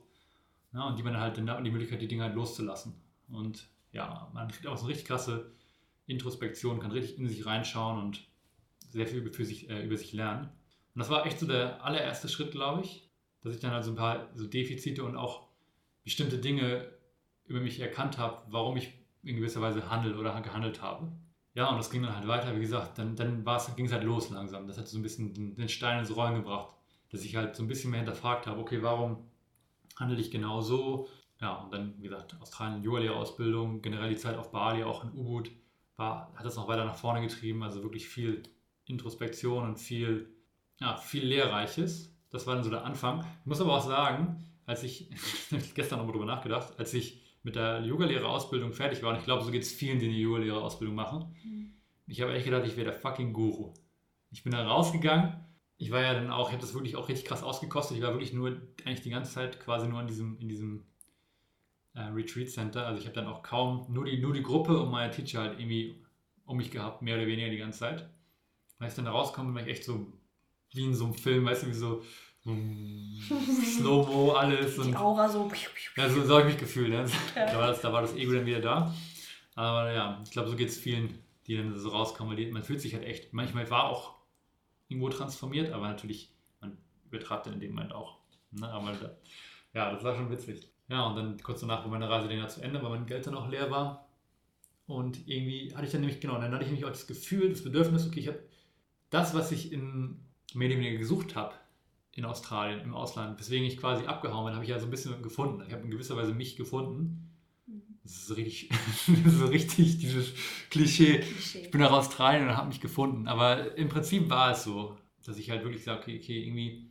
Ja, und die man halt dann die Möglichkeit, die Dinge halt loszulassen. Und ja, man kriegt auch so eine richtig krasse Introspektion, kann richtig in sich reinschauen und sehr viel für sich, äh, über sich lernen. Und das war echt so der allererste Schritt, glaube ich, dass ich dann halt so ein paar so Defizite und auch bestimmte Dinge über mich erkannt habe, warum ich in gewisser Weise handel oder gehandelt habe. Ja, und das ging dann halt weiter, wie gesagt, dann, dann ging es halt los langsam. Das hat so ein bisschen den, den Stein ins Rollen gebracht, dass ich halt so ein bisschen mehr hinterfragt habe, okay, warum handle ich genau so? Ja, und dann, wie gesagt, Australien, Yoga-Lehrerausbildung, generell die Zeit auf Bali, auch in U-Boot, war, hat das noch weiter nach vorne getrieben, also wirklich viel Introspektion und viel, ja, viel Lehrreiches. Das war dann so der Anfang. Ich muss aber auch sagen, als ich, gestern nochmal drüber nachgedacht, als ich mit der Yogalehrerausbildung fertig war, und ich glaube, so geht es vielen, die eine Yogalehrerausbildung machen, Mhm. ich habe echt gedacht, ich wäre der fucking Guru. Ich bin da rausgegangen. Ich war ja dann auch, ich habe das wirklich auch richtig krass ausgekostet. Ich war wirklich nur, eigentlich die ganze Zeit quasi nur in diesem, in diesem äh, Retreat Center. Also ich habe dann auch kaum, nur die, nur die Gruppe und meine Teacher halt irgendwie um mich gehabt, mehr oder weniger die ganze Zeit. Als ich dann da rauskomme, war ich echt so wie in so einem Film, weißt du, wie so Slow-Mo alles. Die Und, Aura so. ja, so, so habe ich mich gefühlt. Ne? Ja. Da, war das, da war das Ego dann wieder da. Aber ja, ich glaube, so geht es vielen, die dann so rauskommen. Die, man fühlt sich halt echt, manchmal war auch irgendwo transformiert, aber natürlich, man übertreibt dann in dem Moment auch. Ne? Aber da, ja, das war schon witzig. Ja, und dann kurz danach war meine Reise dann ja zu Ende, weil mein Geld dann auch leer war. Und irgendwie hatte ich dann nämlich, genau, dann hatte ich nämlich auch das Gefühl, das Bedürfnis, okay, ich habe das, was ich in mehr oder weniger gesucht habe in Australien, im Ausland, weswegen ich quasi abgehauen bin, habe ich ja so ein bisschen gefunden. Ich habe in gewisser Weise mich gefunden. Das ist so richtig, das ist so richtig dieses Klischee. Ich Klischee. bin nach Australien und habe mich gefunden. Aber im Prinzip war es so, dass ich halt wirklich sage, okay, okay, irgendwie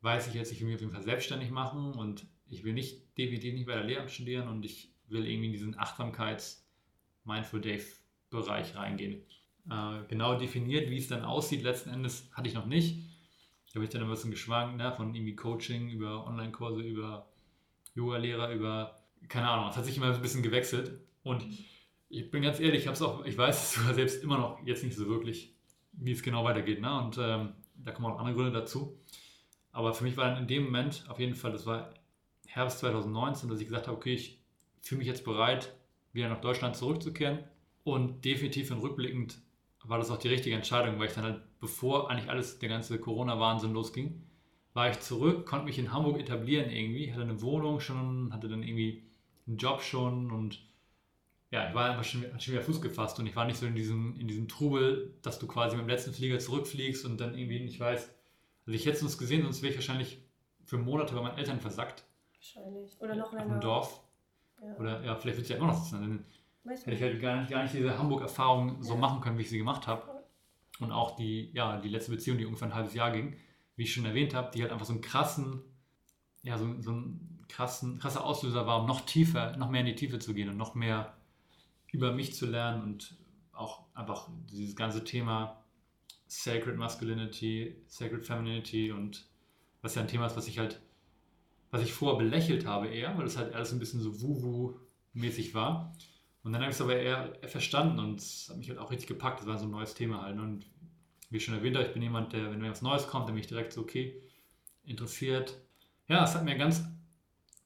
weiß ich jetzt, ich will mich auf jeden Fall selbstständig machen und ich will nicht definitiv nicht bei der Lehramt studieren und ich will irgendwie in diesen Achtsamkeits- Mindful Day-Bereich reingehen. Äh, genau definiert, wie es dann aussieht, letzten Endes hatte ich noch nicht. Da habe ich dann ein bisschen geschwankt, ne? von irgendwie Coaching über Online-Kurse, über Yoga-Lehrer, über, keine Ahnung, es hat sich immer ein bisschen gewechselt. Und ich bin ganz ehrlich, ich, hab's auch, ich weiß es sogar selbst immer noch jetzt nicht so wirklich, wie es genau weitergeht. Ne? Und ähm, da kommen auch andere Gründe dazu. Aber für mich war dann in dem Moment auf jeden Fall, das war Herbst 2019, dass ich gesagt habe, okay, ich fühle mich jetzt bereit, wieder nach Deutschland zurückzukehren. Und definitiv und rückblickend war das auch die richtige Entscheidung, weil ich dann halt, bevor eigentlich alles, der ganze Corona-Wahnsinn losging, war ich zurück, konnte mich in Hamburg etablieren irgendwie, hatte eine Wohnung schon, hatte dann irgendwie einen Job schon und ja, ich war einfach schon, schon wieder Fuß gefasst und ich war nicht so in diesem, in diesem Trubel, dass du quasi mit dem letzten Flieger zurückfliegst und dann irgendwie nicht weißt. Also ich hätte es uns gesehen, sonst wäre ich wahrscheinlich für Monate bei meinen Eltern versackt, Wahrscheinlich. Oder noch auf länger. dem Dorf. Ja. Oder ja, vielleicht wird es ja immer noch sitzen. Hätte ich halt gar nicht, gar nicht diese Hamburg-Erfahrung so Ja. machen können, wie ich sie gemacht habe. Und auch die, ja, die letzte Beziehung, die ungefähr ein halbes Jahr ging, wie ich schon erwähnt habe, die halt einfach so einen krassen, ja, so, so einen krassen, krasser Auslöser war, um noch tiefer, noch mehr in die Tiefe zu gehen und noch mehr über mich zu lernen und auch einfach dieses ganze Thema Sacred Masculinity, Sacred Femininity und was ja ein Thema ist, was ich halt, was ich vorher belächelt habe eher, weil es halt alles ein bisschen so Wuhu-mäßig war. Und dann habe ich es aber eher, verstanden und es hat mich halt auch richtig gepackt. Das war so ein neues Thema halt. ne? Und wie schon erwähnt ich bin jemand, der, wenn mir was Neues kommt, dann bin ich direkt so, okay, interessiert. Ja, es hat mir ganz,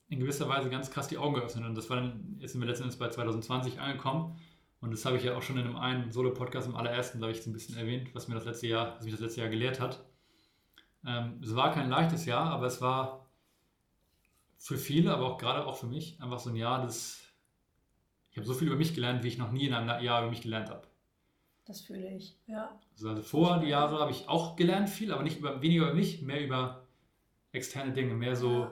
in gewisser Weise ganz krass die Augen geöffnet. Und das war dann, jetzt sind wir letztendlich bei 2020 angekommen. Und das habe ich ja auch schon in einem einen Solo-Podcast im allerersten, glaube ich, so ein bisschen erwähnt, was mir das letzte Jahr, was mich das letzte Jahr gelehrt hat. Ähm, es war kein leichtes Jahr, aber es war für viele, aber auch gerade auch für mich, einfach so ein Jahr, das ich habe so viel über mich gelernt, wie ich noch nie in einem Jahr über mich gelernt habe. Das fühle ich. Ja. Also, also vor die Jahre habe ich auch gelernt viel, aber nicht über, weniger über mich, mehr über externe Dinge, mehr so,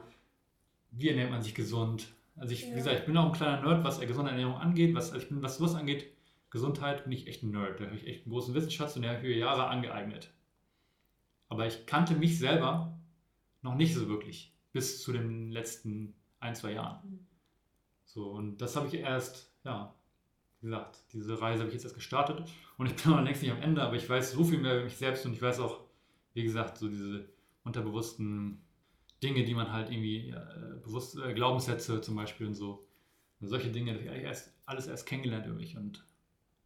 wie ernährt man sich gesund. Also ich, Ja. wie gesagt, ich bin auch ein kleiner Nerd, was gesunde Ernährung angeht, was, also ich bin, was sowas angeht, Gesundheit bin ich echt ein Nerd. Da habe ich echt einen großen Wissensschatz und den habe ich über Jahre angeeignet. Aber ich kannte mich selber noch nicht so wirklich, bis zu den letzten ein, zwei Jahren. So, und das habe ich erst, ja, wie gesagt, diese Reise habe ich jetzt erst gestartet und ich bin noch längst nicht am Ende, aber ich weiß so viel mehr über mich selbst und ich weiß auch, wie gesagt, so diese unterbewussten Dinge, die man halt irgendwie, äh, bewusst, äh, Glaubenssätze zum Beispiel und so. Und solche Dinge, habe ich eigentlich erst, alles erst kennengelernt über mich und,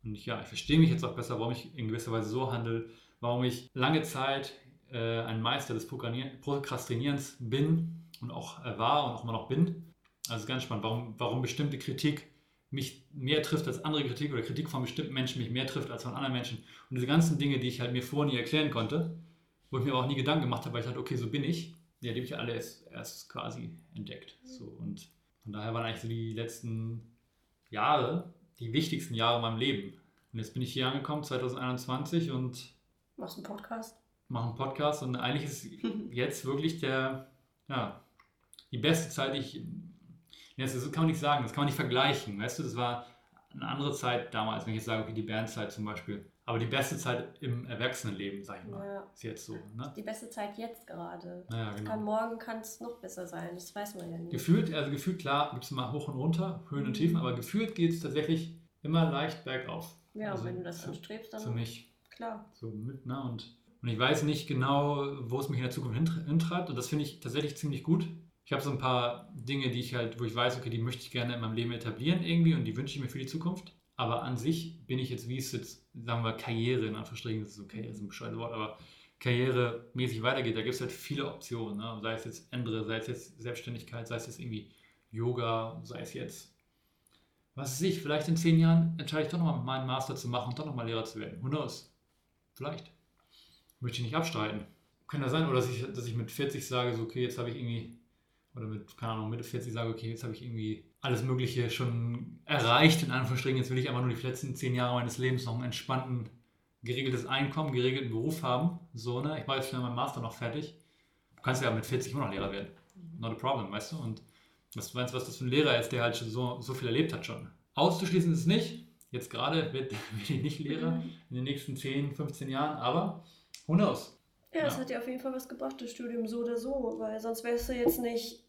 und ich, ja, ich verstehe mich jetzt auch besser, warum ich in gewisser Weise so handle, warum ich lange Zeit äh, ein Meister des Prokrastinierens bin und auch äh, war und auch immer noch bin. Also ganz spannend, warum, warum bestimmte Kritik mich mehr trifft als andere Kritik oder Kritik von bestimmten Menschen mich mehr trifft als von anderen Menschen. Und diese ganzen Dinge, die ich halt mir vorher nie erklären konnte, wo ich mir aber auch nie Gedanken gemacht habe, weil ich dachte, okay, so bin ich, ja, die habe ich alle erst, erst quasi entdeckt. So, und von daher waren eigentlich so die letzten Jahre die wichtigsten Jahre in meinem Leben. Und jetzt bin ich hier angekommen, 2021, und Machst einen Podcast? mache einen Podcast. Und eigentlich ist jetzt wirklich der, ja, die beste Zeit, die ich, ja, das kann man nicht sagen, das kann man nicht vergleichen. Weißt du, das war eine andere Zeit damals, wenn ich jetzt sage, okay, die Bandzeit zum Beispiel. Aber die beste Zeit im Erwachsenenleben, sag ich mal, Ja. ist jetzt so. Ne? Die beste Zeit jetzt gerade. Kann genau. morgen kann es noch besser sein, das weiß man ja nicht. Gefühlt, also gefühlt, klar, gibt es mal hoch und runter, Höhen und Tiefen, aber gefühlt geht es tatsächlich immer leicht bergauf. ja, also und wenn du das für- anstrebst, Für dann mich klar. so mit, ne? Und, und ich weiß nicht genau, wo es mich in der Zukunft hint- hintreibt und das finde ich tatsächlich ziemlich gut. Ich habe so ein paar Dinge, die ich halt, wo ich weiß, okay, die möchte ich gerne in meinem Leben etablieren irgendwie und die wünsche ich mir für die Zukunft. Aber an sich bin ich jetzt, wie es jetzt, sagen wir, Karriere in Anführungsstrichen, das ist okay, das ist ein bescheuertes Wort, aber karrieremäßig weitergeht, da gibt es halt viele Optionen. Ne? Sei es jetzt andere, sei es jetzt Selbstständigkeit, sei es jetzt irgendwie Yoga, sei es jetzt, was weiß ich, vielleicht in zehn Jahren entscheide ich doch nochmal meinen Master zu machen und doch nochmal Lehrer zu werden. Who knows? Vielleicht. Möchte ich nicht abstreiten. Kann ja sein, oder dass ich, dass ich mit 40 sage, so, okay, jetzt habe ich irgendwie, oder mit, keine Ahnung, Mitte 40 sage, okay, jetzt habe ich irgendwie alles Mögliche schon erreicht, in Anführungsstrichen. Jetzt will ich einfach nur die letzten zehn Jahre meines Lebens noch einen entspannten, geregeltes Einkommen, geregelten Beruf haben. So, ne? Ich mache jetzt schnell meinen Master noch fertig. Du kannst ja mit 40 immer noch Lehrer werden. Not a problem, weißt du? Und was meinst du, was das für ein Lehrer ist, der halt schon so, so viel erlebt hat schon? Auszuschließen ist es nicht. Jetzt gerade wird, wird ich nicht Lehrer Mhm. in den nächsten 10, 15 Jahren, aber who knows? Ja, es Ja. hat dir auf jeden Fall was gebracht, das Studium so oder so, weil sonst wärst du jetzt nicht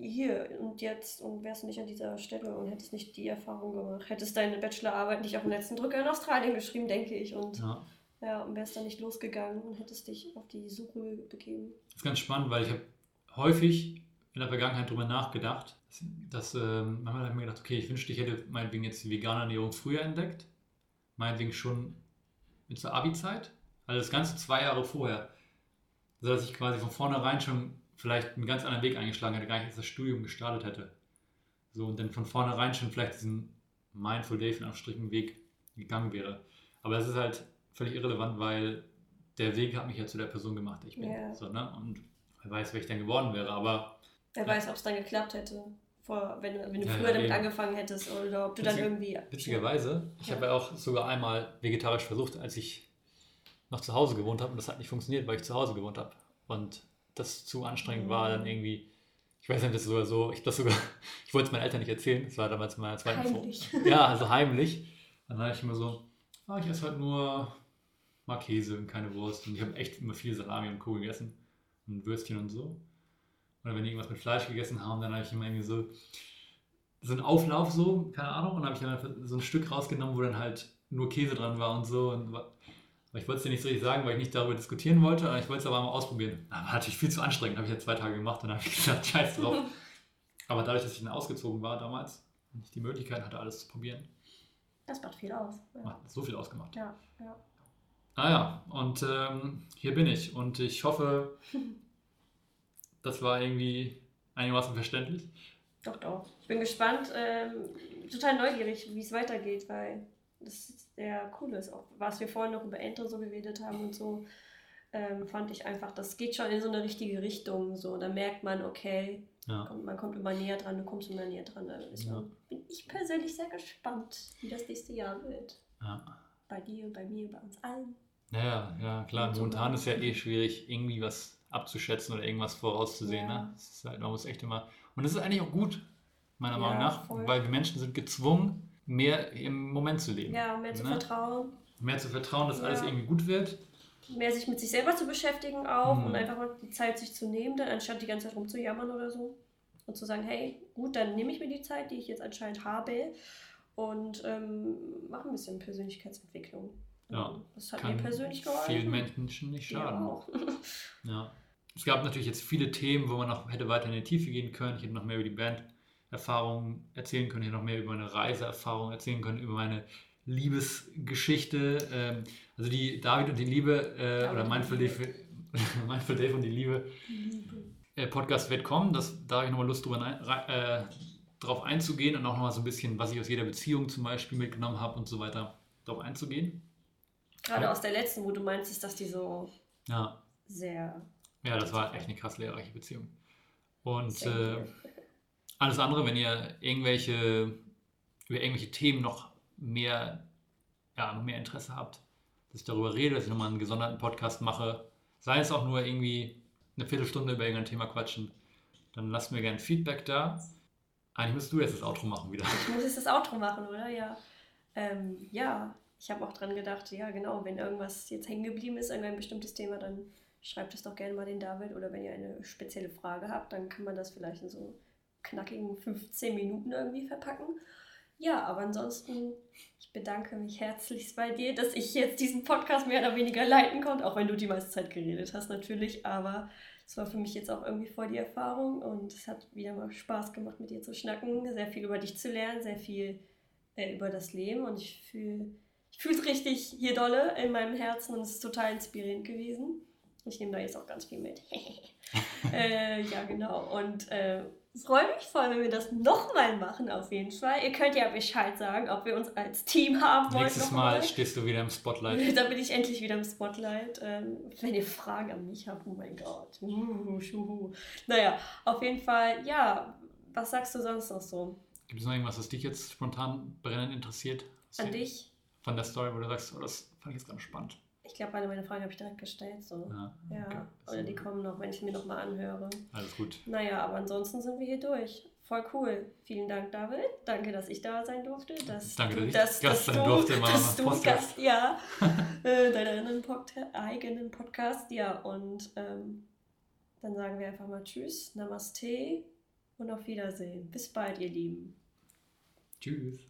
hier und jetzt und wärst nicht an dieser Stelle und hättest nicht die Erfahrung gemacht. Hättest deine Bachelorarbeit nicht auf den letzten Drücker in Australien geschrieben, denke ich. Und Ja. ja, und wärst dann nicht losgegangen und hättest dich auf die Suche begeben. Das ist ganz spannend, weil ich habe häufig in der Vergangenheit darüber nachgedacht, dass, ähm, manchmal habe ich mir gedacht, okay, ich wünschte, ich hätte meinetwegen jetzt die vegane Ernährung früher entdeckt, meinetwegen schon mit zur Abi-Zeit, also das Ganze zwei Jahre vorher, sodass ich quasi von vornherein schon vielleicht einen ganz anderen Weg eingeschlagen hätte, gar nicht erst das Studium gestartet hätte. So, und dann von vornherein schon vielleicht diesen Mindful Day in Anstrichen Weg gegangen wäre. Aber es ist halt völlig irrelevant, weil der Weg hat mich ja zu der Person gemacht, die ich bin. Ja. So, ne? Und wer weiß, wer ich dann geworden wäre. Aber Wer Ja. weiß, ob es dann geklappt hätte, vor, wenn, wenn du Ja, früher ja, damit angefangen hättest oder ob du dann Witzig- irgendwie. witzigerweise, ich habe ja auch sogar einmal vegetarisch versucht, als ich noch zu Hause gewohnt habe. Und das hat nicht funktioniert, weil ich zu Hause gewohnt habe. Und das zu anstrengend war, dann irgendwie. Ich weiß nicht, das sogar so, ich das sogar, ich wollte es meinen Eltern nicht erzählen, das war damals in meiner zweiten Vor- Heimlich. Ja, also heimlich. Dann habe ich immer so, ah, ich esse halt nur mal Käse und keine Wurst. Und ich habe echt immer viel Salami und Co. gegessen. Und Würstchen und so. Oder wenn die irgendwas mit Fleisch gegessen haben, dann habe ich immer irgendwie so, so einen Auflauf so, keine Ahnung. Und dann habe ich dann so ein Stück rausgenommen, wo dann halt nur Käse dran war und so. Und ich wollte es dir nicht so richtig sagen, weil ich nicht darüber diskutieren wollte, aber ich wollte es aber mal ausprobieren. Aber war natürlich viel zu anstrengend, habe ich ja zwei Tage gemacht und dann habe ich gesagt, scheiß drauf. Aber dadurch, dass ich dann ausgezogen war damals und ich die Möglichkeit hatte, alles zu probieren, Das macht viel aus. Ja, hat so viel ausgemacht. ja. ja. Naja, und ähm, hier bin ich und ich hoffe, das war irgendwie einigermaßen verständlich. Doch, doch. Ich bin gespannt, ähm, total neugierig, wie es weitergeht, weil das sehr cool ist. Auch was wir vorhin noch über Ente so geredet haben und so, ähm, fand ich einfach, das geht schon in so eine richtige Richtung. So, da merkt man, okay, Ja. kommt, man kommt immer näher dran, du kommst immer näher dran. Da ist Ja. man, bin ich persönlich sehr gespannt, wie das nächste Jahr wird. Ja. Bei dir, bei mir, bei uns allen. Ja, ja, klar. Momentan ist ja eh schwierig, irgendwie was abzuschätzen oder irgendwas vorauszusehen. Ja. Ne? Das ist halt, man muss echt immer. Und das ist eigentlich auch gut, meiner Meinung nach, voll. weil wir Menschen sind gezwungen, mehr im Moment zu leben. Ja, mehr zu Ne? vertrauen, Mehr zu vertrauen, dass Ja. alles irgendwie gut wird. mehr sich mit sich selber zu beschäftigen auch Mhm. und einfach mal die Zeit sich zu nehmen, dann anstatt die ganze Zeit rumzujammern oder so. Und zu sagen, hey, gut, dann nehme ich mir die Zeit, die ich jetzt anscheinend habe und ähm, mache ein bisschen Persönlichkeitsentwicklung. Ja, Das hat Kann mir persönlich geholfen. vielen Menschen nicht schaden. auch. Ja. Es gab natürlich jetzt viele Themen, wo man noch hätte weiter in die Tiefe gehen können. Ich hätte noch mehr über die Banderfahrung erzählen können, hätte noch mehr über meine Reiseerfahrung erzählen können, über meine Liebesgeschichte. Ähm, also die David und die Liebe äh, David oder Mindful die Dave, Mindful Dave und die Liebe äh, Podcast wird kommen. Das, da habe ich nochmal Lust, drüber, äh, drauf einzugehen und auch nochmal so ein bisschen, was ich aus jeder Beziehung zum Beispiel mitgenommen habe und so weiter, darauf einzugehen. Gerade aus der letzten, wo du meinst, dass die so Ja. sehr. Ja, das war echt eine krass lehrreiche Beziehung. Und äh, alles andere, wenn ihr irgendwelche, über irgendwelche Themen noch mehr, ja, noch mehr Interesse habt, dass ich darüber rede, dass ich nochmal einen gesonderten Podcast mache, sei es auch nur irgendwie eine Viertelstunde über irgendein Thema quatschen, dann lasst mir gerne Feedback da. Eigentlich müsstest du jetzt das Outro machen wieder. Ich muss jetzt das Outro machen, oder? Ja. Ähm, ja, ich habe auch dran gedacht, ja genau, wenn irgendwas jetzt hängen geblieben ist, irgendein bestimmtes Thema, dann schreibt es doch gerne mal den David oder wenn ihr eine spezielle Frage habt, dann kann man das vielleicht in so knackigen 15 Minuten irgendwie verpacken. Ja, aber ansonsten, ich bedanke mich herzlichst bei dir, dass ich jetzt diesen Podcast mehr oder weniger leiten konnte, auch wenn du die meiste Zeit geredet hast natürlich, aber es war für mich jetzt auch irgendwie voll die Erfahrung und es hat wieder mal Spaß gemacht, mit dir zu schnacken, sehr viel über dich zu lernen, sehr viel äh, über das Leben und ich fühle ich fühle es richtig hier dolle in meinem Herzen und es ist total inspirierend gewesen. Ich nehme da jetzt auch ganz viel mit. äh, ja, genau. Und äh, freue mich voll, wenn wir das nochmal machen, auf jeden Fall. Ihr könnt ja Bescheid sagen, ob wir uns als Team haben wollen. Nächstes Mal stehst du wieder im Spotlight. da bin ich endlich wieder im Spotlight. Ähm, wenn ihr Fragen an mich habt, oh mein Gott. Uh, schuhu. Naja, auf jeden Fall, ja. Was sagst du sonst noch so? Gibt es noch irgendwas, was dich jetzt spontan brennend interessiert? An dich? Von der Story, wo du sagst, oh, das fand ich jetzt ganz spannend. Ich glaube, alle meine Fragen habe ich direkt gestellt. So. Ja, Ja, okay. oder die kommen noch, wenn ich mir nochmal anhöre. Alles gut. Naja, aber ansonsten sind wir hier durch. Voll cool. Vielen Dank, David. Danke, dass ich da sein durfte. Dass Danke, du, dass ich Gast sein du, durfte dass du Podcast. Gast, ja, äh, deinen eigenen Podcast. Ja, und ähm, dann sagen wir einfach mal Tschüss, Namaste und auf Wiedersehen. Bis bald, ihr Lieben. Tschüss.